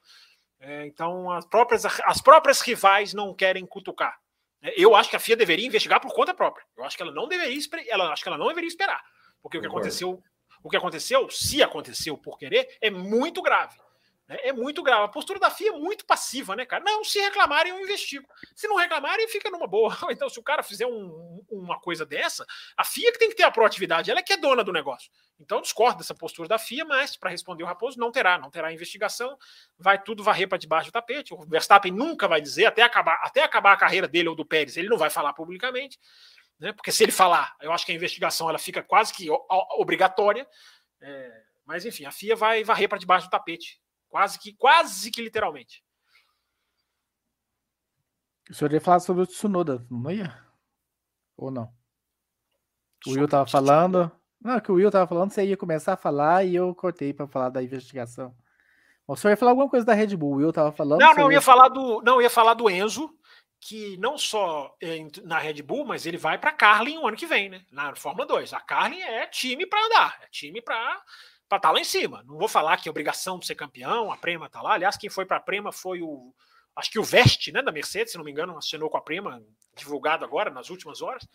É, então, as próprias, as próprias rivais não querem cutucar. É, eu acho que a FIA deveria investigar por conta própria. Eu acho que ela não deveria, ela, acho que ela não deveria esperar. Porque o que aconteceu, o que aconteceu, se aconteceu por querer, é muito grave. Né? É muito grave. A postura da FIA é muito passiva, né, cara? Não, se reclamarem, eu investigo. Se não reclamarem, fica numa boa. Então, se o cara fizer um, uma coisa dessa, a FIA que tem que ter a proatividade, ela é que é dona do negócio. Então, discordo dessa postura da FIA, mas para responder o Raposo, não terá, não terá investigação, vai tudo varrer para debaixo do tapete. O Verstappen nunca vai dizer, até acabar, até acabar a carreira dele ou do Pérez, ele não vai falar publicamente, né? Porque se ele falar, eu acho que a investigação ela fica quase que obrigatória. É, mas enfim, a FIA vai varrer para debaixo do tapete Quase que, quase que literalmente. O senhor ia falar sobre o Tsunoda, não ia? Ou não? O Will tava falando. Não, que o Will tava falando, você ia começar a falar e eu cortei para falar da investigação. O senhor ia falar alguma coisa da Red Bull, o Will tava falando. Não, não, ia falar do. Não, ia falar do Enzo, que não só na Red Bull, mas ele vai para Carlin o ano que vem, né? Na Fórmula 2. A Carlin é time para andar, é time para para estar tá lá em cima. Não vou falar que é obrigação de ser campeão, a Prema está lá. Aliás, quem foi para a Prema foi o. Acho que o Veste, né, da Mercedes, se não me engano, assinou com a Prema, divulgado agora, nas últimas horas.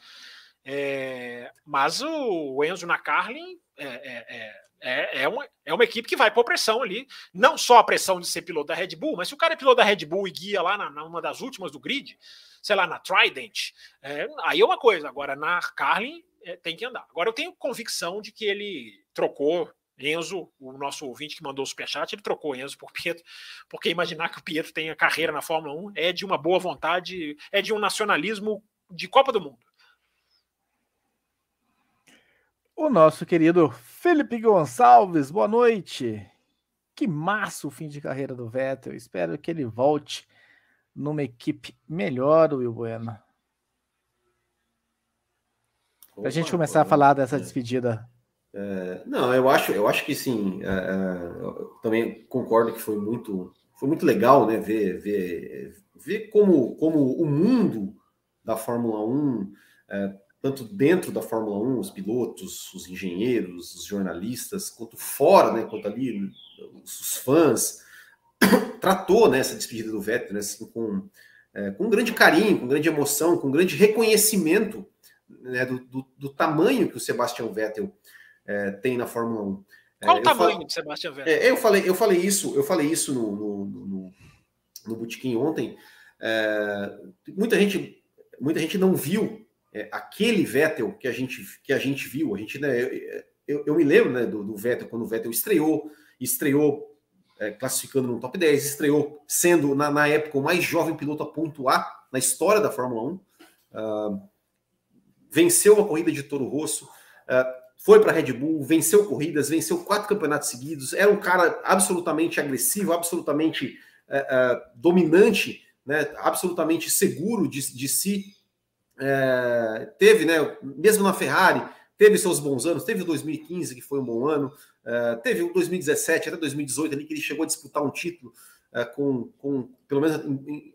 É, mas o Enzo na Carlin é, é, é, é, uma, é uma equipe que vai pôr pressão ali. Não só a pressão de ser piloto da Red Bull, mas se o cara é piloto da Red Bull e guia lá na, na uma das últimas do grid, sei lá, na Trident, é, aí é uma coisa. Agora, na Carlin, é, tem que andar. Agora, eu tenho convicção de que ele trocou Enzo, o nosso ouvinte que mandou o superchat, ele trocou Enzo por Pietro, porque imaginar que o Pietro tenha carreira na Fórmula 1 é de uma boa vontade, é de um nacionalismo de Copa do Mundo. O nosso querido Felipe Gonçalves, boa noite. Que massa o fim de carreira do Vettel. Espero que ele volte numa equipe melhor, Will Bueno. Para a gente começar a falar dessa despedida é, não, eu acho, eu acho que sim. É, é também concordo que foi muito, foi muito legal, né? Ver, ver, ver como, como o mundo da Fórmula 1, é, tanto dentro da Fórmula 1, os pilotos, os engenheiros, os jornalistas, quanto fora, né? Quanto ali os fãs, tratou né, essa despedida do Vettel, né, assim, com, é, com grande carinho, com grande emoção, com grande reconhecimento né, do, do, do tamanho que o Sebastian Vettel é, tem na Fórmula 1. É, Qual o tamanho fal... de Sebastian Vettel? É, eu falei, eu falei isso, eu falei isso no, no, no, no Botequim ontem. É, muita gente, muita gente não viu aquele Vettel que a gente que a gente viu. A gente, né, eu, eu me lembro né, do, do Vettel quando o Vettel estreou, estreou classificando no top 10, estreou sendo na, na, época o mais jovem piloto a pontuar na história da Fórmula 1. Uh, ah, venceu uma corrida de Toro Rosso. Uh, foi para a Red Bull, venceu corridas, venceu quatro campeonatos seguidos, era um cara absolutamente agressivo, absolutamente é, é, dominante, né, absolutamente seguro de, de si. É, teve, né, mesmo na Ferrari, teve seus bons anos, teve o 2015, que foi um bom ano, é, teve o 2017 até 2018 ali, que ele chegou a disputar um título é, com, com, pelo menos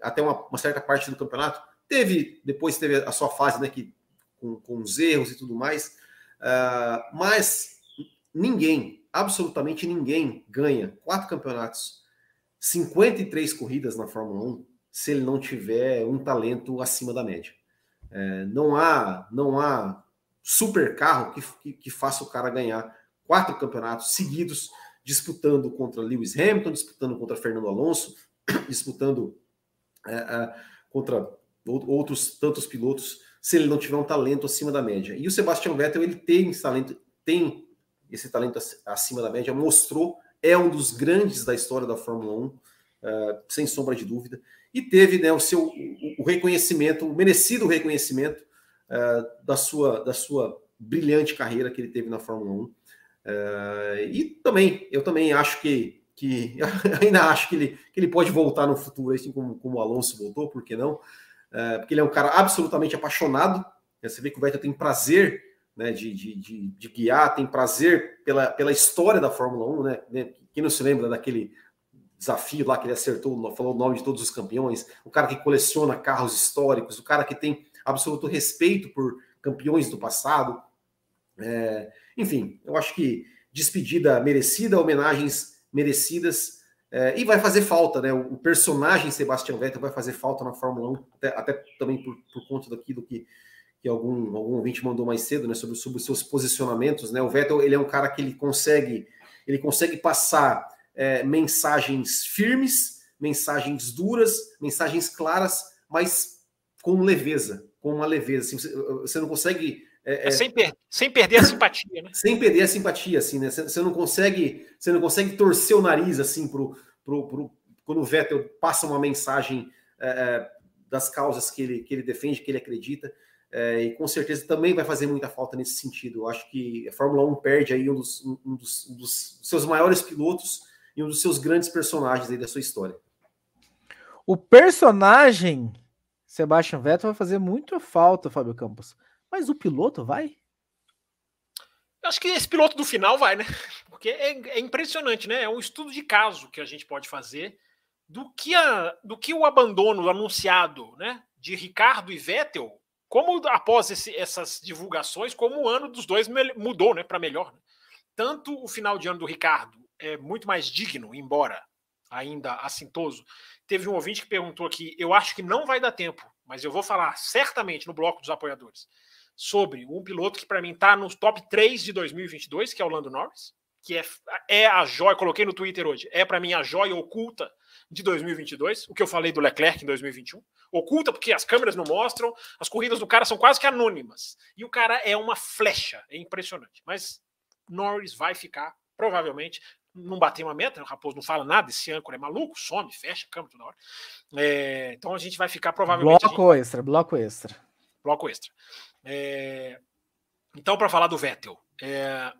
até uma, uma, certa parte do campeonato. Teve, depois teve a sua fase, né, que, com, com os erros e tudo mais, Uh, mas ninguém, absolutamente ninguém, ganha quatro campeonatos, 53 corridas na Fórmula 1, se ele não tiver um talento acima da média. É, não há não há super carro que, que, que, faça o cara ganhar quatro campeonatos seguidos, disputando contra Lewis Hamilton, disputando contra Fernando Alonso, disputando é, é, contra outros tantos pilotos se ele não tiver um talento acima da média. E o Sebastian Vettel, ele tem esse talento, tem esse talento acima da média, mostrou, é um dos grandes da história da Fórmula 1, uh, eh, sem sombra de dúvida, e teve né, o seu o, reconhecimento, o merecido reconhecimento uh, da, sua, da sua brilhante carreira que ele teve na Fórmula 1. Uh, eh, e também, eu também acho que, que ainda acho que ele, que ele pode voltar no futuro, assim como, como o Alonso voltou, por que não? É, porque ele é um cara absolutamente apaixonado. Né? Você vê que o Vettel tem prazer né, de, de, de, de, guiar, tem prazer pela, pela história da Fórmula 1, né? né? Quem não se lembra daquele desafio lá que ele acertou, falou o nome de todos os campeões, o cara que coleciona carros históricos, o cara que tem absoluto respeito por campeões do passado. É, enfim, eu acho que despedida merecida, homenagens merecidas. É, e vai fazer falta, né? O personagem Sebastian Vettel vai fazer falta na Fórmula 1, até, até também por, por conta daquilo que, que algum, algum ouvinte mandou mais cedo, né? Sobre, sobre os seus posicionamentos, né? O Vettel ele é um cara que ele consegue, ele consegue passar é, mensagens firmes, mensagens duras, mensagens claras, mas com leveza, com uma leveza. Assim, você, você não consegue é, é, sem, per sem, perder a simpatia, né? Sem perder a simpatia, assim, né? Você não consegue, você não consegue torcer o nariz assim pro, pro, pro quando o Vettel passa uma mensagem é, é, das causas que ele, que ele defende, que ele acredita. É, e com certeza também vai fazer muita falta nesse sentido. Eu acho que a Fórmula 1 perde aí um dos, um dos, um dos seus maiores pilotos e um dos seus grandes personagens aí da sua história. O personagem Sebastian Vettel vai fazer muita falta, Fábio Campos. Mas o piloto vai? Eu acho que esse piloto do final vai, né? Porque é, é, impressionante, né? É um estudo de caso que a gente pode fazer do que, a, do que o abandono anunciado, né? De Ricardo e Vettel, como após esse, essas divulgações, como o ano dos dois mudou, né? Para melhor. Né? Tanto o final de ano do Ricardo é muito mais digno, embora ainda assintoso. Teve um ouvinte que perguntou aqui: eu acho que não vai dar tempo, mas eu vou falar certamente no bloco dos apoiadores sobre um piloto que para mim está no top 3 de 2022, que é o Lando Norris, que é, é a joia, coloquei no Twitter hoje, é para mim a joia oculta de 2022, o que eu falei do Leclerc em 2021. Oculta porque as câmeras não mostram, as corridas do cara são quase que anônimas. E o cara é uma flecha, é impressionante. Mas Norris vai ficar, provavelmente, não bater uma meta, o Raposo não fala nada, esse âncora é maluco, some, fecha a câmera toda hora. É, então a gente vai ficar provavelmente. Bloco gente... extra, bloco extra. Bloco extra. É... Então, para falar do Vettel, é...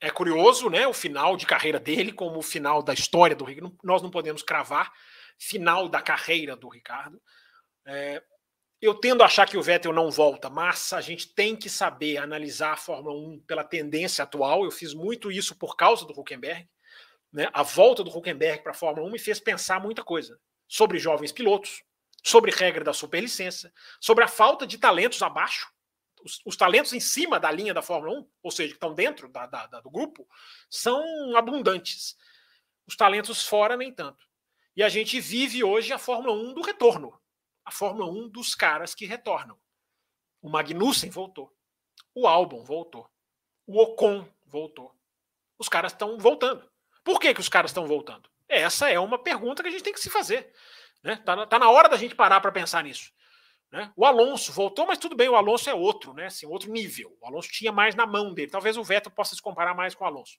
é... curioso, né? O final de carreira dele, como o final da história do Ricardo. Nós não podemos cravar final da carreira do Ricardo. É... Eu tendo a achar que o Vettel não volta, mas a gente tem que saber analisar a Fórmula 1 pela tendência atual. Eu fiz muito isso por causa do Huckenberg. Né? A volta do Huckenberg para a Fórmula 1 me fez pensar muita coisa sobre jovens pilotos, sobre regra da superlicença, sobre a falta de talentos abaixo os, os, talentos em cima da linha da Fórmula 1, ou seja, que estão dentro da, da, da, do grupo, são abundantes. Os talentos fora, nem tanto. E a gente vive hoje a Fórmula 1 do retorno. A Fórmula 1 dos caras que retornam. O Magnussen voltou. O Albon voltou. O Ocon voltou. Os caras estão voltando. Por que, que os caras estão voltando? Essa é uma pergunta que a gente tem que se fazer. Né? Tá, tá na hora da gente parar para pensar nisso. Né? O Alonso voltou, mas tudo bem, o Alonso é outro, né? Assim, outro nível. O Alonso tinha mais na mão dele. Talvez o Vettel possa se comparar mais com o Alonso.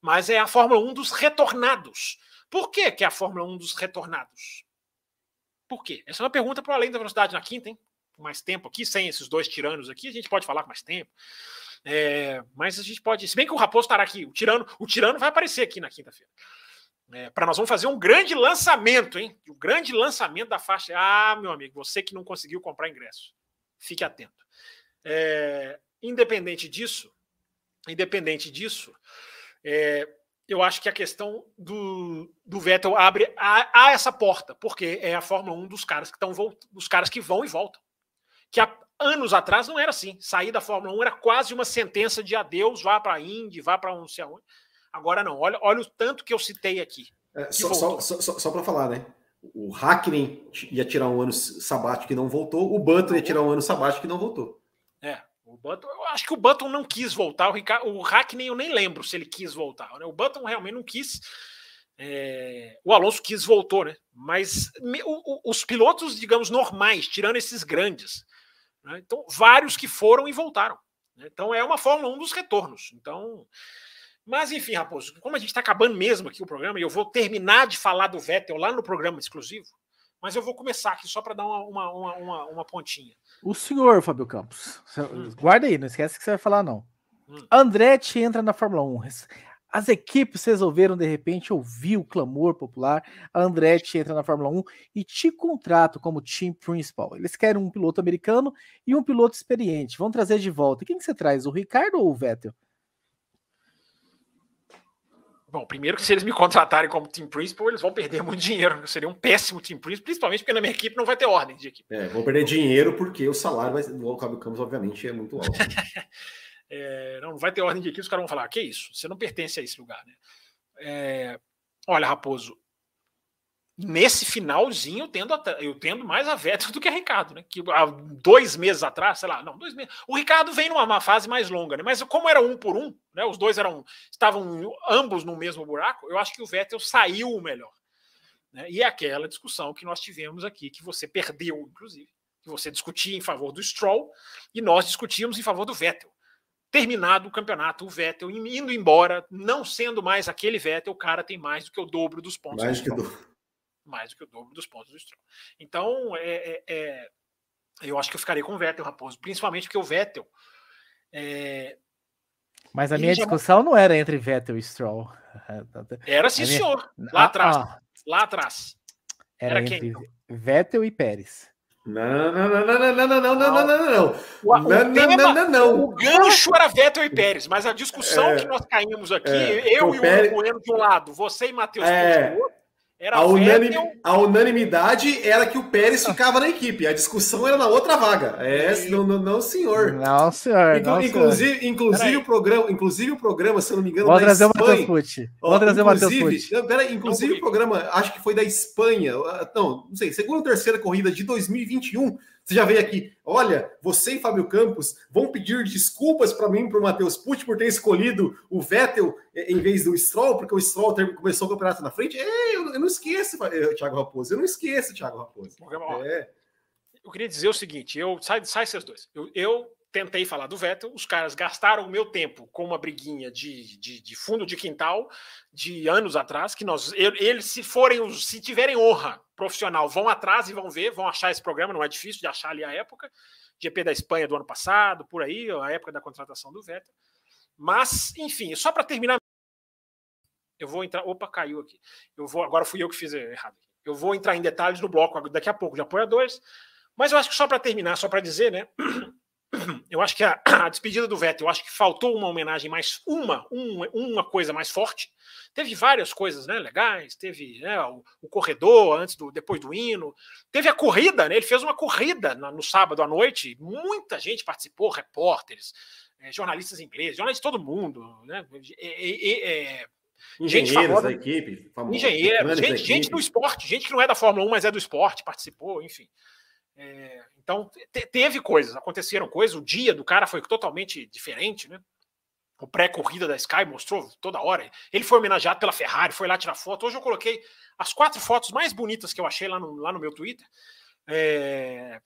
Mas é a Fórmula 1 dos retornados. Por que, que é a Fórmula 1 dos retornados? Por quê? Essa é uma pergunta para além da velocidade na quinta, hein? Mais tempo aqui, sem esses dois tiranos aqui, a gente pode falar com mais tempo. É, mas a gente pode. Se bem que o Raposo estará aqui, o tirano, o tirano vai aparecer aqui na quinta-feira. É, para nós vamos fazer um grande lançamento, hein? O um grande lançamento da faixa. Ah, meu amigo, você que não conseguiu comprar ingresso, fique atento. É, independente disso, independente disso, é, eu acho que a questão do, do Vettel abre a, a, essa porta, porque é a Fórmula 1 dos caras que estão dos caras que vão e voltam. Que há anos atrás não era assim. Sair da Fórmula 1 era quase uma sentença de adeus, vá para a Indy, vá para não sei aonde. Agora não. Olha, olha o tanto que eu citei aqui. É, só, só, só, só para falar, né? O Hackney ia tirar um ano sabático que não voltou, o Button ia tirar um ano sabático que não voltou. É, o Button, eu acho que o Button não quis voltar, o, Ricardo, o Hackney eu nem lembro se ele quis voltar. Né? O Button realmente não quis. É, o Alonso quis voltou, né? Mas me, o, os pilotos, digamos, normais, tirando esses grandes, né? então vários que foram e voltaram. Né? Então é uma Fórmula 1 dos retornos. Então mas, enfim, Raposo, como a gente está acabando mesmo aqui o programa, e eu vou terminar de falar do Vettel lá no programa exclusivo, mas eu vou começar aqui só para dar uma, uma, uma, uma, pontinha. O senhor, Fábio Campos, hum. guarda aí, não esquece que você vai falar, não. Hum. Andretti entra na Fórmula 1. As equipes resolveram, de repente, ouvir o clamor popular. A Andretti entra na Fórmula 1 e te contrata como team principal. Eles querem um piloto americano e um piloto experiente. Vão trazer de volta. Quem que você traz, o Ricardo ou o Vettel? Bom, primeiro que se eles me contratarem como team principal, eles vão perder muito dinheiro. Seria um péssimo team principal, principalmente porque na minha equipe não vai ter ordem de equipe. É, vão perder dinheiro porque o salário vai, do Cabo Campos, obviamente, é muito alto. é, não, não vai ter ordem de equipe, os caras vão falar: que isso? Você não pertence a esse lugar, né? É, olha, Raposo, nesse finalzinho eu tendo, eu tendo mais a Vettel do que a Ricardo, né? Que há dois meses atrás, sei lá, não, dois meses. O Ricardo vem numa fase mais longa, né? Mas como era um por um, né? Os dois eram estavam ambos no mesmo buraco. Eu acho que o Vettel saiu o melhor. Né? E é aquela discussão que nós tivemos aqui, que você perdeu, inclusive, que você discutia em favor do Stroll e nós discutíamos em favor do Vettel. Terminado o campeonato, o Vettel indo embora, não sendo mais aquele Vettel, o cara tem mais do que o dobro dos pontos. Mais do que o dobro mais do que o dobro dos pontos do Stroll. Então, é, é, é, eu acho que eu ficaria com o Vettel, Raposo, principalmente porque o Vettel. É, Mas a minha já... discussão não era entre Vettel e Stroll. Era sim, minha... senhor. Lá ah, atrás. Ah, lá atrás. Era, era entre quem? Vettel e Pérez. Não, não, não, não, não, não, não, não, não, não, não. O, não, tema, não, não, não. O gancho era Vettel e Pérez, mas a discussão é, que nós caímos aqui, é, eu e o Pérez... Bueno de um lado, você e Matheus é, do outro, era a, unanim, a, unanimidade era que o Pérez ficava na equipe. A discussão era na outra vaga. É, não, não, não, senhor. Não, senhor. Inclu, não, inclusive, senhor. inclusive o programa, inclusive o programa, se eu não me engano, Vou trazer Espanha. o Matheus Pucci. Vou trazer o Matheus Pucci. Inclusive o programa, acho que foi da Espanha. Não, não sei, segunda ou terceira corrida de 2021 você já veio aqui, olha, você e Fábio Campos vão pedir desculpas para mim, para o Matheus Pucci, por ter escolhido o Vettel eh, em vez do Stroll, porque o Stroll começou o campeonato na frente. É, eu, eu não esqueço, eh, Thiago Raposo, eu não esqueço, Thiago Raposo. É. Eu queria dizer o seguinte: eu sai, sai esses dois. Eu, eu tentei falar do Vettel, os caras gastaram o meu tempo com uma briguinha de, de, de, fundo de quintal de anos atrás, que nós, eles, se forem, se tiverem honra profissional, vão atrás e vão ver, vão achar esse programa, não é difícil de achar ali a época, GP da Espanha do ano passado, por aí, a época da contratação do Vettel. Mas, enfim, só para terminar, eu vou entrar, opa, caiu aqui. Eu vou, agora fui eu que fiz errado. Eu vou entrar em detalhes no bloco daqui a pouco de apoiadores, mas eu acho que só para terminar, só para dizer, né, eu acho que a, a, despedida do Vettel, eu acho que faltou uma homenagem mais uma, uma, uma coisa mais forte. Teve várias coisas, né, legais. Teve né, o, o, corredor antes do, depois do hino. Teve a corrida, né? Ele fez uma corrida no, no sábado à noite. Muita gente participou, repórteres, é, jornalistas ingleses, jornalistas todo mundo, né? é, Engenheiros da equipe, engenheiros, gente, gente do esporte, gente que não é da Fórmula 1, mas é do esporte, participou, enfim. É, então, te, teve coisas, aconteceram coisas. O dia do cara foi totalmente diferente, né? O pré-corrida da Sky mostrou toda hora. Ele foi homenageado pela Ferrari, foi lá tirar foto. Hoje eu coloquei as quatro fotos mais bonitas que eu achei lá no, lá no meu Twitter. É,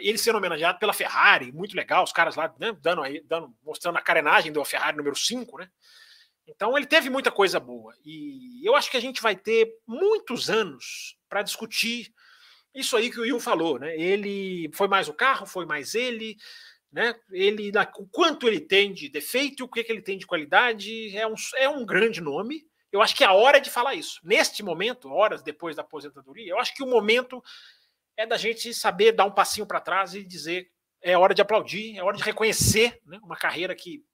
ele sendo homenageado pela Ferrari, muito legal. Os caras lá né, dando aí, dando, mostrando a carenagem do Ferrari número 5, né? Então ele teve muita coisa boa. E eu acho que a gente vai ter muitos anos para discutir isso aí que o Will falou, né? Ele foi mais o carro, foi mais ele, né? Ele, o quanto ele tem de defeito, o que, que ele tem de qualidade, é um, é um grande nome. Eu acho que é a hora de falar isso. Neste momento, horas depois da aposentadoria, eu acho que o momento é da gente saber dar um passinho para trás e dizer é hora de aplaudir, é hora de reconhecer né? uma carreira que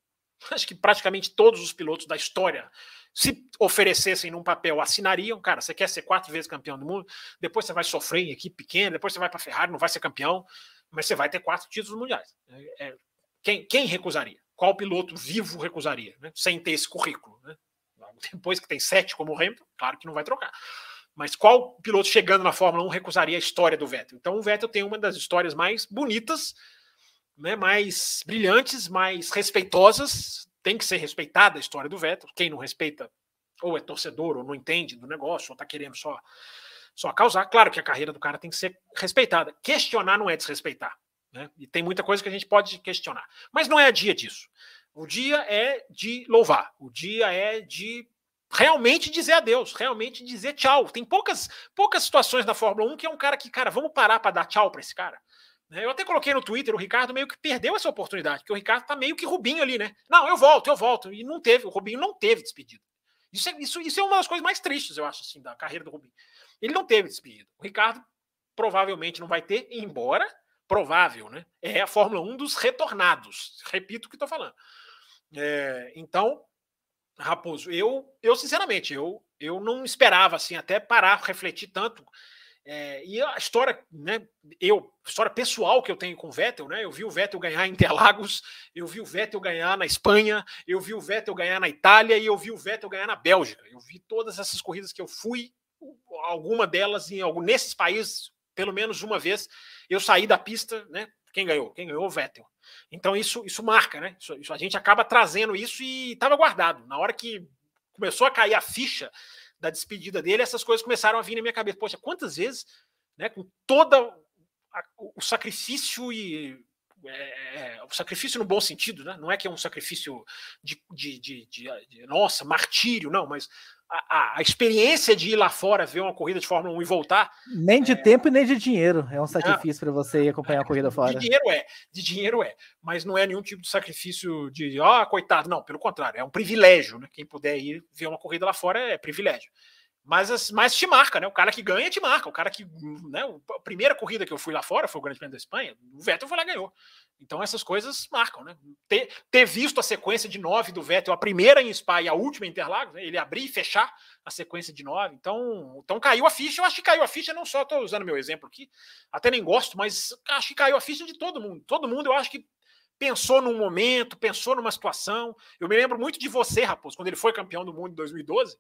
acho que praticamente todos os pilotos da história se oferecessem num papel, assinariam, cara, você quer ser quatro vezes campeão do mundo, depois você vai sofrer em equipe pequena, depois você vai para Ferrari, não vai ser campeão, mas você vai ter quatro títulos mundiais. É, é, quem, quem, recusaria? Qual piloto vivo recusaria, né? sem ter esse currículo? Né? Depois que tem sete como o Hamilton, claro que não vai trocar. Mas qual piloto chegando na Fórmula 1 recusaria a história do Vettel? Então o Vettel tem uma das histórias mais bonitas, né, mais brilhantes, mais respeitosas tem que ser respeitada a história do Vettel. Quem não respeita, ou é torcedor, ou não entende do negócio, ou está querendo só, só causar. Claro que a carreira do cara tem que ser respeitada. Questionar não é desrespeitar. Né? E tem muita coisa que a gente pode questionar. Mas não é dia disso. O dia é de louvar. O dia é de realmente dizer adeus, realmente dizer tchau. Tem poucas poucas situações na Fórmula 1 que é um cara que, cara, vamos parar para dar tchau para esse cara. Né? Eu até coloquei no Twitter, o Ricardo meio que perdeu essa oportunidade, porque o Ricardo tá meio que Rubinho ali, né? Não, eu volto, eu volto. E não teve, o Rubinho não teve despedido. Isso é, isso, isso é uma das coisas mais tristes, eu acho, assim, da carreira do Rubinho. Ele não teve despedido. O Ricardo provavelmente não vai ter, embora provável, né? É a Fórmula 1 dos retornados. Repito o que estou falando. É, então, Raposo, eu, eu sinceramente, eu, eu não esperava assim até parar, refletir tanto é, e a história, né, eu, história pessoal que eu tenho com o Vettel, né? Eu vi o Vettel ganhar em Interlagos, eu vi o Vettel ganhar na Espanha, eu vi o Vettel ganhar na Itália e eu vi o Vettel ganhar na Bélgica. Eu vi todas essas corridas que eu fui alguma delas em algum nesses países, pelo menos uma vez, eu saí da pista, né? Quem ganhou? Quem ganhou? O Vettel. Então isso, isso marca, né? Isso, isso, a gente acaba trazendo isso e estava guardado. Na hora que começou a cair a ficha da despedida dele, essas coisas começaram a vir na minha cabeça. Poxa, quantas vezes, né, com todo o sacrifício e é, é, o sacrifício no bom sentido, né? não é que é um sacrifício de, de, de, de nossa, martírio, não, mas a, a, experiência de ir lá fora ver uma corrida de Fórmula 1 e voltar. Nem de é... tempo e nem de dinheiro. É um sacrifício para você ir acompanhar a corrida fora. De dinheiro é, de dinheiro é, mas não é nenhum tipo de sacrifício de, ah, coitado, não, pelo contrário, é um privilégio, né? Quem puder ir ver uma corrida lá fora é privilégio. Mas, mas te marca, né? O cara que ganha te marca. O cara que. Né? A primeira corrida que eu fui lá fora foi o Grande Prêmio da Espanha. O Vettel foi lá e ganhou. Então essas coisas marcam, né? Ter, ter visto a sequência de nove do Vettel, a primeira em Spa e a última em Interlagos, né? ele abrir e fechar a sequência de nove. Então, então caiu a ficha. Eu acho que caiu a ficha, não só estou usando meu exemplo aqui, até nem gosto, mas acho que caiu a ficha de todo mundo. Todo mundo, eu acho que pensou num momento, pensou numa situação. Eu me lembro muito de você, Raposo, quando ele foi campeão do mundo em 2012.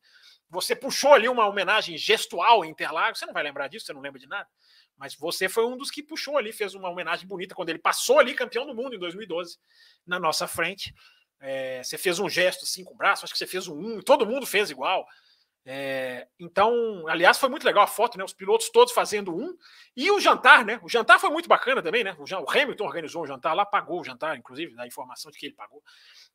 Você puxou ali uma homenagem gestual em Interlagos. Você não vai lembrar disso, você não lembra de nada. Mas você foi um dos que puxou ali, fez uma homenagem bonita quando ele passou ali campeão do mundo em 2012 na nossa frente. É, você fez um gesto assim com o braço, acho que você fez um um, todo mundo fez igual. É, então, aliás, foi muito legal a foto, né? Os pilotos todos fazendo um. E o jantar, né? O jantar foi muito bacana também, né? O, o Hamilton organizou um jantar lá, pagou o jantar, inclusive, da informação de que ele pagou.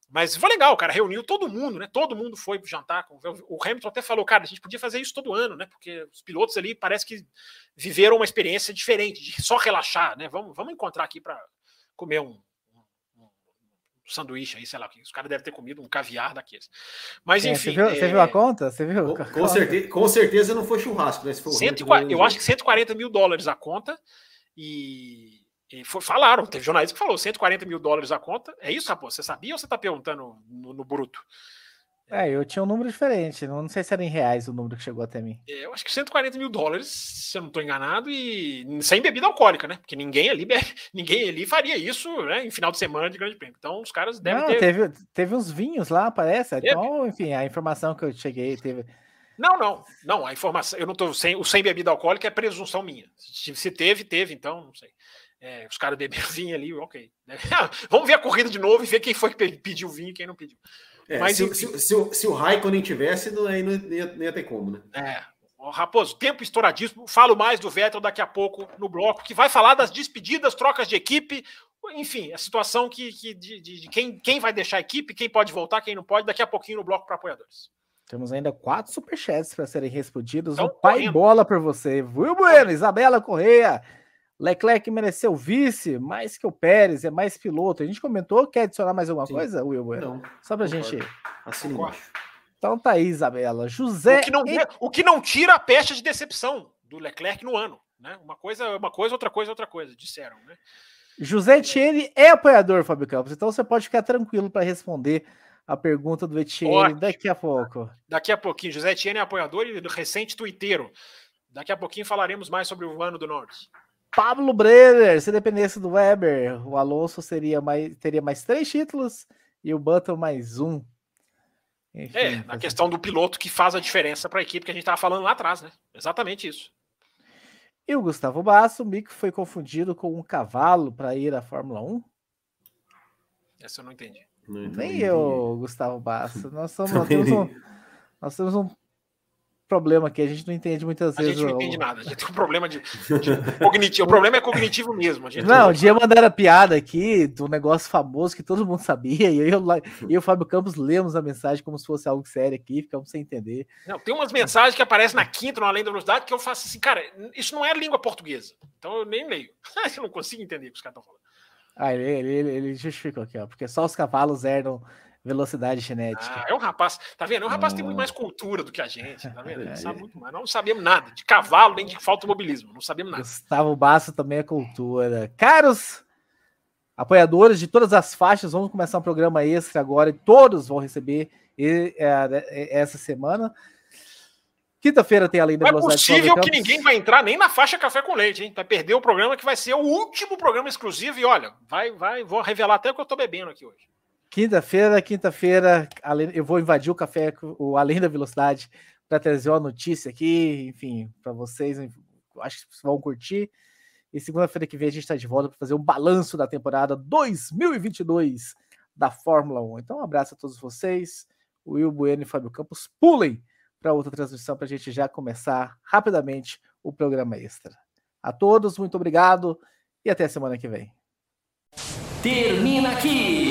Mas foi legal, cara. Reuniu todo mundo, né? Todo mundo foi pro jantar. O Hamilton até falou, cara, a gente podia fazer isso todo ano, né? Porque os pilotos ali parece que viveram uma experiência diferente, de só relaxar, né? Vamos, vamos encontrar aqui para comer um, sanduíche aí, sei lá, os caras devem ter comido um caviar daqueles. Mas enfim. É, você, viu, é... você, viu, a conta? Você viu? Com, com certeza, com certeza não foi churrasco, né? Se for 140, eu acho que 140 mil dólares a conta. E, e foi, falaram, teve jornalista que falou 140 mil dólares a conta. É isso, rapaz? Você sabia ou você está perguntando no, no bruto? É, eu tinha um número diferente. Não, sei se era em reais o número que chegou até mim. É, eu acho que 140 mil dólares, se eu não estou enganado, e sem bebida alcoólica, né? Porque ninguém ali bebe, ninguém ali faria isso né, em final de semana de grande prêmio. Então os caras devem não, ter. Teve, teve uns vinhos lá, parece. Então, enfim, a informação que eu cheguei teve. Não, não, não. A informação, eu não tô sem o sem bebida alcoólica é presunção minha. Se, se teve, teve, então, não sei. É, os caras beberam vinho ali, ok. Vamos ver a corrida de novo e ver quem foi que pediu vinho e quem não pediu. É, Mas, se, se, se, o, se o Raikkonen tivesse, não, aí não ia, não ia ter como, né? É. Raposo, tempo estouradíssimo. Falo mais do Vettel daqui a pouco no bloco, que vai falar das despedidas, trocas de equipe, enfim, a situação que, que de, de, de, quem, quem vai deixar a equipe, quem pode voltar, quem não pode, daqui a pouquinho no bloco para apoiadores. Temos ainda quatro superchats para serem respondidos. Então, um pai correndo. bola para você. Will Bueno, Isabela Correia, Leclerc mereceu vice mais que o Pérez, é mais piloto. A gente comentou, quer adicionar mais alguma Sim. coisa, Will? Não. Só pra concordo. gente. Assim embaixo. Então tá aí, Isabela. José. O que, não, o que não tira a peste de decepção do Leclerc no ano. Né? Uma coisa uma coisa, outra coisa, outra coisa, disseram. Né? José Etienne é apoiador, Fábio Campos, então você pode ficar tranquilo para responder a pergunta do Etienne daqui a pouco. Daqui a pouquinho. José Etienne é apoiador e recente tuiteiro. Daqui a pouquinho falaremos mais sobre o ano do Norte. Pablo Brenner, se dependesse do Weber, o Alonso seria mais, teria mais três títulos e o Button mais um. Enfim, é, na questão do piloto que faz a diferença para a equipe que a gente estava falando lá atrás, né? Exatamente isso. E o Gustavo Basso, o Mick foi confundido com um cavalo para ir à Fórmula 1? Essa eu não entendi. Não entendi. Nem eu, Gustavo Basso. Nós, somos, nós, temos um, nós temos um problema aqui, a gente não entende muitas vezes. A gente não entende nada, a gente tem um problema de, de cognitivo. O problema é cognitivo mesmo. não, um dia mandaram a piada aqui do negócio famoso que todo mundo sabia, e eu e o Fábio Campos lemos a mensagem como se fosse algo sério aqui, ficamos sem entender. Não, tem umas mensagens que aparecem na quinta, no Além da Velocidade, que eu faço assim, cara, isso não é língua portuguesa. Então eu nem leio. eu não consigo entender o que os caras estão falando. Ah, ele, ele, ele justificou aqui, ó, porque só os cavalos herdam velocidade genética. Ah, é um rapaz, tá vendo? É um rapaz que tem muito mais cultura do que a gente, tá vendo? Ele sabe muito mais. Não sabíamos nada de cavalo, nem de mobilismo, não sabíamos nada. Gustavo Basso também é cultura. Caros apoiadores de todas as faixas, vamos começar um programa extra agora e todos vão receber essa semana. Quinta-feira tem além da Não é possível que ninguém vai entrar nem na faixa café com leite, hein? Vai perder o programa que vai ser o último programa exclusivo e olha, vai, vai, vou revelar até o que eu tô bebendo aqui hoje. Quinta-feira, quinta-feira, eu vou invadir o café, o Além da Velocidade, para trazer uma notícia aqui, enfim, para vocês, acho que vocês vão curtir. E segunda-feira que vem a gente está de volta para fazer um balanço da temporada 2022 da Fórmula 1. Então, um abraço a todos vocês. O Will Bueno e Fábio Campos pulem para outra transmissão para a gente já começar rapidamente o programa extra. A todos, muito obrigado e até semana que vem. Termina aqui